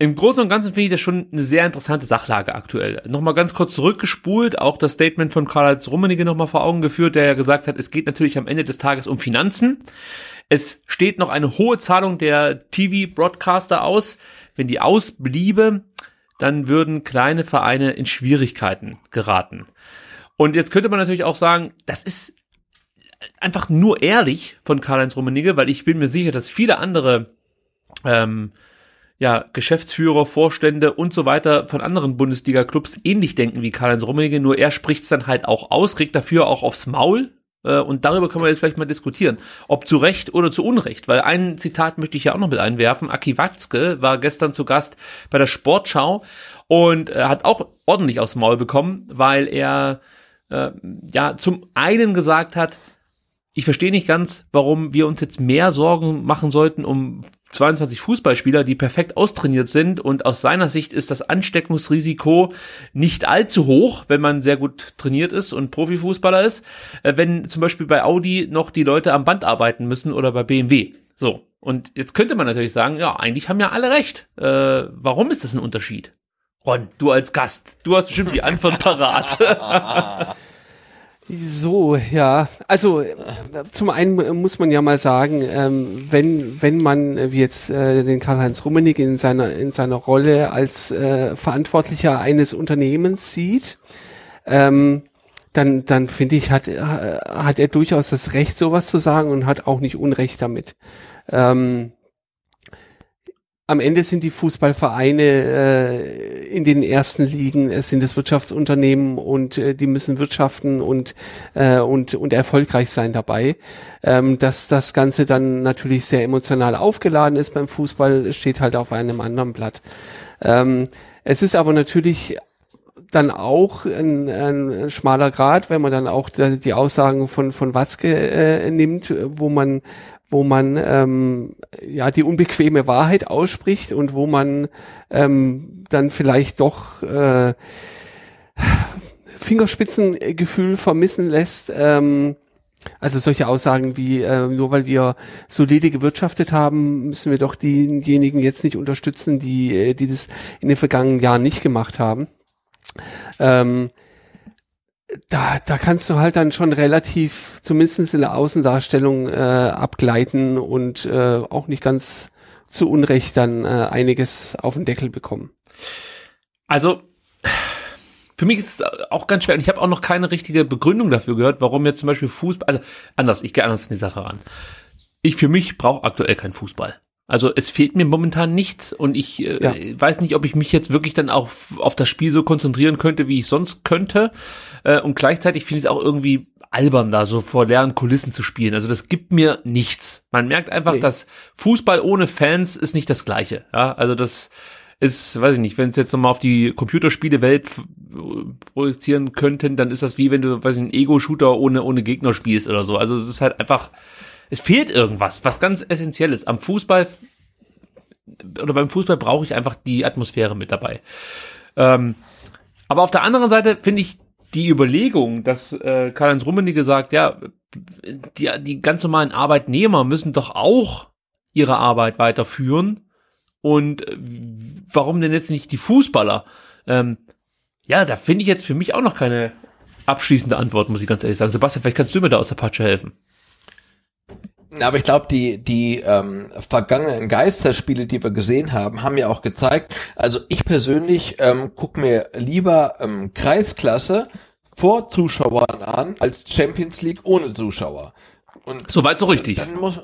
im Großen und Ganzen finde ich das schon eine sehr interessante Sachlage aktuell. Nochmal ganz kurz zurückgespult, auch das Statement von Karl-Heinz Rummenigge nochmal vor Augen geführt, der ja gesagt hat, es geht natürlich am Ende des Tages um Finanzen. Es steht noch eine hohe Zahlung der TV-Broadcaster aus. Wenn die ausbliebe, dann würden kleine Vereine in Schwierigkeiten geraten. Und jetzt könnte man natürlich auch sagen, das ist einfach nur ehrlich von Karl-Heinz Rummenigge, weil ich bin mir sicher, dass viele andere ähm, ja, Geschäftsführer, Vorstände und so weiter von anderen Bundesliga-Clubs ähnlich denken wie Karl-Heinz Rummenigge, nur er spricht's dann halt auch aus, kriegt dafür auch aufs Maul, Äh, und darüber können wir jetzt vielleicht mal diskutieren. Ob zu Recht oder zu Unrecht. Weil ein Zitat möchte ich ja auch noch mit einwerfen. Aki Watzke war gestern zu Gast bei der Sportschau und äh, hat auch ordentlich aufs Maul bekommen, weil er äh, ja zum einen gesagt hat, ich verstehe nicht ganz, warum wir uns jetzt mehr Sorgen machen sollten um 22 Fußballspieler, die perfekt austrainiert sind und aus seiner Sicht ist das Ansteckungsrisiko nicht allzu hoch, wenn man sehr gut trainiert ist und Profifußballer ist, äh, wenn zum Beispiel bei Audi noch die Leute am Band arbeiten müssen oder bei BMW. So. Und jetzt könnte man natürlich sagen, ja, eigentlich haben ja alle recht. Äh, warum ist das ein Unterschied? Ron, du als Gast, du hast bestimmt die Antwort parat. So, ja. Also zum einen muss man ja mal sagen, ähm, wenn wenn man äh, wie jetzt äh, den Karl-Heinz Rummenig in seiner in seiner Rolle als äh, Verantwortlicher eines Unternehmens sieht, ähm, dann dann finde ich hat hat er durchaus das Recht sowas zu sagen und hat auch nicht Unrecht damit. Ähm, am Ende sind die Fußballvereine äh, in den ersten Ligen, es sind das Wirtschaftsunternehmen und äh, die müssen wirtschaften und, äh, und, und erfolgreich sein dabei. Ähm, dass das Ganze dann natürlich sehr emotional aufgeladen ist beim Fußball, steht halt auf einem anderen Blatt. Ähm, es ist aber natürlich dann auch ein, ein schmaler Grad, wenn man dann auch die Aussagen von von Watzke äh, nimmt, wo man wo man ähm, ja die unbequeme Wahrheit ausspricht und wo man ähm, dann vielleicht doch äh, Fingerspitzengefühl vermissen lässt. Ähm, also solche Aussagen wie, äh, nur weil wir solide gewirtschaftet haben, müssen wir doch diejenigen jetzt nicht unterstützen, die, äh, die das in den vergangenen Jahren nicht gemacht haben. Ähm, da, da kannst du halt dann schon relativ, zumindest in der Außendarstellung, äh, abgleiten und äh, auch nicht ganz zu Unrecht dann äh, einiges auf den Deckel bekommen. Also, für mich ist es auch ganz schwer. Und ich habe auch noch keine richtige Begründung dafür gehört, warum jetzt zum Beispiel Fußball, also anders, ich gehe anders in die Sache ran. Ich für mich brauche aktuell keinen Fußball. Also es fehlt mir momentan nichts und ich äh, ja. weiß nicht, ob ich mich jetzt wirklich dann auch auf das Spiel so konzentrieren könnte, wie ich sonst könnte. Äh, und gleichzeitig finde ich es auch irgendwie albern, da so vor leeren Kulissen zu spielen. Also das gibt mir nichts. Man merkt einfach, nee. dass Fußball ohne Fans ist nicht das Gleiche. Ja, also das ist, weiß ich nicht, wenn es jetzt nochmal auf die Computerspiele-Welt projizieren könnten, dann ist das wie wenn du, weiß ich, einen Ego-Shooter ohne, ohne Gegner spielst oder so. Also es ist halt einfach, es fehlt irgendwas, was ganz essentielles. Am Fußball oder beim Fußball brauche ich einfach die Atmosphäre mit dabei. Ähm, aber auf der anderen Seite finde ich die Überlegung, dass äh, Karl-Heinz Rummenigge sagt, ja, die, die ganz normalen Arbeitnehmer müssen doch auch ihre Arbeit weiterführen. Und äh, warum denn jetzt nicht die Fußballer? Ähm, ja, da finde ich jetzt für mich auch noch keine abschließende Antwort, muss ich ganz ehrlich sagen. Sebastian, vielleicht kannst du mir da aus der Patsche helfen. Aber ich glaube, die, die ähm, vergangenen Geisterspiele, die wir gesehen haben, haben ja auch gezeigt, also ich persönlich ähm, gucke mir lieber ähm, Kreisklasse vor Zuschauern an, als Champions League ohne Zuschauer. Und Soweit so richtig. Dann muss,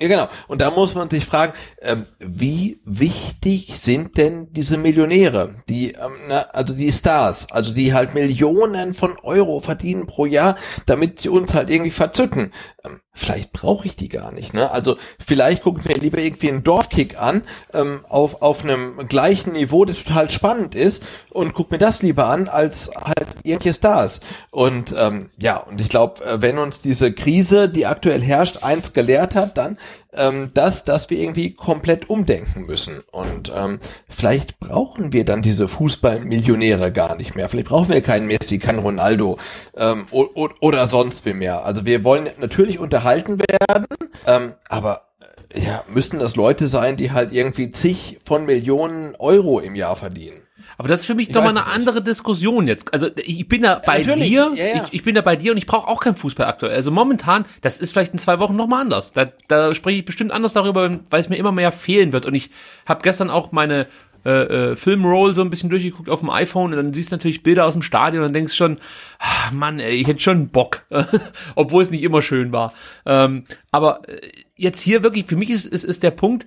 ja, genau. Und da muss man sich fragen, ähm, wie wichtig sind denn diese Millionäre, die, ähm, na, also die Stars, also die halt Millionen von Euro verdienen pro Jahr, damit sie uns halt irgendwie verzücken. Ähm, vielleicht brauche ich die gar nicht. Ne? Also vielleicht gucke ich mir lieber irgendwie einen Dorfkick an ähm, auf auf einem gleichen Niveau, das total spannend ist und guck mir das lieber an als halt irgendwelche Stars. Und ähm, ja, und ich glaube, äh, wenn uns diese Krise, die aktuell herrscht, eins gelehrt hat, dann ähm, dass, dass wir irgendwie komplett umdenken müssen. Und ähm, vielleicht brauchen wir dann diese Fußballmillionäre gar nicht mehr. Vielleicht brauchen wir keinen Messi, keinen Ronaldo ähm, oder sonst wie mehr. Also wir wollen natürlich unterhalten werden, ähm, aber äh, ja, müssen das Leute sein, die halt irgendwie zig von Millionen Euro im Jahr verdienen. Aber das ist für mich doch mal eine andere Diskussion jetzt. Also ich bin da bei Natürlich. dir, ja, ja. Ich, ich, bin da bei dir und ich brauche auch keinen Fußball aktuell. Also momentan, das ist vielleicht in zwei Wochen nochmal anders. Da, da spreche ich bestimmt anders darüber, weil es mir immer mehr fehlen wird. Und ich habe gestern auch meine äh, äh, Filmroll so ein bisschen durchgeguckt auf dem iPhone und dann siehst du natürlich Bilder aus dem Stadion und denkst schon, ach Mann, ey, ich hätte schon Bock, obwohl es nicht immer schön war. Ähm, aber äh, jetzt hier wirklich, für mich ist, ist, ist der Punkt,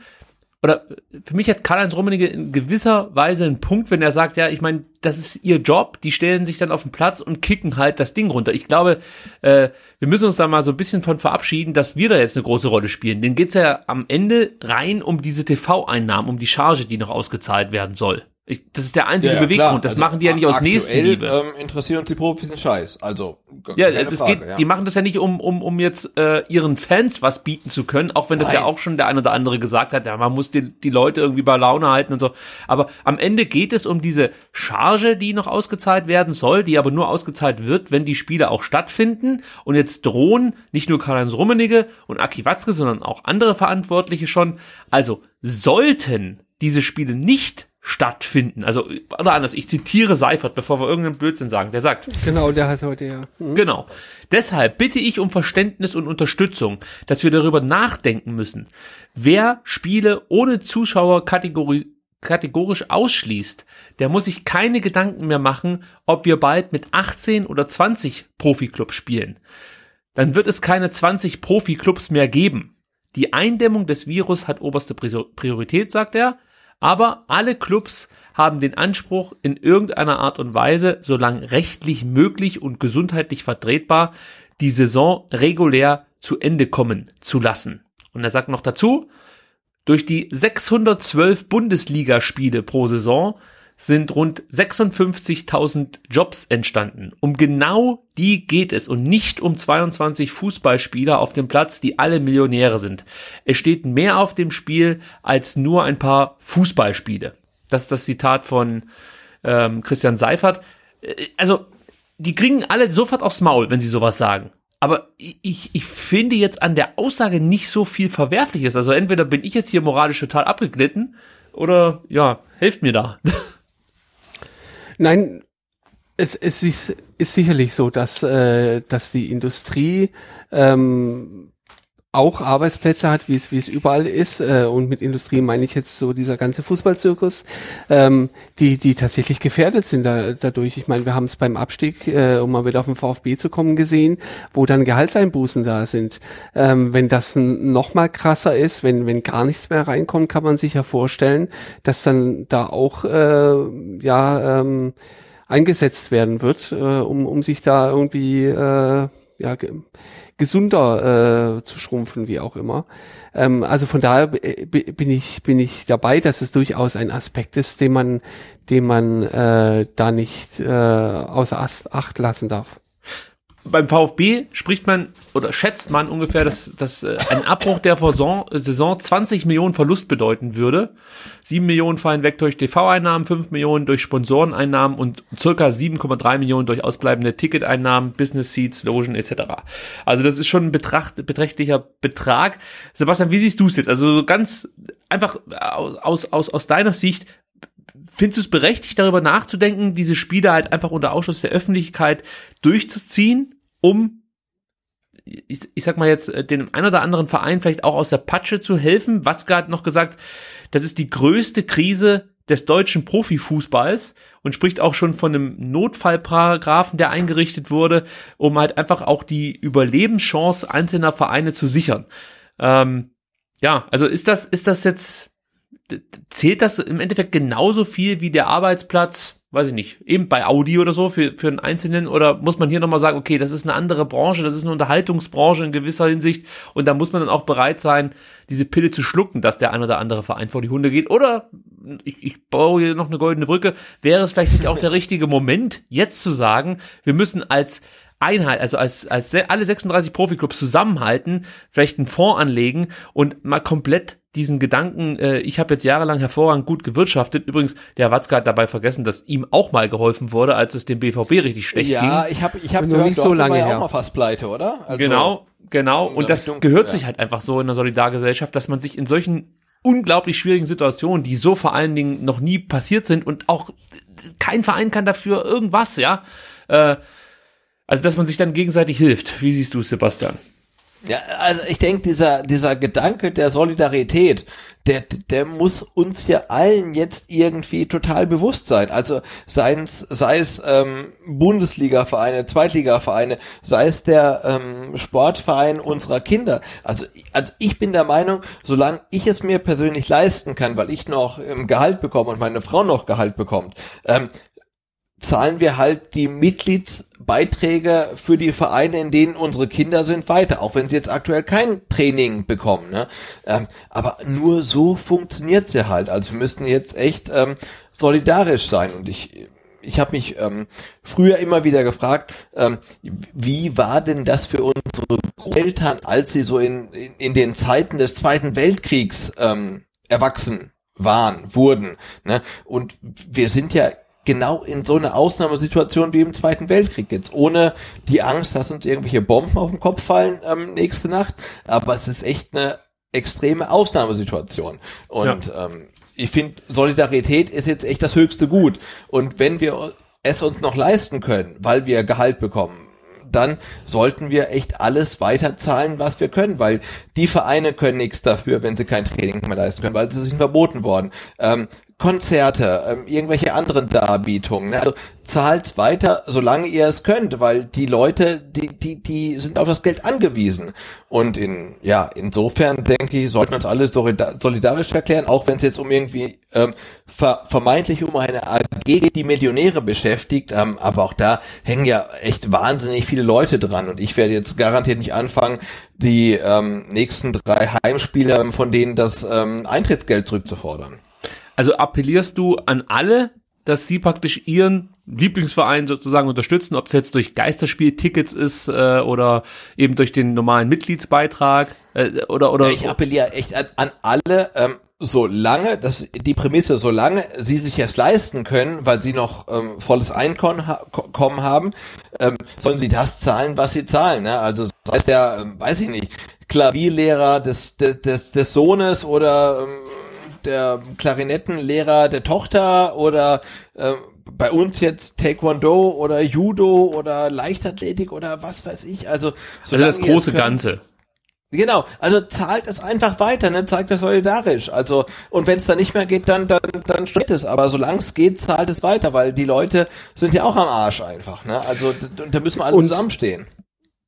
oder für mich hat Karl-Heinz Rummenigge in gewisser Weise einen Punkt, wenn er sagt, ja, ich meine, das ist ihr Job, die stellen sich dann auf den Platz und kicken halt das Ding runter. Ich glaube, äh, wir müssen uns da mal so ein bisschen von verabschieden, dass wir da jetzt eine große Rolle spielen. Denen geht's ja am Ende rein um diese TV-Einnahmen, um die Charge, die noch ausgezahlt werden soll. Ich, das ist der einzige Ja, ja, Beweggrund. klar. Das Also machen die ja nicht aus aktuell, Nächstenliebe. Ähm, interessiert uns die Profis einen Scheiß. Also Ja, es Frage, geht, ja. die machen das ja nicht, um, um, um jetzt äh, ihren Fans was bieten zu können, auch wenn das ja Nein. auch schon der eine oder andere gesagt hat, ja, man muss die, die Leute irgendwie bei Laune halten und so. Aber am Ende geht es um diese Charge, die noch ausgezahlt werden soll, die aber nur ausgezahlt wird, wenn die Spiele auch stattfinden. Und jetzt drohen nicht nur Karl-Heinz Rummenigge und Aki Watzke, sondern auch andere Verantwortliche schon. Also sollten diese Spiele nicht stattfinden, also oder anders, ich zitiere Seifert, bevor wir irgendeinen Blödsinn sagen, der sagt, Genau, der hat heute ja. Mhm. Genau. Deshalb bitte ich um Verständnis und Unterstützung, dass wir darüber nachdenken müssen, wer Spiele ohne Zuschauer kategori kategorisch ausschließt, der muss sich keine Gedanken mehr machen, ob wir bald mit 18 oder 20 Profiklubs spielen. Dann wird es keine 20 Profiklubs mehr geben. Die Eindämmung des Virus hat oberste Pri- Priorität, sagt er, aber alle Clubs haben den Anspruch, in irgendeiner Art und Weise, solange rechtlich möglich und gesundheitlich vertretbar, die Saison regulär zu Ende kommen zu lassen. Und er sagt noch dazu, durch die 612 Bundesligaspiele pro Saison sind rund 56.000 Jobs entstanden. Um genau die geht es und nicht um 22 Fußballspieler auf dem Platz, die alle Millionäre sind. Es steht mehr auf dem Spiel als nur ein paar Fußballspiele. Das ist das Zitat von ähm, Christian Seifert. Äh, Also, die kriegen alle sofort aufs Maul, wenn sie sowas sagen. Aber ich, ich finde jetzt an der Aussage nicht so viel Verwerfliches. Also entweder bin ich jetzt hier moralisch total abgeglitten oder ja, helft mir da. Nein, es, es ist, ist sicherlich so, dass, äh, dass die Industrie ähm, auch Arbeitsplätze hat, wie es wie es überall ist. Äh, und mit Industrie meine ich jetzt so dieser ganze Fußballzirkus, ähm, die die tatsächlich gefährdet sind da, dadurch. Ich meine, wir haben es beim Abstieg, äh, um mal wieder auf den VfB zu kommen, gesehen, wo dann Gehaltseinbußen da sind. Ähm, wenn das noch mal krasser ist, wenn wenn gar nichts mehr reinkommt, kann man sich ja vorstellen, dass dann da auch äh, ja ähm, eingesetzt werden wird, äh, um um sich da irgendwie äh, ja gesunder äh, zu schrumpfen, wie auch immer. Ähm, also von daher bin ich bin ich dabei, dass es durchaus ein Aspekt ist, den man den man äh, da nicht äh, außer Acht lassen darf. Beim VfB spricht man oder schätzt man ungefähr, dass, dass äh, ein Abbruch der Saison, Saison 20 Millionen Verlust bedeuten würde. 7 Millionen fallen weg durch TV-Einnahmen, 5 Millionen durch Sponsoreneinnahmen und circa 7,3 Millionen durch ausbleibende Ticketeinnahmen, Business Seats, Logen etc. Also das ist schon ein betracht, beträchtlicher Betrag. Sebastian, wie siehst du es jetzt? Also so ganz einfach aus, aus, aus deiner Sicht, Findest du es berechtigt, darüber nachzudenken, diese Spiele halt einfach unter Ausschluss der Öffentlichkeit durchzuziehen, um, ich, ich sag mal jetzt, äh, dem ein oder anderen Verein vielleicht auch aus der Patsche zu helfen? Watzke hat noch gesagt, das ist die größte Krise des deutschen Profifußballs und spricht auch schon von einem Notfallparagraphen, der eingerichtet wurde, um halt einfach auch die Überlebenschance einzelner Vereine zu sichern. Ähm, ja, also ist das, ist das jetzt, zählt das im Endeffekt genauso viel wie der Arbeitsplatz, weiß ich nicht, eben bei Audi oder so für, für einen Einzelnen? Oder muss man hier nochmal sagen, okay, das ist eine andere Branche, das ist eine Unterhaltungsbranche in gewisser Hinsicht und da muss man dann auch bereit sein, diese Pille zu schlucken, dass der ein oder andere Verein vor die Hunde geht? Oder ich, ich baue hier noch eine goldene Brücke, wäre es vielleicht nicht auch der richtige Moment, jetzt zu sagen, wir müssen als Einheit, also als, als alle 36 Profiklubs zusammenhalten, vielleicht einen Fonds anlegen und mal komplett diesen Gedanken, äh, ich habe jetzt jahrelang hervorragend gut gewirtschaftet. Übrigens, der Watzke hat dabei vergessen, dass ihm auch mal geholfen wurde, als es dem BVB richtig schlecht ja, ging. ich habe ich hab Nur gehört, nicht so lange war ja her. auch mal fast pleite, oder? Also, genau, genau. Und das Richtung, gehört ja. sich halt einfach so in der Solidargesellschaft, dass man sich in solchen unglaublich schwierigen Situationen, die so vor allen Dingen noch nie passiert sind und auch kein Verein kann dafür irgendwas, ja. Äh, also, dass man sich dann gegenseitig hilft. Wie siehst du es, Sebastian? Ja, also ich denke, dieser, dieser Gedanke der Solidarität, der, der muss uns ja allen jetzt irgendwie total bewusst sein. Also sei es, sei es ähm, Bundesliga-Vereine, Zweitliga-Vereine, sei es der ähm, Sportverein unserer Kinder. Also, also ich bin der Meinung, solange ich es mir persönlich leisten kann, weil ich noch ähm, Gehalt bekomme und meine Frau noch Gehalt bekommt, ähm, zahlen wir halt die Mitgliedsbeiträge für die Vereine, in denen unsere Kinder sind, weiter, auch wenn sie jetzt aktuell kein Training bekommen. Ne? Ähm, aber nur so funktioniert's ja halt. Also wir müssten jetzt echt ähm, solidarisch sein. Und ich, ich habe mich ähm, früher immer wieder gefragt, ähm, wie war denn das für unsere Eltern, als sie so in, in, in den Zeiten des Zweiten Weltkriegs ähm, erwachsen waren, wurden. Ne? Und wir sind ja genau in so eine Ausnahmesituation wie im Zweiten Weltkrieg jetzt, ohne die Angst, dass uns irgendwelche Bomben auf den Kopf fallen ähm, nächste Nacht. Aber es ist echt eine extreme Ausnahmesituation. Und ja. ähm, ich finde, Solidarität ist jetzt echt das höchste Gut. Und wenn wir es uns noch leisten können, weil wir Gehalt bekommen, dann sollten wir echt alles weiterzahlen, was wir können, weil die Vereine können nichts dafür, wenn sie kein Training mehr leisten können, weil sie sind verboten worden. Ähm, Konzerte, ähm, irgendwelche anderen Darbietungen. Ne? Also zahlt weiter, solange ihr es könnt, weil die Leute, die, die, die sind auf das Geld angewiesen. Und in, ja, insofern denke ich, sollten wir uns alle solidarisch erklären, auch wenn es jetzt um irgendwie ähm, ver vermeintlich um eine AG die Millionäre beschäftigt, ähm, aber auch da hängen ja echt wahnsinnig viele Leute dran. Und ich werde jetzt garantiert nicht anfangen, die ähm, nächsten drei Heimspiele von denen das ähm, Eintrittsgeld zurückzufordern. Also appellierst du an alle, dass sie praktisch ihren Lieblingsverein sozusagen unterstützen, ob es jetzt durch Geisterspieltickets ist äh, oder eben durch den normalen Mitgliedsbeitrag äh, oder oder. Ja, ich appelliere echt an, an alle. Ähm, solange, das die Prämisse, solange sie sich es leisten können, weil sie noch ähm, volles Einkommen ha haben, ähm, sollen sie das zahlen, was sie zahlen. Ne? Also das heißt der, ähm, weiß ich nicht, Klavierlehrer des, des, des, des Sohnes oder ähm, der Klarinettenlehrer der Tochter oder äh, bei uns jetzt Taekwondo oder Judo oder Leichtathletik oder was weiß ich. Also, also das große Ganze. Genau, also zahlt es einfach weiter, ne? zeigt es solidarisch. Also und wenn es dann nicht mehr geht, dann dann dann steht es. Aber solange es geht, zahlt es weiter, weil die Leute sind ja auch am Arsch einfach. Ne? Also da müssen wir alle und, zusammenstehen.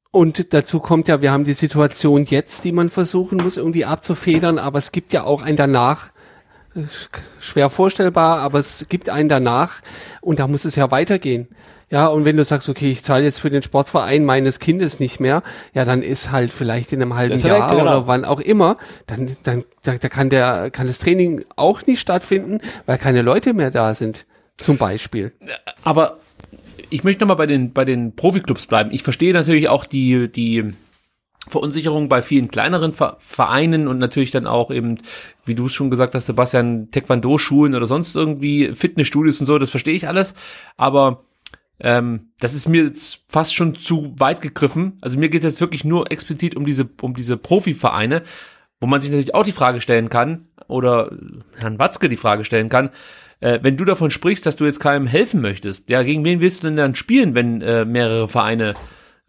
Und dazu kommt ja, wir haben die Situation jetzt, die man versuchen muss irgendwie abzufedern, aber es gibt ja auch ein danach, schwer vorstellbar, aber es gibt einen danach und da muss es ja weitergehen. Ja, und wenn du sagst, okay, ich zahle jetzt für den Sportverein meines Kindes nicht mehr, ja, dann ist halt vielleicht in einem halben Jahr genau. oder wann auch immer, dann, dann, da, da kann der, kann das Training auch nicht stattfinden, weil keine Leute mehr da sind, zum Beispiel. Aber ich möchte nochmal bei den, bei den Profiklubs bleiben. Ich verstehe natürlich auch die, die, Verunsicherung bei vielen kleineren Vereinen und natürlich dann auch eben, wie du es schon gesagt hast, Sebastian, Taekwondo-Schulen oder sonst irgendwie Fitnessstudios und so, das verstehe ich alles. Aber ähm, das ist mir jetzt fast schon zu weit gegriffen. Also mir geht es jetzt wirklich nur explizit um diese, um diese Profivereine, wo man sich natürlich auch die Frage stellen kann, oder Herrn Watzke die Frage stellen kann, äh, wenn du davon sprichst, dass du jetzt keinem helfen möchtest, ja, gegen wen willst du denn dann spielen, wenn äh, mehrere Vereine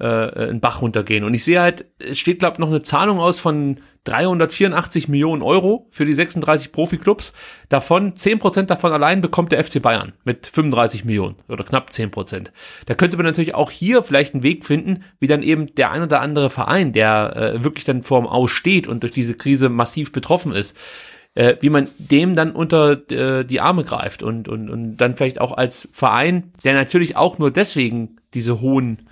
äh, einen Bach runtergehen. Und ich sehe halt, es steht, glaube noch eine Zahlung aus von 384 Millionen Euro für die 36 Profiklubs. Davon, 10% davon allein bekommt der FC Bayern mit 35 Millionen oder knapp 10%. Da könnte man natürlich auch hier vielleicht einen Weg finden, wie dann eben der ein oder andere Verein, der äh, wirklich dann vorm Aus steht und durch diese Krise massiv betroffen ist, äh, wie man dem dann unter äh, die Arme greift und, und, und dann vielleicht auch als Verein, der natürlich auch nur deswegen diese hohen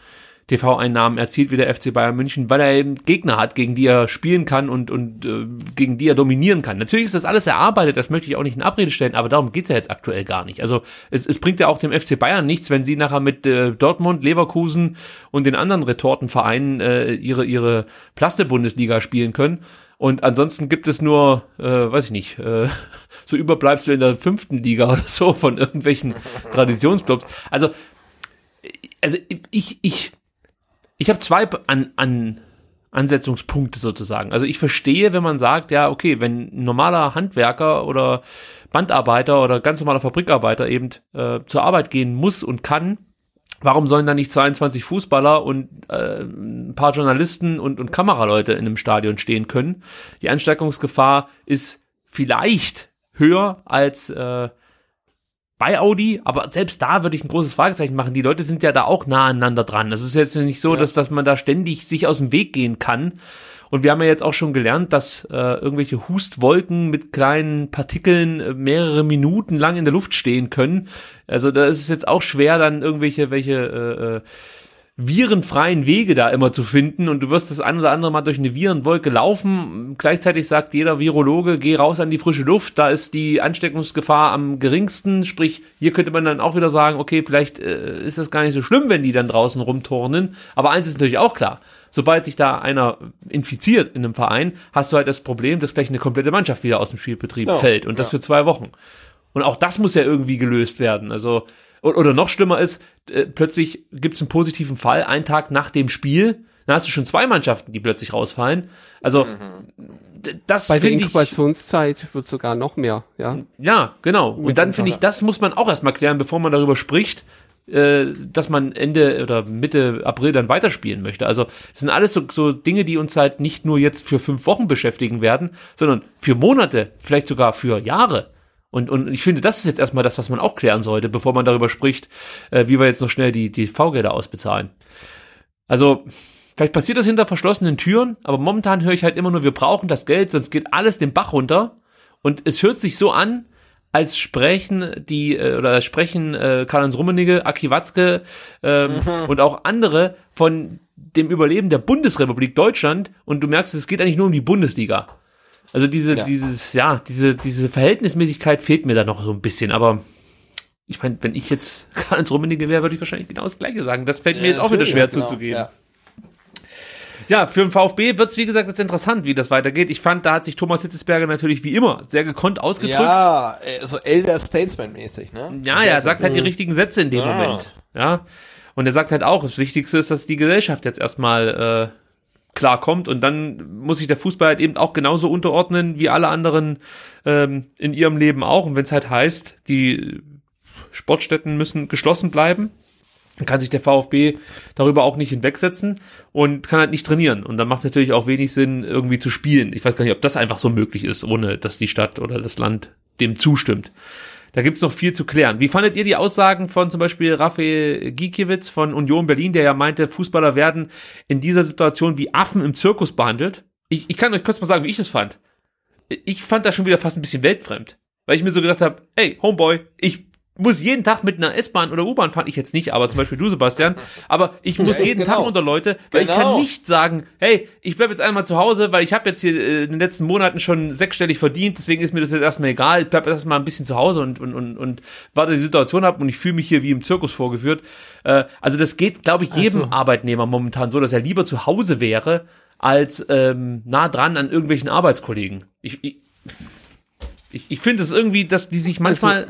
TV-Einnahmen erzielt wie der FC Bayern München, weil er eben Gegner hat, gegen die er spielen kann und, und äh, gegen die er dominieren kann. Natürlich ist das alles erarbeitet, das möchte ich auch nicht in Abrede stellen, aber darum geht's ja jetzt aktuell gar nicht. Also es, es bringt ja auch dem FC Bayern nichts, wenn sie nachher mit äh, Dortmund, Leverkusen und den anderen Retortenvereinen äh, ihre, ihre Plaste-Bundesliga spielen können. Und ansonsten gibt es nur, äh, weiß ich nicht, äh, so Überbleibsel in der fünften Liga oder so von irgendwelchen Traditionsclubs. Also, also ich, ich ich habe zwei an, an Ansetzungspunkte sozusagen. Also ich verstehe, wenn man sagt, ja, okay, wenn ein normaler Handwerker oder Bandarbeiter oder ganz normaler Fabrikarbeiter eben äh, zur Arbeit gehen muss und kann, Warum sollen da nicht 22 Fußballer und äh, ein paar Journalisten und, und Kameraleute in einem Stadion stehen können? Die Ansteckungsgefahr ist vielleicht höher als äh, bei Audi, aber selbst da würde ich ein großes Fragezeichen machen. Die Leute sind ja da auch nah aneinander dran. Es ist jetzt nicht so, ja. dass, dass man da ständig sich aus dem Weg gehen kann. Und wir haben ja jetzt auch schon gelernt, dass äh, irgendwelche Hustwolken mit kleinen Partikeln äh, mehrere Minuten lang in der Luft stehen können. Also da ist es jetzt auch schwer, dann irgendwelche welche äh, äh, virenfreien Wege da immer zu finden und du wirst das ein oder andere Mal durch eine Virenwolke laufen. Gleichzeitig sagt jeder Virologe, geh raus an die frische Luft, da ist die Ansteckungsgefahr am geringsten. Sprich, hier könnte man dann auch wieder sagen, okay, vielleicht äh, ist das gar nicht so schlimm, wenn die dann draußen rumturnen. Aber eins ist natürlich auch klar. Sobald sich da einer infiziert in einem Verein, hast du halt das Problem, dass gleich eine komplette Mannschaft wieder aus dem Spielbetrieb ja, fällt und das ja. für zwei Wochen. Und auch das muss ja irgendwie gelöst werden. Also oder noch schlimmer ist, äh, plötzlich gibt es einen positiven Fall, einen Tag nach dem Spiel, dann hast du schon zwei Mannschaften, die plötzlich rausfallen. Also mhm. das Bei der Inkubationszeit wird sogar noch mehr, ja. Ja, genau. Und dann finde ich, das muss man auch erstmal klären, bevor man darüber spricht, äh, dass man Ende oder Mitte April dann weiterspielen möchte. Also das sind alles so, so Dinge, die uns halt nicht nur jetzt für fünf Wochen beschäftigen werden, sondern für Monate, vielleicht sogar für Jahre. Und, und ich finde, das ist jetzt erstmal das, was man auch klären sollte, bevor man darüber spricht, äh, wie wir jetzt noch schnell die, die V-Gelder ausbezahlen. Also, vielleicht passiert das hinter verschlossenen Türen, aber momentan höre ich halt immer nur, wir brauchen das Geld, sonst geht alles den Bach runter. Und es hört sich so an, als sprechen die äh, oder als sprechen äh, Karl-Heinz Rummenigge, Aki Watzke ähm, mhm. und auch andere von dem Überleben der Bundesrepublik Deutschland und du merkst, es geht eigentlich nur um die Bundesliga. Also diese, ja. dieses, ja, diese, diese Verhältnismäßigkeit fehlt mir da noch so ein bisschen, aber ich meine, wenn ich jetzt Karl-Heinz Rummenigge wäre, würde ich wahrscheinlich genau das Gleiche sagen. Das fällt mir jetzt auch wieder schwer genau, zuzugeben. Ja. Ja, für den VfB wird es, wie gesagt, jetzt interessant, wie das weitergeht. Ich fand, da hat sich Thomas Hitzesberger natürlich wie immer sehr gekonnt ausgedrückt. Ja, so Elder Statesman-mäßig, ne? Ja, ja, er sagt halt die richtigen Sätze in dem ja. Moment. Ja. Und er sagt halt auch, das Wichtigste ist, dass die Gesellschaft jetzt erstmal äh, klarkommt und dann muss sich der Fußball halt eben auch genauso unterordnen wie alle anderen ähm, in ihrem Leben auch. Und wenn es halt heißt, die Sportstätten müssen geschlossen bleiben, dann kann sich der VfB darüber auch nicht hinwegsetzen und kann halt nicht trainieren. Und dann macht es natürlich auch wenig Sinn, irgendwie zu spielen. Ich weiß gar nicht, ob das einfach so möglich ist, ohne dass die Stadt oder das Land dem zustimmt. Da gibt's noch viel zu klären. Wie fandet ihr die Aussagen von zum Beispiel Raphael Gikiewicz von Union Berlin, der ja meinte, Fußballer werden in dieser Situation wie Affen im Zirkus behandelt? Ich, ich kann euch kurz mal sagen, wie ich das fand. Ich fand das schon wieder fast ein bisschen weltfremd. Weil ich mir so gedacht habe, ey, Homeboy, ich muss jeden Tag mit einer S-Bahn oder U-Bahn fahren, ich jetzt nicht, aber zum Beispiel du, Sebastian, aber ich muss ja, jeden genau. Tag unter Leute, weil genau. ich kann genau. nicht sagen, hey, ich bleib jetzt einmal zu Hause, weil ich habe jetzt hier äh, in den letzten Monaten schon sechsstellig verdient, deswegen ist mir das jetzt erstmal egal, ich bleib erstmal ein bisschen zu Hause und, und, und, und warte die Situation ab und ich fühle mich hier wie im Zirkus vorgeführt. Äh, also das geht, glaube ich, jedem also. Arbeitnehmer momentan so, dass er lieber zu Hause wäre, als ähm, nah dran an irgendwelchen Arbeitskollegen. Ich, ich ich, ich finde es irgendwie, dass die sich manchmal,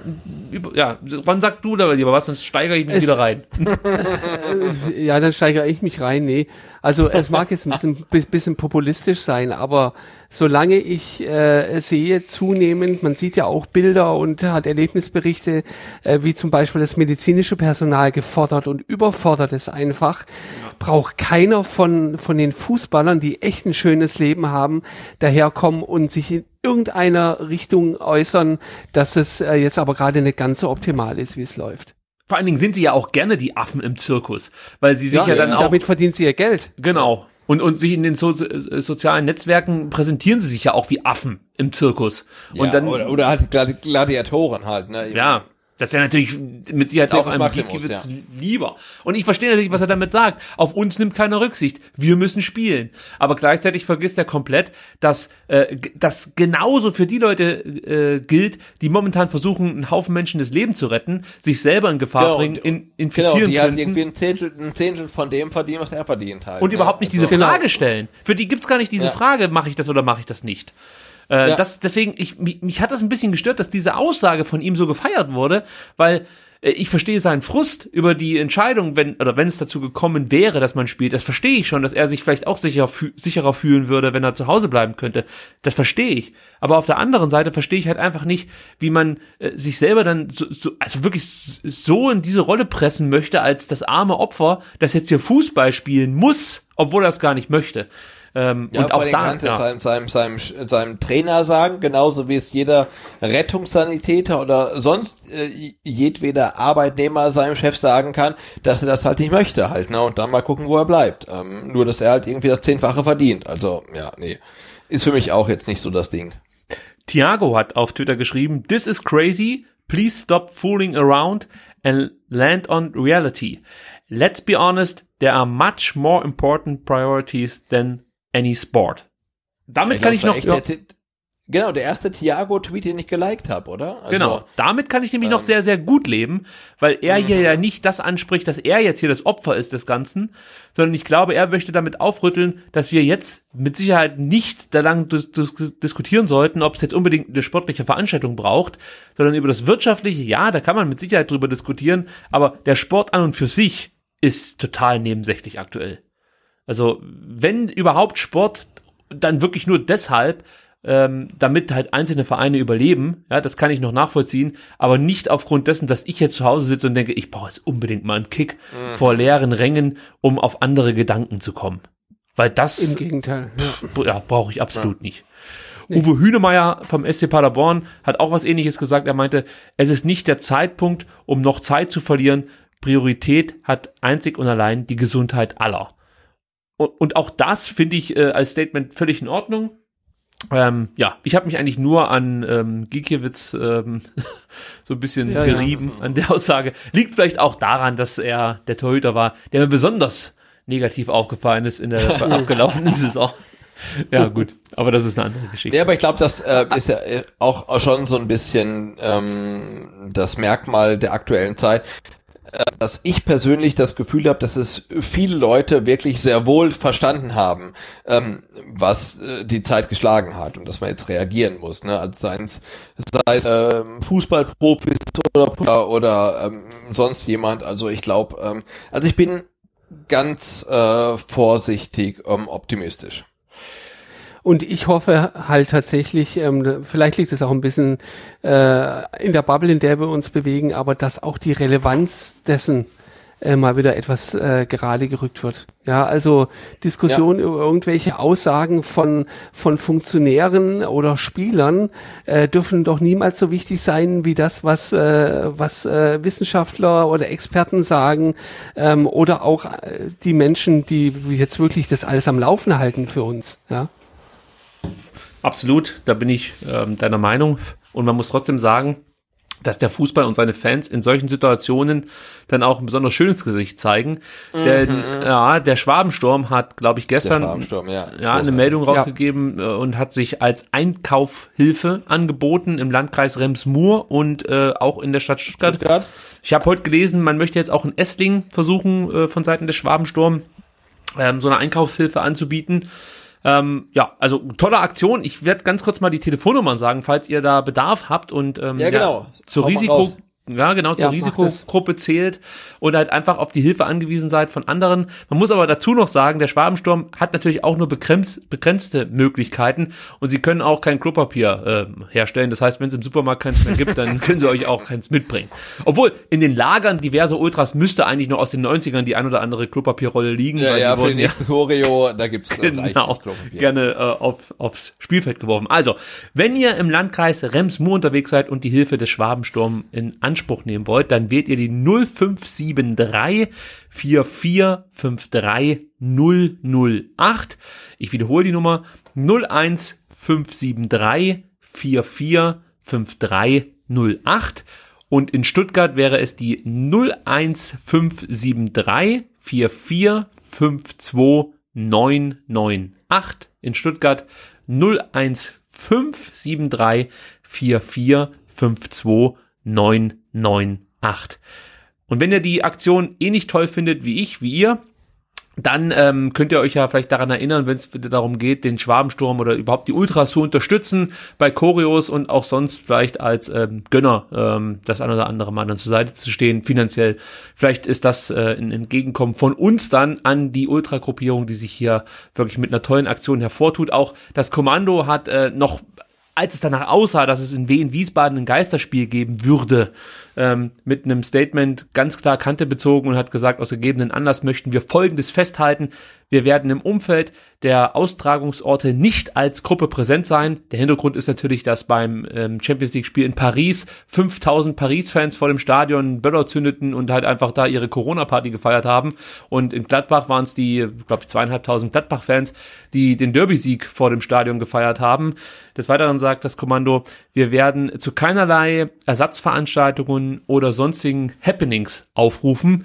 also, ja, wann sagst du da lieber was, sonst steigere ich mich es, wieder rein. ja, dann steigere ich mich rein, nee. Also es mag jetzt ein bisschen, bisschen populistisch sein, aber solange ich äh, sehe zunehmend, man sieht ja auch Bilder und hat Erlebnisberichte, äh, wie zum Beispiel das medizinische Personal gefordert und überfordert ist einfach, ja. braucht keiner von, von den Fußballern, die echt ein schönes Leben haben, daherkommen und sich in irgendeiner Richtung äußern, dass es äh, jetzt aber gerade nicht ganz so optimal ist, wie es läuft. Vor allen Dingen sind sie ja auch gerne die Affen im Zirkus, weil sie sich ja, ja dann auch. Damit verdienen sie ihr Geld. Genau. Und, und sich in den so sozialen Netzwerken präsentieren sie sich ja auch wie Affen im Zirkus. Und ja, dann, oder, oder halt Gladiatoren halt, ne? Ja. Das wäre natürlich mit Sicherheit auch einem Gikiewicz ja. lieber. Und ich verstehe natürlich, was er damit sagt. Auf uns nimmt keiner Rücksicht. Wir müssen spielen. Aber gleichzeitig vergisst er komplett, dass äh, das genauso für die Leute äh, gilt, die momentan versuchen, einen Haufen Menschen das Leben zu retten, sich selber in Gefahr genau, bringen, in, infizieren genau, die halt irgendwie ein Zehntel, ein Zehntel von dem verdienen, was er verdient halt. Und ne? überhaupt nicht also, diese Frage stellen. Für die gibt's gar nicht diese ja. Frage, mache ich das oder mache ich das nicht. Äh, Ja. das, deswegen, ich, mich, mich hat das ein bisschen gestört, dass diese Aussage von ihm so gefeiert wurde, weil äh, ich verstehe seinen Frust über die Entscheidung, wenn oder wenn es dazu gekommen wäre, dass man spielt. Das verstehe ich schon, dass er sich vielleicht auch sicher, fü sicherer fühlen würde, wenn er zu Hause bleiben könnte. Das verstehe ich. Aber auf der anderen Seite verstehe ich halt einfach nicht, wie man äh, sich selber dann so, so, also wirklich so in diese Rolle pressen möchte, als das arme Opfer, das jetzt hier Fußball spielen muss, obwohl er es gar nicht möchte. Ähm, Ja, und vor auch allem da, kannst du ja. seinem, seinem, seinem, seinem Trainer sagen, genauso wie es jeder Rettungssanitäter oder sonst äh, jedweder Arbeitnehmer seinem Chef sagen kann, dass er das halt nicht möchte halt, ne? Und dann mal gucken, wo er bleibt. Ähm, nur, dass er halt irgendwie das Zehnfache verdient. Also, ja, nee. Ist für mich auch jetzt nicht so das Ding. Thiago hat auf Twitter geschrieben, This is crazy, please stop fooling around and land on reality. Let's be honest, there are much more important priorities than any sport. Damit kann ich noch, Genau, der erste Thiago-Tweet, den ich geliked habe, oder? Also, genau, damit kann ich nämlich noch sehr, sehr gut leben, weil er hier ja nicht das anspricht, dass er jetzt hier das Opfer ist des Ganzen, sondern ich glaube, er möchte damit aufrütteln, dass wir jetzt mit Sicherheit nicht da lang dis dis diskutieren sollten, ob es jetzt unbedingt eine sportliche Veranstaltung braucht, sondern über das Wirtschaftliche, ja, da kann man mit Sicherheit drüber diskutieren, aber der Sport an und für sich ist total nebensächlich aktuell. Also, wenn überhaupt Sport, dann wirklich nur deshalb, ähm, damit halt einzelne Vereine überleben, ja, das kann ich noch nachvollziehen, aber nicht aufgrund dessen, dass ich jetzt zu Hause sitze und denke, ich brauche jetzt unbedingt mal einen Kick Mhm. vor leeren Rängen, um auf andere Gedanken zu kommen. Weil das Im Gegenteil. Ja. ja, brauche ich absolut nicht. Uwe Hünemeyer vom SC Paderborn hat auch was ähnliches gesagt. Er meinte, es ist nicht der Zeitpunkt, um noch Zeit zu verlieren. Priorität hat einzig und allein die Gesundheit aller. Und, und auch das finde ich äh, als Statement völlig in Ordnung. Ähm, ja, ich habe mich eigentlich nur an ähm, Gikiewicz ähm, so ein bisschen Ja, ja. gerieben an der Aussage. Liegt vielleicht auch daran, dass er der Torhüter war, der mir besonders negativ aufgefallen ist in der abgelaufenen Saison. Ja, gut, aber das ist eine andere Geschichte. Ja, aber ich glaube, das äh, ist ja äh, auch, schon so ein bisschen ähm, das Merkmal der aktuellen Zeit, dass ich persönlich das Gefühl habe, dass es viele Leute wirklich sehr wohl verstanden haben, ähm, was äh, die Zeit geschlagen hat und dass man jetzt reagieren muss, ne? Als sei es, ähm, Fußballprofis oder oder ähm, sonst jemand. Also ich glaube, ähm, also ich bin ganz äh, vorsichtig ähm, optimistisch. Und ich hoffe halt tatsächlich, ähm, vielleicht liegt es auch ein bisschen äh, in der Bubble, in der wir uns bewegen, aber dass auch die Relevanz dessen äh, mal wieder etwas äh, gerade gerückt wird. Ja, also Diskussionen über irgendwelche Aussagen von von Funktionären oder Spielern äh, dürfen doch niemals so wichtig sein wie das, was äh, was äh, Wissenschaftler oder Experten sagen ähm, oder auch äh, die Menschen, die jetzt wirklich das alles am Laufen halten für uns. Ja. Absolut, da bin ich ähm, deiner Meinung. Und man muss trotzdem sagen, dass der Fußball und seine Fans in solchen Situationen dann auch ein besonders schönes Gesicht zeigen. Denn ja, der Schwabensturm hat, glaube ich, gestern ja. ja, eine. Meldung rausgegeben äh, und hat sich als Einkaufhilfe angeboten im Landkreis Rems-Murr und äh, auch in der Stadt Stuttgart. Stuttgart. Ich habe heute gelesen, man möchte jetzt auch in Essling versuchen, äh, von Seiten des Schwabensturm ähm, so eine Einkaufshilfe anzubieten. Ähm, ja, also tolle Aktion. Ich werde ganz kurz mal die Telefonnummern sagen, falls ihr da Bedarf habt und ähm, Ja, genau. zur Hau mal Risiko. Ja, genau, zur Ja, Risikogruppe zählt und halt einfach auf die Hilfe angewiesen seid von anderen. Man muss aber dazu noch sagen, der Schwabensturm hat natürlich auch nur begrenzt, begrenzte Möglichkeiten und sie können auch kein Klopapier äh, herstellen. Das heißt, wenn es im Supermarkt keins mehr gibt, dann können sie euch auch keins mitbringen. Obwohl, in den Lagern diverser Ultras müsste eigentlich noch aus den 90ern die ein oder andere Klopapierrolle liegen. Ja, weil ja, die für wurden den nächsten Choreo, da gibt's genau, Klopapier. gerne äh, auf, aufs Spielfeld geworfen. Also, wenn ihr im Landkreis Rems-Murr unterwegs seid und die Hilfe des Schwabensturm in Anspruch nehmen wollt, dann wählt ihr die 0573 4453 008. Ich wiederhole die Nummer 01573 4453 08. Und in Stuttgart wäre es die 01573 4452 998. In Stuttgart 01573 4452 998. Und wenn ihr die Aktion eh nicht toll findet wie ich, wie ihr, dann ähm, könnt ihr euch ja vielleicht daran erinnern, wenn es darum geht, den Schwabensturm oder überhaupt die Ultras zu unterstützen bei Choreos und auch sonst vielleicht als ähm, Gönner ähm, das ein oder andere Mal dann zur Seite zu stehen, finanziell. Vielleicht ist das äh, ein Entgegenkommen von uns dann an die Ultragruppierung, die sich hier wirklich mit einer tollen Aktion hervortut. Auch das Kommando hat äh, noch als es danach aussah, dass es in Wien Wiesbaden ein Geisterspiel geben würde, ähm, mit einem Statement ganz klar Kante bezogen und hat gesagt, aus gegebenen Anlass möchten wir Folgendes festhalten. Wir werden im Umfeld der Austragungsorte nicht als Gruppe präsent sein. Der Hintergrund ist natürlich, dass beim ähm, Champions League Spiel in Paris 5000 Paris-Fans vor dem Stadion Böller zündeten und halt einfach da ihre Corona-Party gefeiert haben. Und in Gladbach waren es die, glaube ich, zweieinhalbtausend Gladbach-Fans, die den Derby-Sieg vor dem Stadion gefeiert haben. Des Weiteren sagt das Kommando, wir werden zu keinerlei Ersatzveranstaltungen oder sonstigen Happenings aufrufen.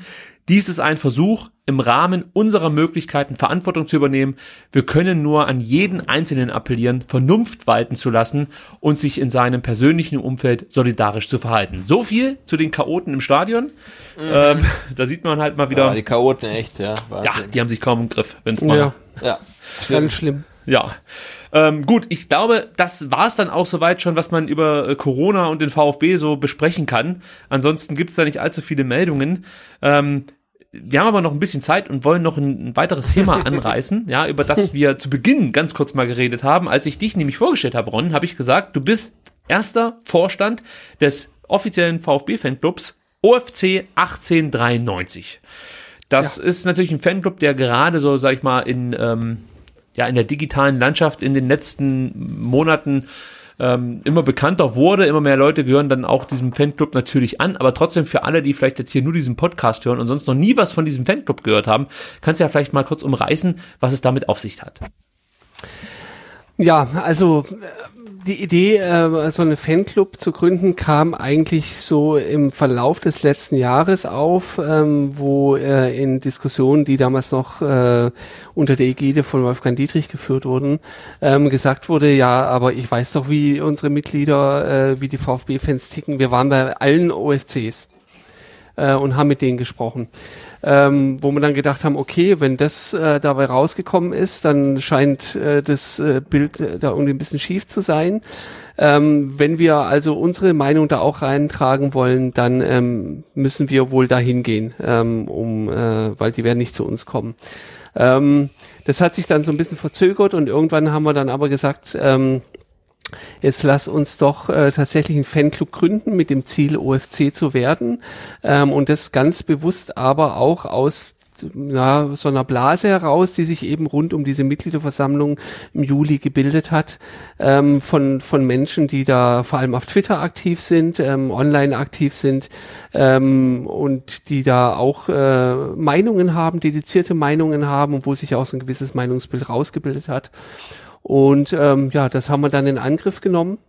Dies ist ein Versuch, im Rahmen unserer Möglichkeiten Verantwortung zu übernehmen. Wir können nur an jeden Einzelnen appellieren, Vernunft walten zu lassen und sich in seinem persönlichen Umfeld solidarisch zu verhalten. So viel zu den Chaoten im Stadion. Mhm. Ähm, da sieht man halt mal wieder. Ja, die Chaoten echt, ja. Wahnsinn. Ja, die haben sich kaum im Griff, wenn es mal. Ja, ja. Ganz schlimm. Ja. Ähm, gut, ich glaube, das war es dann auch soweit schon, was man über äh, Corona und den VfB so besprechen kann. Ansonsten gibt es da nicht allzu viele Meldungen. Ähm, wir haben aber noch ein bisschen Zeit und wollen noch ein, ein weiteres Thema anreißen, ja, über das wir zu Beginn ganz kurz mal geredet haben. Als ich dich nämlich vorgestellt habe, Ron, habe ich gesagt, du bist erster Vorstand des offiziellen VfB-Fanclubs OFC 1893. Das ja. ist natürlich ein Fanclub, der gerade so, sag ich mal, in, ähm, ja, in der digitalen Landschaft in den letzten Monaten ähm, immer bekannter wurde, immer mehr Leute gehören dann auch diesem Fanclub natürlich an, aber trotzdem für alle, die vielleicht jetzt hier nur diesen Podcast hören und sonst noch nie was von diesem Fanclub gehört haben, kannst du ja vielleicht mal kurz umreißen, was es damit auf sich hat. Ja, also die Idee, äh, so einen Fanclub zu gründen, kam eigentlich so im Verlauf des letzten Jahres auf, ähm, wo äh, in Diskussionen, die damals noch äh, unter der Ägide von Wolfgang Dietrich geführt wurden, ähm, gesagt wurde, ja, aber ich weiß doch, wie unsere Mitglieder, äh, wie die VfB-Fans ticken. Wir waren bei allen OFCs äh, und haben mit denen gesprochen ähm, wo wir dann gedacht haben, okay, wenn das äh, dabei rausgekommen ist, dann scheint äh, das äh, Bild äh, da irgendwie ein bisschen schief zu sein. Ähm, wenn wir also unsere Meinung da auch reintragen wollen, dann ähm, müssen wir wohl dahin gehen, ähm, um, äh, weil die werden nicht zu uns kommen. Ähm, das hat sich dann so ein bisschen verzögert und irgendwann haben wir dann aber gesagt, ähm, Jetzt lass uns doch äh, tatsächlich einen Fanclub gründen mit dem Ziel, OFC zu werden. Ähm, und das ganz bewusst aber auch aus ja, so einer Blase heraus, die sich eben rund um diese Mitgliederversammlung im Juli gebildet hat, ähm, von, von Menschen, die da vor allem auf Twitter aktiv sind, ähm, online aktiv sind ähm, und die da auch äh, Meinungen haben, dedizierte Meinungen haben wo sich auch so ein gewisses Meinungsbild rausgebildet hat. Und ähm, ja, das haben wir dann in Angriff genommen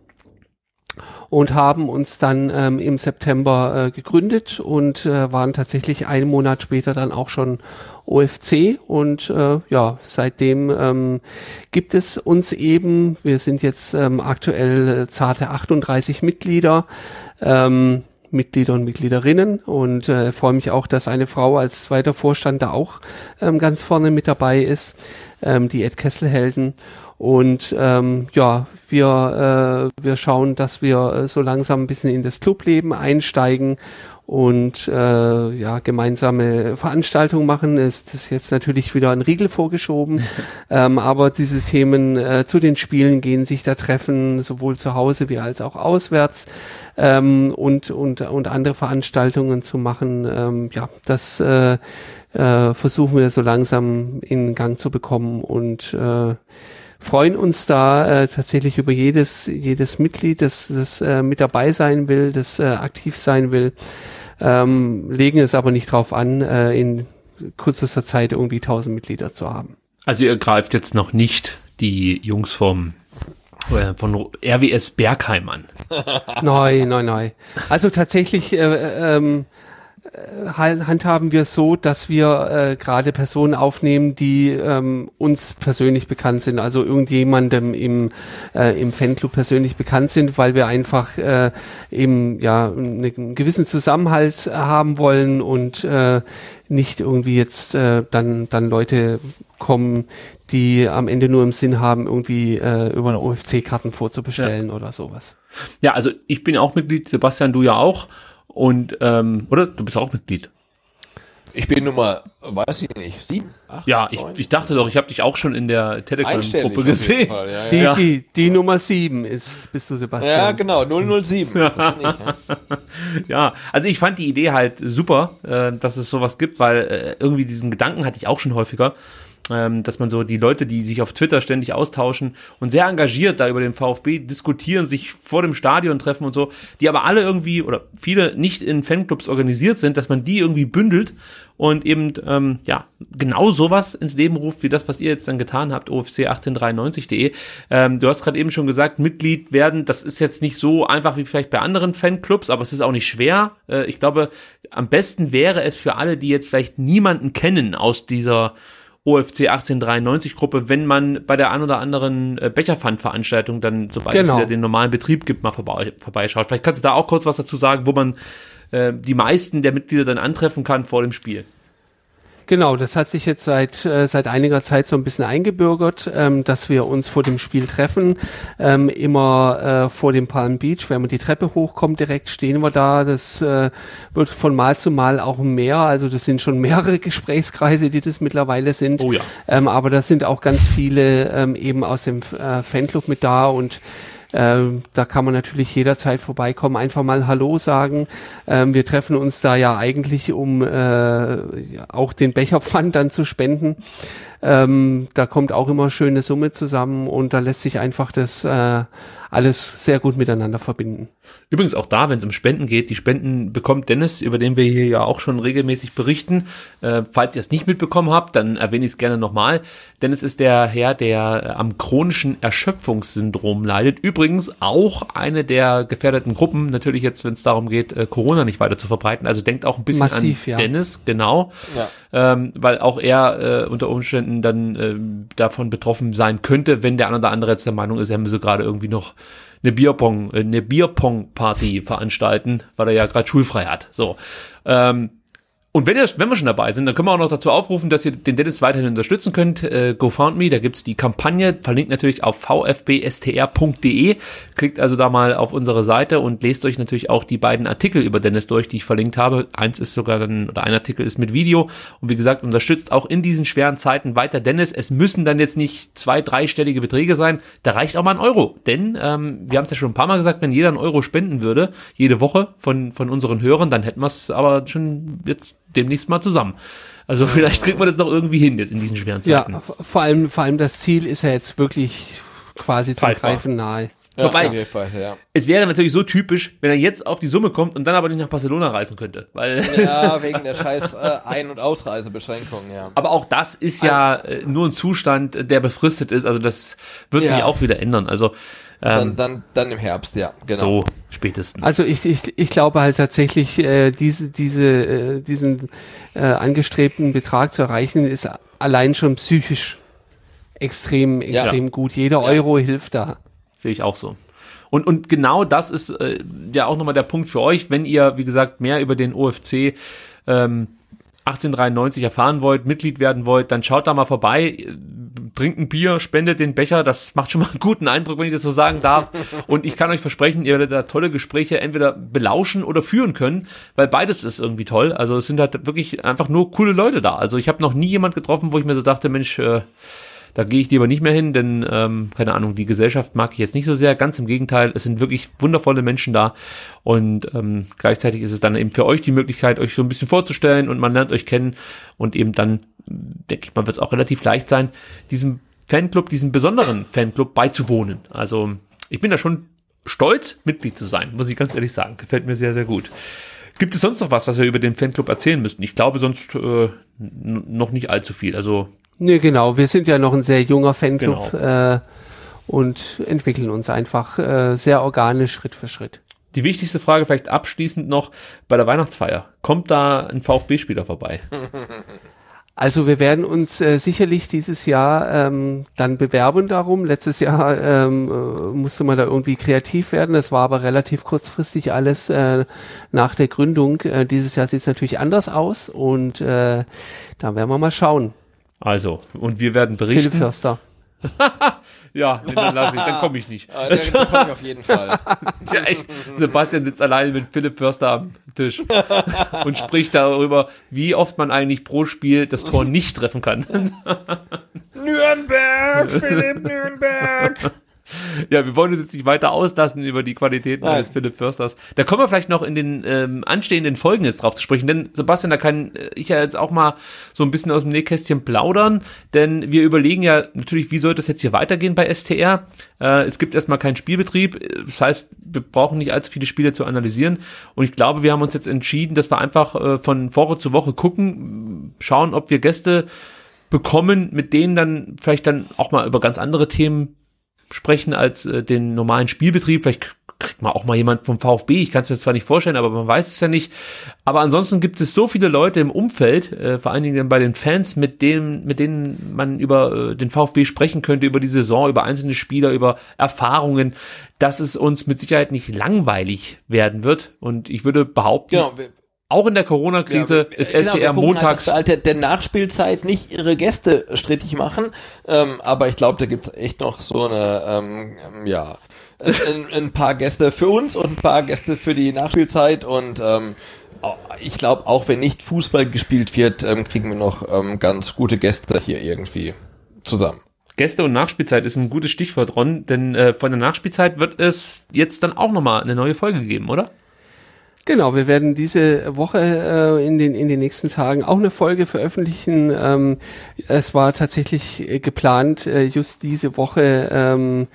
und haben uns dann ähm, im September äh, gegründet und äh, waren tatsächlich einen Monat später dann auch schon OFC und äh, ja, seitdem ähm, gibt es uns eben, wir sind jetzt ähm, aktuell äh, zarte 38 Mitglieder, ähm, Mitglieder und Mitgliederinnen. Und äh, freue mich auch, dass eine Frau als zweiter Vorstand da auch ähm, ganz vorne mit dabei ist, ähm, die Ed Kesselhelden und ähm, ja, wir, äh, wir schauen, dass wir äh, so langsam ein bisschen in das Clubleben einsteigen und äh, ja gemeinsame Veranstaltungen machen. Ist das jetzt natürlich wieder ein Riegel vorgeschoben, ähm, aber diese Themen äh, zu den Spielen gehen sich da treffen, sowohl zu Hause wie als auch auswärts ähm, und und und andere Veranstaltungen zu machen. Ähm, ja, das äh, äh, versuchen wir so langsam in Gang zu bekommen und äh, freuen uns da äh, tatsächlich über jedes, jedes Mitglied, das, das äh, mit dabei sein will, das äh, aktiv sein will, ähm, legen es aber nicht drauf an, äh, in kürzester Zeit irgendwie 1000 Mitglieder zu haben. Also ihr greift jetzt noch nicht die Jungs vom äh, von RWS Bergheim an. nein, nein, nein. Also tatsächlich äh, ähm, handhaben wir so, dass wir äh, gerade Personen aufnehmen, die ähm, uns persönlich bekannt sind, also irgendjemandem im, äh, im Fanclub persönlich bekannt sind, weil wir einfach äh, eben ja einen gewissen Zusammenhalt haben wollen und äh, nicht irgendwie jetzt äh, dann dann Leute kommen, die am Ende nur im Sinn haben, irgendwie äh, über eine OFC-Karten vorzubestellen ja. oder sowas. Ja, also ich bin auch Mitglied, Sebastian, du ja auch. Und, ähm, oder? Du bist auch Mitglied. Ich bin Nummer, weiß ich nicht, sieben? Acht, ja, ich, ich dachte doch, ich habe dich auch schon in der Telegram-Gruppe gesehen. Fall, ja, ja. Die, die, die Nummer sieben ist, bist du Sebastian. Ja, genau, 007. ja. ja, also ich fand die Idee halt super, äh, dass es sowas gibt, weil äh, irgendwie diesen Gedanken hatte ich auch schon häufiger ähm, dass man so die Leute, die sich auf Twitter ständig austauschen und sehr engagiert da über den VfB diskutieren, sich vor dem Stadion treffen und so, die aber alle irgendwie oder viele nicht in Fanclubs organisiert sind, dass man die irgendwie bündelt und eben ähm, ja genau sowas ins Leben ruft wie das, was ihr jetzt dann getan habt, OFC 1893.de. Ähm, du hast gerade eben schon gesagt, Mitglied werden, das ist jetzt nicht so einfach wie vielleicht bei anderen Fanclubs, aber es ist auch nicht schwer. Äh, ich glaube, am besten wäre es für alle, die jetzt vielleicht niemanden kennen aus dieser OFC 1893 Gruppe, wenn man bei der ein oder anderen äh, Becherpfand-Veranstaltung dann, sobald genau. es wieder den normalen Betrieb gibt, mal vorbei, vorbeischaut. Vielleicht kannst du da auch kurz was dazu sagen, wo man äh, die meisten der Mitglieder dann antreffen kann vor dem Spiel. Genau, das hat sich jetzt seit äh, seit einiger Zeit so ein bisschen eingebürgert, ähm, dass wir uns vor dem Spiel treffen, ähm, immer äh, vor dem Palm Beach. Wenn man die Treppe hochkommt, direkt stehen wir da. Das äh, wird von Mal zu Mal auch mehr. Also das sind schon mehrere Gesprächskreise, die das mittlerweile sind. Oh ja. Ähm, aber das sind auch ganz viele ähm, eben aus dem äh, Fanclub mit da und ähm, da kann man natürlich jederzeit vorbeikommen, einfach mal Hallo sagen. Ähm, wir treffen uns da ja eigentlich, um äh, auch den Becherpfand dann zu spenden. Ähm, da kommt auch immer schöne Summe zusammen und da lässt sich einfach das äh, alles sehr gut miteinander verbinden. Übrigens auch da, wenn es um Spenden geht, die Spenden bekommt Dennis, über den wir hier ja auch schon regelmäßig berichten. Äh, falls ihr es nicht mitbekommen habt, dann erwähne ich es gerne nochmal. Dennis ist der Herr, der äh, am chronischen Erschöpfungssyndrom leidet. Übrigens auch eine der gefährdeten Gruppen, natürlich jetzt, wenn es darum geht, äh, Corona nicht weiter zu verbreiten. Also denkt auch ein bisschen Massiv, an ja. Dennis, genau. Ja. Ähm, weil auch er äh, unter Umständen dann äh, davon betroffen sein könnte, wenn der eine oder andere jetzt der Meinung ist, er müsse gerade irgendwie noch eine Bierpong, äh, eine Bierpong-Party veranstalten, weil er ja gerade schulfrei hat. So. Ähm, und wenn, ihr, wenn wir schon dabei sind, dann können wir auch noch dazu aufrufen, dass ihr den Dennis weiterhin unterstützen könnt. Äh, GoFundMe, da gibt's die Kampagne, verlinkt natürlich auf vfbstr.de. Klickt also da mal auf unsere Seite und lest euch natürlich auch die beiden Artikel über Dennis durch, die ich verlinkt habe. Eins ist sogar dann, oder ein Artikel ist mit Video. Und wie gesagt, unterstützt auch in diesen schweren Zeiten weiter Dennis. Es müssen dann jetzt nicht zwei, dreistellige Beträge sein. Da reicht auch mal ein Euro. Denn ähm, wir haben es ja schon ein paar Mal gesagt, wenn jeder einen Euro spenden würde, jede Woche von, von unseren Hörern, dann hätten wir es aber schon jetzt demnächst mal zusammen. Also vielleicht kriegt man das doch irgendwie hin jetzt in diesen schweren Zeiten. Ja, vor allem, vor allem das Ziel ist ja jetzt wirklich quasi zum Greifbar. Greifen nahe. Ja, Wobei, ja. es wäre natürlich so typisch, wenn er jetzt auf die Summe kommt und dann aber nicht nach Barcelona reisen könnte. Weil ja, wegen der scheiß äh, Ein- und Ausreisebeschränkung, ja. Aber auch das ist ja äh, nur ein Zustand, der befristet ist. Also das wird ja. sich auch wieder ändern. Also ähm, dann, dann, dann im Herbst, ja, genau. So spätestens. Also ich, ich, ich glaube halt tatsächlich, äh, diese, diese, äh, diesen äh, angestrebten Betrag zu erreichen, ist allein schon psychisch extrem, extrem ja. gut. Jeder Euro hilft da. Sehe ich auch so. Und, und genau das ist äh, ja auch nochmal der Punkt für euch, wenn ihr, wie gesagt, mehr über den OFC ähm, 1893 erfahren wollt, Mitglied werden wollt, dann schaut da mal vorbei, trinkt ein Bier, spendet den Becher, das macht schon mal einen guten Eindruck, wenn ich das so sagen darf. Und ich kann euch versprechen, ihr werdet da tolle Gespräche entweder belauschen oder führen können, weil beides ist irgendwie toll. Also es sind halt wirklich einfach nur coole Leute da. Also ich habe noch nie jemand getroffen, wo ich mir so dachte, Mensch, äh, da gehe ich lieber nicht mehr hin, denn, ähm, keine Ahnung, die Gesellschaft mag ich jetzt nicht so sehr. Ganz im Gegenteil, es sind wirklich wundervolle Menschen da. Und ähm, gleichzeitig ist es dann eben für euch die Möglichkeit, euch so ein bisschen vorzustellen und man lernt euch kennen. Und eben dann, denke ich mal, wird es auch relativ leicht sein, diesem Fanclub, diesem besonderen Fanclub beizuwohnen. Also ich bin da schon stolz, Mitglied zu sein, muss ich ganz ehrlich sagen. Gefällt mir sehr, sehr gut. Gibt es sonst noch was, was wir über den Fanclub erzählen müssten? Ich glaube sonst äh, noch nicht allzu viel. Also Nee, genau. Wir sind ja noch ein sehr junger Fanclub genau. äh, und entwickeln uns einfach äh, sehr organisch Schritt für Schritt. Die wichtigste Frage vielleicht abschließend noch bei der Weihnachtsfeier. Kommt da ein VfB-Spieler vorbei? Also wir werden uns äh, sicherlich dieses Jahr ähm, dann bewerben darum. Letztes Jahr ähm, äh, musste man da irgendwie kreativ werden. Das war aber relativ kurzfristig alles äh, nach der Gründung. Äh, dieses Jahr sieht es natürlich anders aus und äh, da werden wir mal schauen. Also, und wir werden berichten. Philipp Förster. ja, nee, dann lass ich, dann komme ich nicht. Ah, den bekomme ich auf jeden Fall. ja, echt. Sebastian sitzt alleine mit Philipp Förster am Tisch und spricht darüber, wie oft man eigentlich pro Spiel das Tor nicht treffen kann. Nürnberg, Philipp Nürnberg. Ja, wir wollen uns jetzt nicht weiter auslassen über die Qualitäten Nein. eines Philipp Försters. Da kommen wir vielleicht noch in den ähm, anstehenden Folgen jetzt drauf zu sprechen, denn Sebastian, da kann ich ja jetzt auch mal so ein bisschen aus dem Nähkästchen plaudern, denn wir überlegen ja natürlich, wie soll das jetzt hier weitergehen bei STR? Äh, es gibt erstmal keinen Spielbetrieb, das heißt, wir brauchen nicht allzu viele Spiele zu analysieren und ich glaube, wir haben uns jetzt entschieden, dass wir einfach äh, von Woche zu Woche gucken, schauen, ob wir Gäste bekommen, mit denen dann vielleicht dann auch mal über ganz andere Themen sprechen als äh, den normalen Spielbetrieb. Vielleicht kriegt man auch mal jemand vom VfB. Ich kann es mir zwar nicht vorstellen, aber man weiß es ja nicht. Aber ansonsten gibt es so viele Leute im Umfeld, äh, vor allen Dingen bei den Fans, mit denen, mit denen man über äh, den VfB sprechen könnte, über die Saison, über einzelne Spieler, über Erfahrungen, dass es uns mit Sicherheit nicht langweilig werden wird. Und ich würde behaupten, Genau, auch in der Corona-Krise Ja, ist genau, SDR gucken montags. einfach, der, der Nachspielzeit nicht ihre Gäste strittig machen, ähm, aber ich glaube, da gibt's echt noch so eine, ähm, ja, ein, ein paar Gäste für uns und ein paar Gäste für die Nachspielzeit und ähm, ich glaube, auch wenn nicht Fußball gespielt wird, ähm, kriegen wir noch ähm, ganz gute Gäste hier irgendwie zusammen. Gäste und Nachspielzeit ist ein gutes Stichwort, Ron, denn äh, von der Nachspielzeit wird es jetzt dann auch nochmal eine neue Folge geben, oder? Genau, wir werden diese Woche äh, in, den, in den nächsten Tagen auch eine Folge veröffentlichen. Ähm, es war tatsächlich äh, geplant, äh, just diese Woche ähm,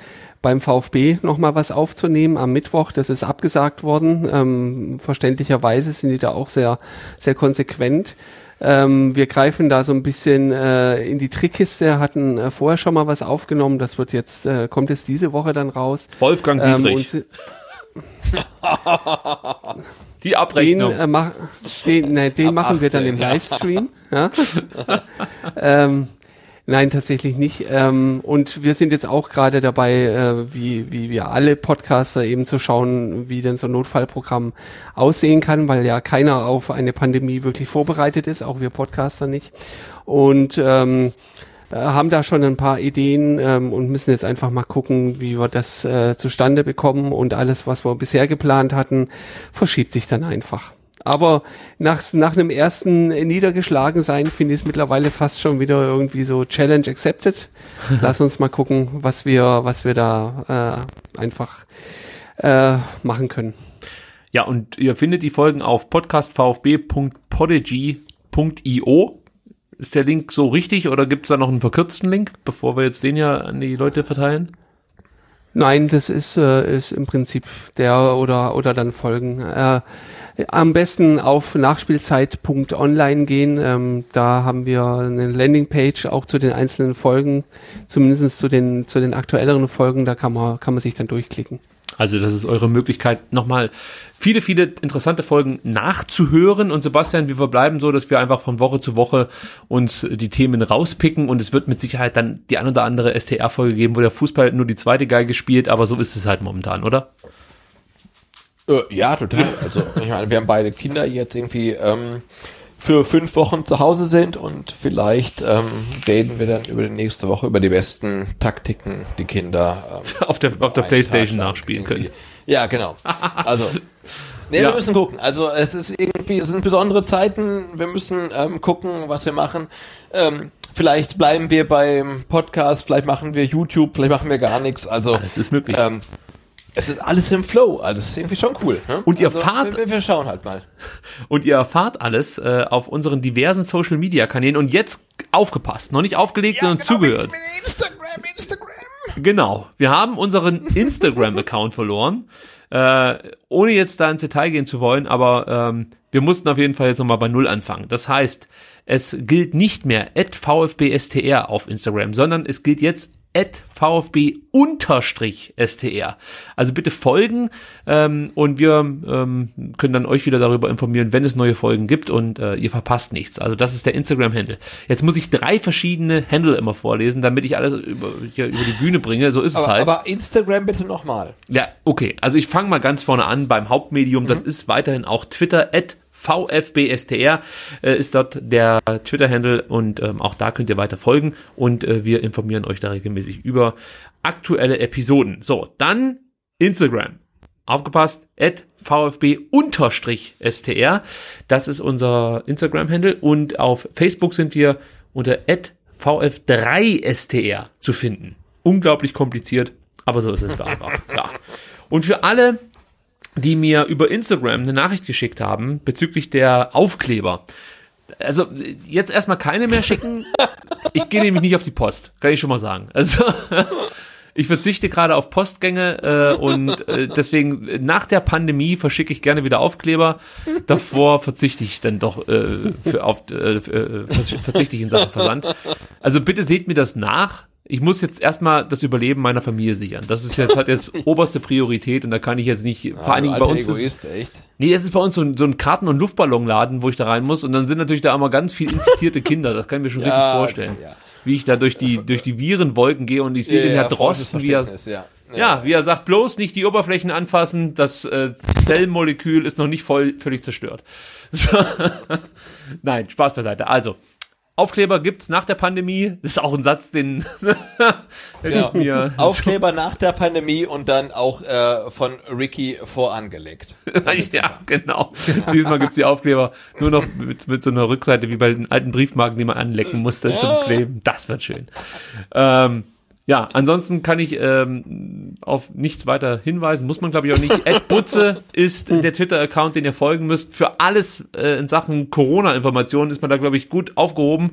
beim VfB nochmal was aufzunehmen am Mittwoch. Das ist abgesagt worden. Ähm, verständlicherweise sind die da auch sehr, sehr konsequent. Ähm, wir greifen da so ein bisschen äh, in die Trickkiste, hatten äh, vorher schon mal was aufgenommen. Das wird jetzt, äh, kommt jetzt diese Woche dann raus. Wolfgang Ähm, Dietrich. und Die Den, Abrechnung. äh, mach, den, ne, den Ab machen wir dann 18, im ja. Livestream. Ja? ähm, nein, tatsächlich nicht. Ähm, und wir sind jetzt auch gerade dabei, äh, wie, wie wir alle Podcaster eben zu schauen, wie denn so ein Notfallprogramm aussehen kann, weil ja keiner auf eine Pandemie wirklich vorbereitet ist, auch wir Podcaster nicht. Und ähm, äh, haben da schon ein paar Ideen ähm, und müssen jetzt einfach mal gucken, wie wir das äh, zustande bekommen und alles, was wir bisher geplant hatten, verschiebt sich dann einfach. Aber nach, nach einem ersten niedergeschlagen sein finde ich es mittlerweile fast schon wieder irgendwie so Challenge accepted. Lass uns mal gucken, was wir, was wir da äh, einfach äh, machen können. Ja, und ihr findet die Folgen auf podcastvfb.podigy.io. Ist der Link so richtig oder gibt es da noch einen verkürzten Link, bevor wir jetzt den ja an die Leute verteilen? Nein, das ist, äh, ist im Prinzip der oder oder dann folgen. Äh, am besten auf nachspielzeit.online gehen. Ähm, da haben wir eine Landingpage auch zu den einzelnen Folgen, zumindest zu den zu den aktuelleren Folgen. Da kann man kann man sich dann durchklicken. Also das ist eure Möglichkeit, nochmal viele, viele interessante Folgen nachzuhören. Und Sebastian, wir verbleiben so, dass wir einfach von Woche zu Woche uns die Themen rauspicken. Und es wird mit Sicherheit dann die ein oder andere STR-Folge geben, wo der Fußball nur die zweite Geige spielt. Aber so ist es halt momentan, oder? Äh, ja, total. Also ich meine, wir haben beide Kinder die jetzt irgendwie ähm, für fünf Wochen zu Hause sind und vielleicht ähm, reden wir dann über die nächste Woche über die besten Taktiken, die Kinder ähm, auf der, auf der Playstation nachspielen können. Ja, genau. Also Nee, Ja. wir müssen gucken. Also es ist irgendwie, es sind besondere Zeiten. Wir müssen ähm, gucken, was wir machen. Ähm, vielleicht bleiben wir beim Podcast, vielleicht machen wir YouTube, vielleicht machen wir gar nichts. Also Alles ist möglich. ähm, es ist alles im Flow. Also es ist irgendwie schon cool. Ne? Und ihr also, fahrt- Wir, wir schauen halt mal. Und ihr erfahrt alles äh, auf unseren diversen Social Media Kanälen. Und jetzt aufgepasst, noch nicht aufgelegt, sondern zugehört. Instagram, Instagram. Genau. Wir haben unseren Instagram-Account verloren. Äh, ohne jetzt da ins Detail gehen zu wollen, aber ähm, wir mussten auf jeden Fall jetzt nochmal bei Null anfangen. Das heißt, es gilt nicht mehr at VfBSTR auf Instagram, sondern es gilt jetzt VfB unterstrich STR. Also bitte folgen ähm, und wir ähm, können dann euch wieder darüber informieren, wenn es neue Folgen gibt und äh, ihr verpasst nichts. Also das ist der Instagram-Handle. Jetzt muss ich drei verschiedene Handle immer vorlesen, damit ich alles über, hier über die Bühne bringe. So ist aber, es halt. Aber Instagram bitte nochmal. Ja, okay. Also ich fange mal ganz vorne an beim Hauptmedium. Das ist weiterhin auch Twitter at VfBSTR äh, ist dort der Twitter-Handle und ähm, auch da könnt ihr weiter folgen und äh, wir informieren euch da regelmäßig über aktuelle Episoden. So, dann Instagram. Aufgepasst, at VfB-STR. Das ist unser Instagram-Handle und auf Facebook sind wir unter at VF3STR zu finden. Unglaublich kompliziert, aber so ist es einfach. ja. Und für alle, die mir über Instagram eine Nachricht geschickt haben bezüglich der Aufkleber. Also jetzt erstmal keine mehr schicken. Ich gehe nämlich nicht auf die Post, kann ich schon mal sagen. Also ich verzichte gerade auf Postgänge äh, und äh, deswegen nach der Pandemie verschicke ich gerne wieder Aufkleber. Davor verzichte ich dann doch äh, für auf äh, äh verzichte ich in Sachen Versand. Also bitte seht mir das nach ich muss jetzt erstmal das Überleben meiner Familie sichern. Das ist jetzt, hat jetzt oberste Priorität und da kann ich jetzt nicht, ja, vor allen Dingen bei uns. Egoist, ist, echt? Nee, das ist bei uns so ein, so ein Karten- und Luftballonladen, wo ich da rein muss und dann sind natürlich da immer ganz viel infizierte Kinder. Das kann ich mir schon ja, richtig vorstellen. Ja. Wie ich da durch die, durch die Virenwolken gehe und ich sehe den Herr Drosten, wie er, ja. wie er sagt, bloß nicht die Oberflächen anfassen, das äh, Zellmolekül ist noch nicht voll, völlig zerstört. So. Nein, Spaß beiseite. Also, Aufkleber gibt's nach der Pandemie. Das ist auch ein Satz, den ja. mir. Aufkleber nach der Pandemie und dann auch äh, von Ricky vorangelegt. ja, genau. Diesmal gibt's die Aufkleber nur noch mit, mit so einer Rückseite wie bei den alten Briefmarken, die man anlecken musste zum Kleben. Das wird schön. Ähm, ja, ansonsten kann ich ähm, auf nichts weiter hinweisen, muss man glaube ich auch nicht. Ed Butze ist der Twitter-Account, den ihr folgen müsst. Für alles äh, in Sachen Corona-Informationen ist man da glaube ich gut aufgehoben.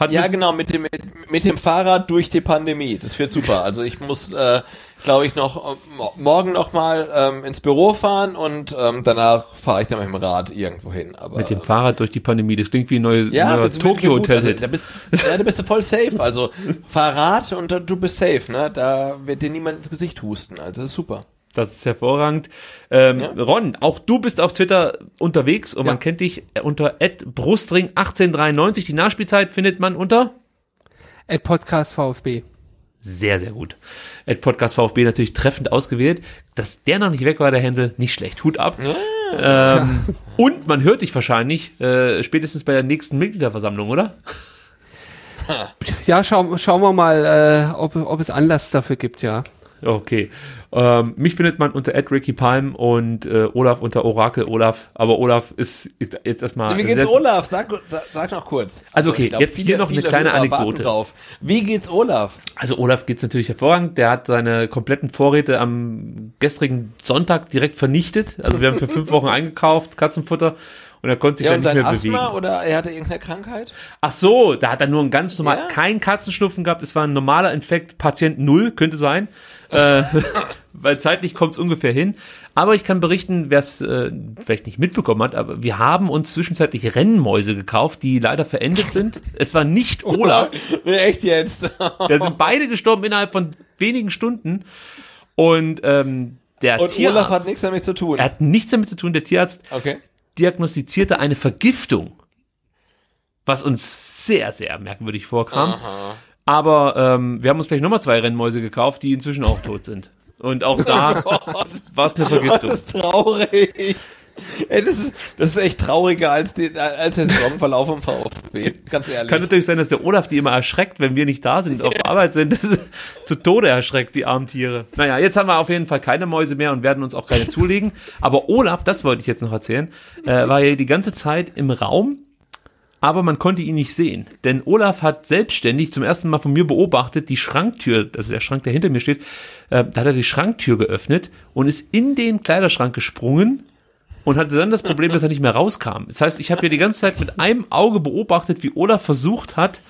Hat ja, genau, mit dem, mit, mit, dem Fahrrad durch die Pandemie. Das wird super. Also ich muss, äh, glaube ich, noch morgen noch mal ähm, ins Büro fahren und ähm, danach fahre ich dann mit dem Rad irgendwo hin. Aber, mit dem Fahrrad durch die Pandemie, das klingt wie ein neues ja, Tokyo-Hotel. Also, da, bist, ja, da bist du voll safe. Also Fahrrad und du bist safe, ne? Da wird dir niemand ins Gesicht husten. Also das ist super. Das ist hervorragend. Ähm, ja. Ron, auch du bist auf Twitter unterwegs und ja. man kennt dich unter brustring1893. Die Nachspielzeit findet man unter Podcast VfB. Sehr, sehr gut. Podcast VfB natürlich treffend ausgewählt. Dass der noch nicht weg war, der Händel, nicht schlecht. Hut ab. Ja, ähm, und man hört dich wahrscheinlich äh, spätestens bei der nächsten Mitgliederversammlung, oder? Ja, schauen, schauen wir mal, äh, ob, ob es Anlass dafür gibt, ja. Okay. Ähm, mich findet man unter Ricky Palm und äh, Olaf unter Orakel Olaf. Aber Olaf ist jetzt erstmal. Wie geht's Olaf? Sag, sag noch kurz. Also, okay, glaub, jetzt viele, hier noch eine kleine Anekdote. Drauf. Wie geht's Olaf? Also Olaf geht's natürlich hervorragend. Der hat seine kompletten Vorräte am gestrigen Sonntag direkt vernichtet. Also wir haben für fünf Wochen eingekauft, Katzenfutter und er konnte sich ja, dann nicht mehr Asthma bewegen. oder er hatte irgendeine Krankheit? Ach so, da hat er nur ein ganz normal, ja? kein Katzenschnupfen gehabt, es war ein normaler Infekt, Patient null könnte sein äh, weil zeitlich kommt es ungefähr hin. Aber ich kann berichten, wer es äh, vielleicht nicht mitbekommen hat, aber wir haben uns zwischenzeitlich Rennmäuse gekauft, die leider verendet sind. Es war nicht Olaf. Echt jetzt? da sind beide gestorben innerhalb von wenigen Stunden. Und ähm, der Und Tierarzt, Olaf hat nichts damit zu tun. Er hat nichts damit zu tun. Der Tierarzt okay. diagnostizierte eine Vergiftung, was uns sehr, sehr merkwürdig vorkam. Aha. Aber ähm, wir haben uns gleich nochmal zwei Rennmäuse gekauft, die inzwischen auch tot sind. Und auch da oh war es eine Vergiftung. Das ist traurig. Ey, das ist, das ist echt trauriger als, die, als der Saisonverlauf im VfB. Ganz ehrlich. Kann natürlich sein, dass der Olaf die immer erschreckt, wenn wir nicht da sind, auf Arbeit sind. zu Tode erschreckt, die armen Tiere. Naja, jetzt haben wir auf jeden Fall keine Mäuse mehr und werden uns auch keine zulegen. Aber Olaf, das wollte ich jetzt noch erzählen, äh, war ja die ganze Zeit im Raum aber man konnte ihn nicht sehen. Denn Olaf hat selbstständig zum ersten Mal von mir beobachtet, die Schranktür, also der Schrank, der hinter mir steht, äh, da hat er die Schranktür geöffnet und ist in den Kleiderschrank gesprungen und hatte dann das Problem, dass er nicht mehr rauskam. Das heißt, ich habe hier die ganze Zeit mit einem Auge beobachtet, wie Olaf versucht hat,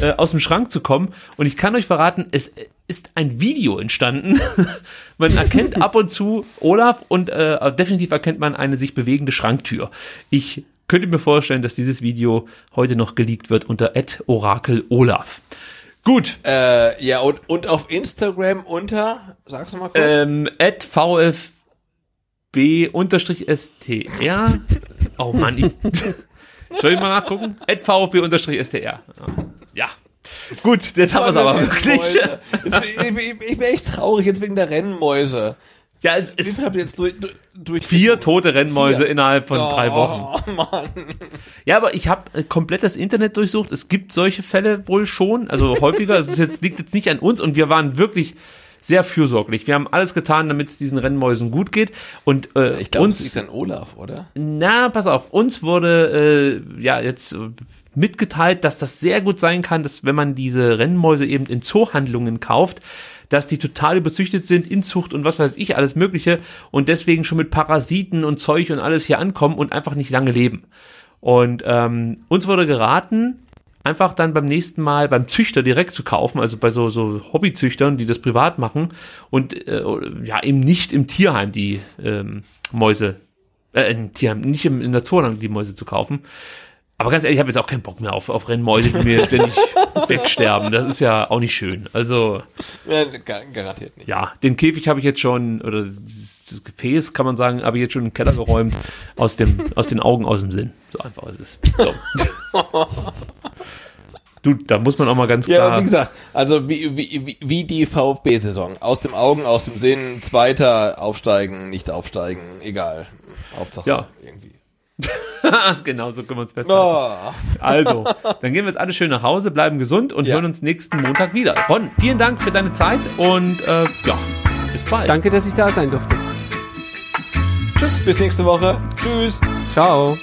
äh, aus dem Schrank zu kommen. Und ich kann euch verraten, es ist ein Video entstanden. man erkennt ab und zu Olaf und äh, definitiv erkennt man eine sich bewegende Schranktür. Ich könnte mir vorstellen, dass dieses Video heute noch geleakt wird unter Orakel Olaf. Gut. Äh, ja, und, und auf Instagram unter, sag's mal kurz. Ähm, at VfB-STR. Oh Mann, ich, soll ich mal nachgucken? At VfB-STR. Ja. Gut, jetzt haben wir es aber wirklich. Ich, ich, ich bin echt traurig jetzt wegen der Rennmäuse. Ja, es ist habt ihr jetzt durch, durch, vier tote Rennmäuse Vier. innerhalb von drei Wochen. Oh, Mann. Ja, aber ich habe äh, komplett das Internet durchsucht. Es gibt solche Fälle wohl schon, also häufiger. Es jetzt, liegt jetzt nicht an uns und wir waren wirklich sehr fürsorglich. Wir haben alles getan, damit es diesen Rennmäusen gut geht. Und äh, Ich glaube, es liegt an Olaf, oder? na, pass auf, uns wurde äh, ja jetzt äh, mitgeteilt, dass das sehr gut sein kann, dass wenn man diese Rennmäuse eben in Zoohandlungen kauft, dass die total überzüchtet sind, Inzucht und was weiß ich, alles Mögliche und deswegen schon mit Parasiten und Zeug und alles hier ankommen und einfach nicht lange leben. Und ähm, uns wurde geraten, einfach dann beim nächsten Mal beim Züchter direkt zu kaufen, also bei so, so Hobbyzüchtern, die das privat machen und äh, ja eben nicht im Tierheim die ähm, Mäuse, äh, im Tierheim, nicht im, in der Zoohandlung die Mäuse zu kaufen. Aber ganz ehrlich, ich habe jetzt auch keinen Bock mehr auf, auf Rennmäuse, die mir ständig wegsterben. Das ist ja auch nicht schön. Also Ja, gar, garantiert nicht. ja, den Käfig habe ich jetzt schon, oder das Gefäß, kann man sagen, habe ich jetzt schon in den Keller geräumt, aus, dem, aus den Augen, aus dem Sinn. So einfach ist es. So. Du, da muss man auch mal ganz Ja, klar. aber wie gesagt, also wie, wie, wie, wie die VfB-Saison. Aus dem Augen, aus dem Sinn, Zweiter, aufsteigen, nicht aufsteigen, egal. Hauptsache Ja. genau, so können wir uns festhalten. Oh. Also, dann gehen wir jetzt alle schön nach Hause, bleiben gesund und Ja. hören uns nächsten Montag wieder. Ron, vielen Dank für deine Zeit und äh, ja, bis bald. Danke, dass ich da sein durfte. Tschüss, bis nächste Woche. Tschüss. Ciao.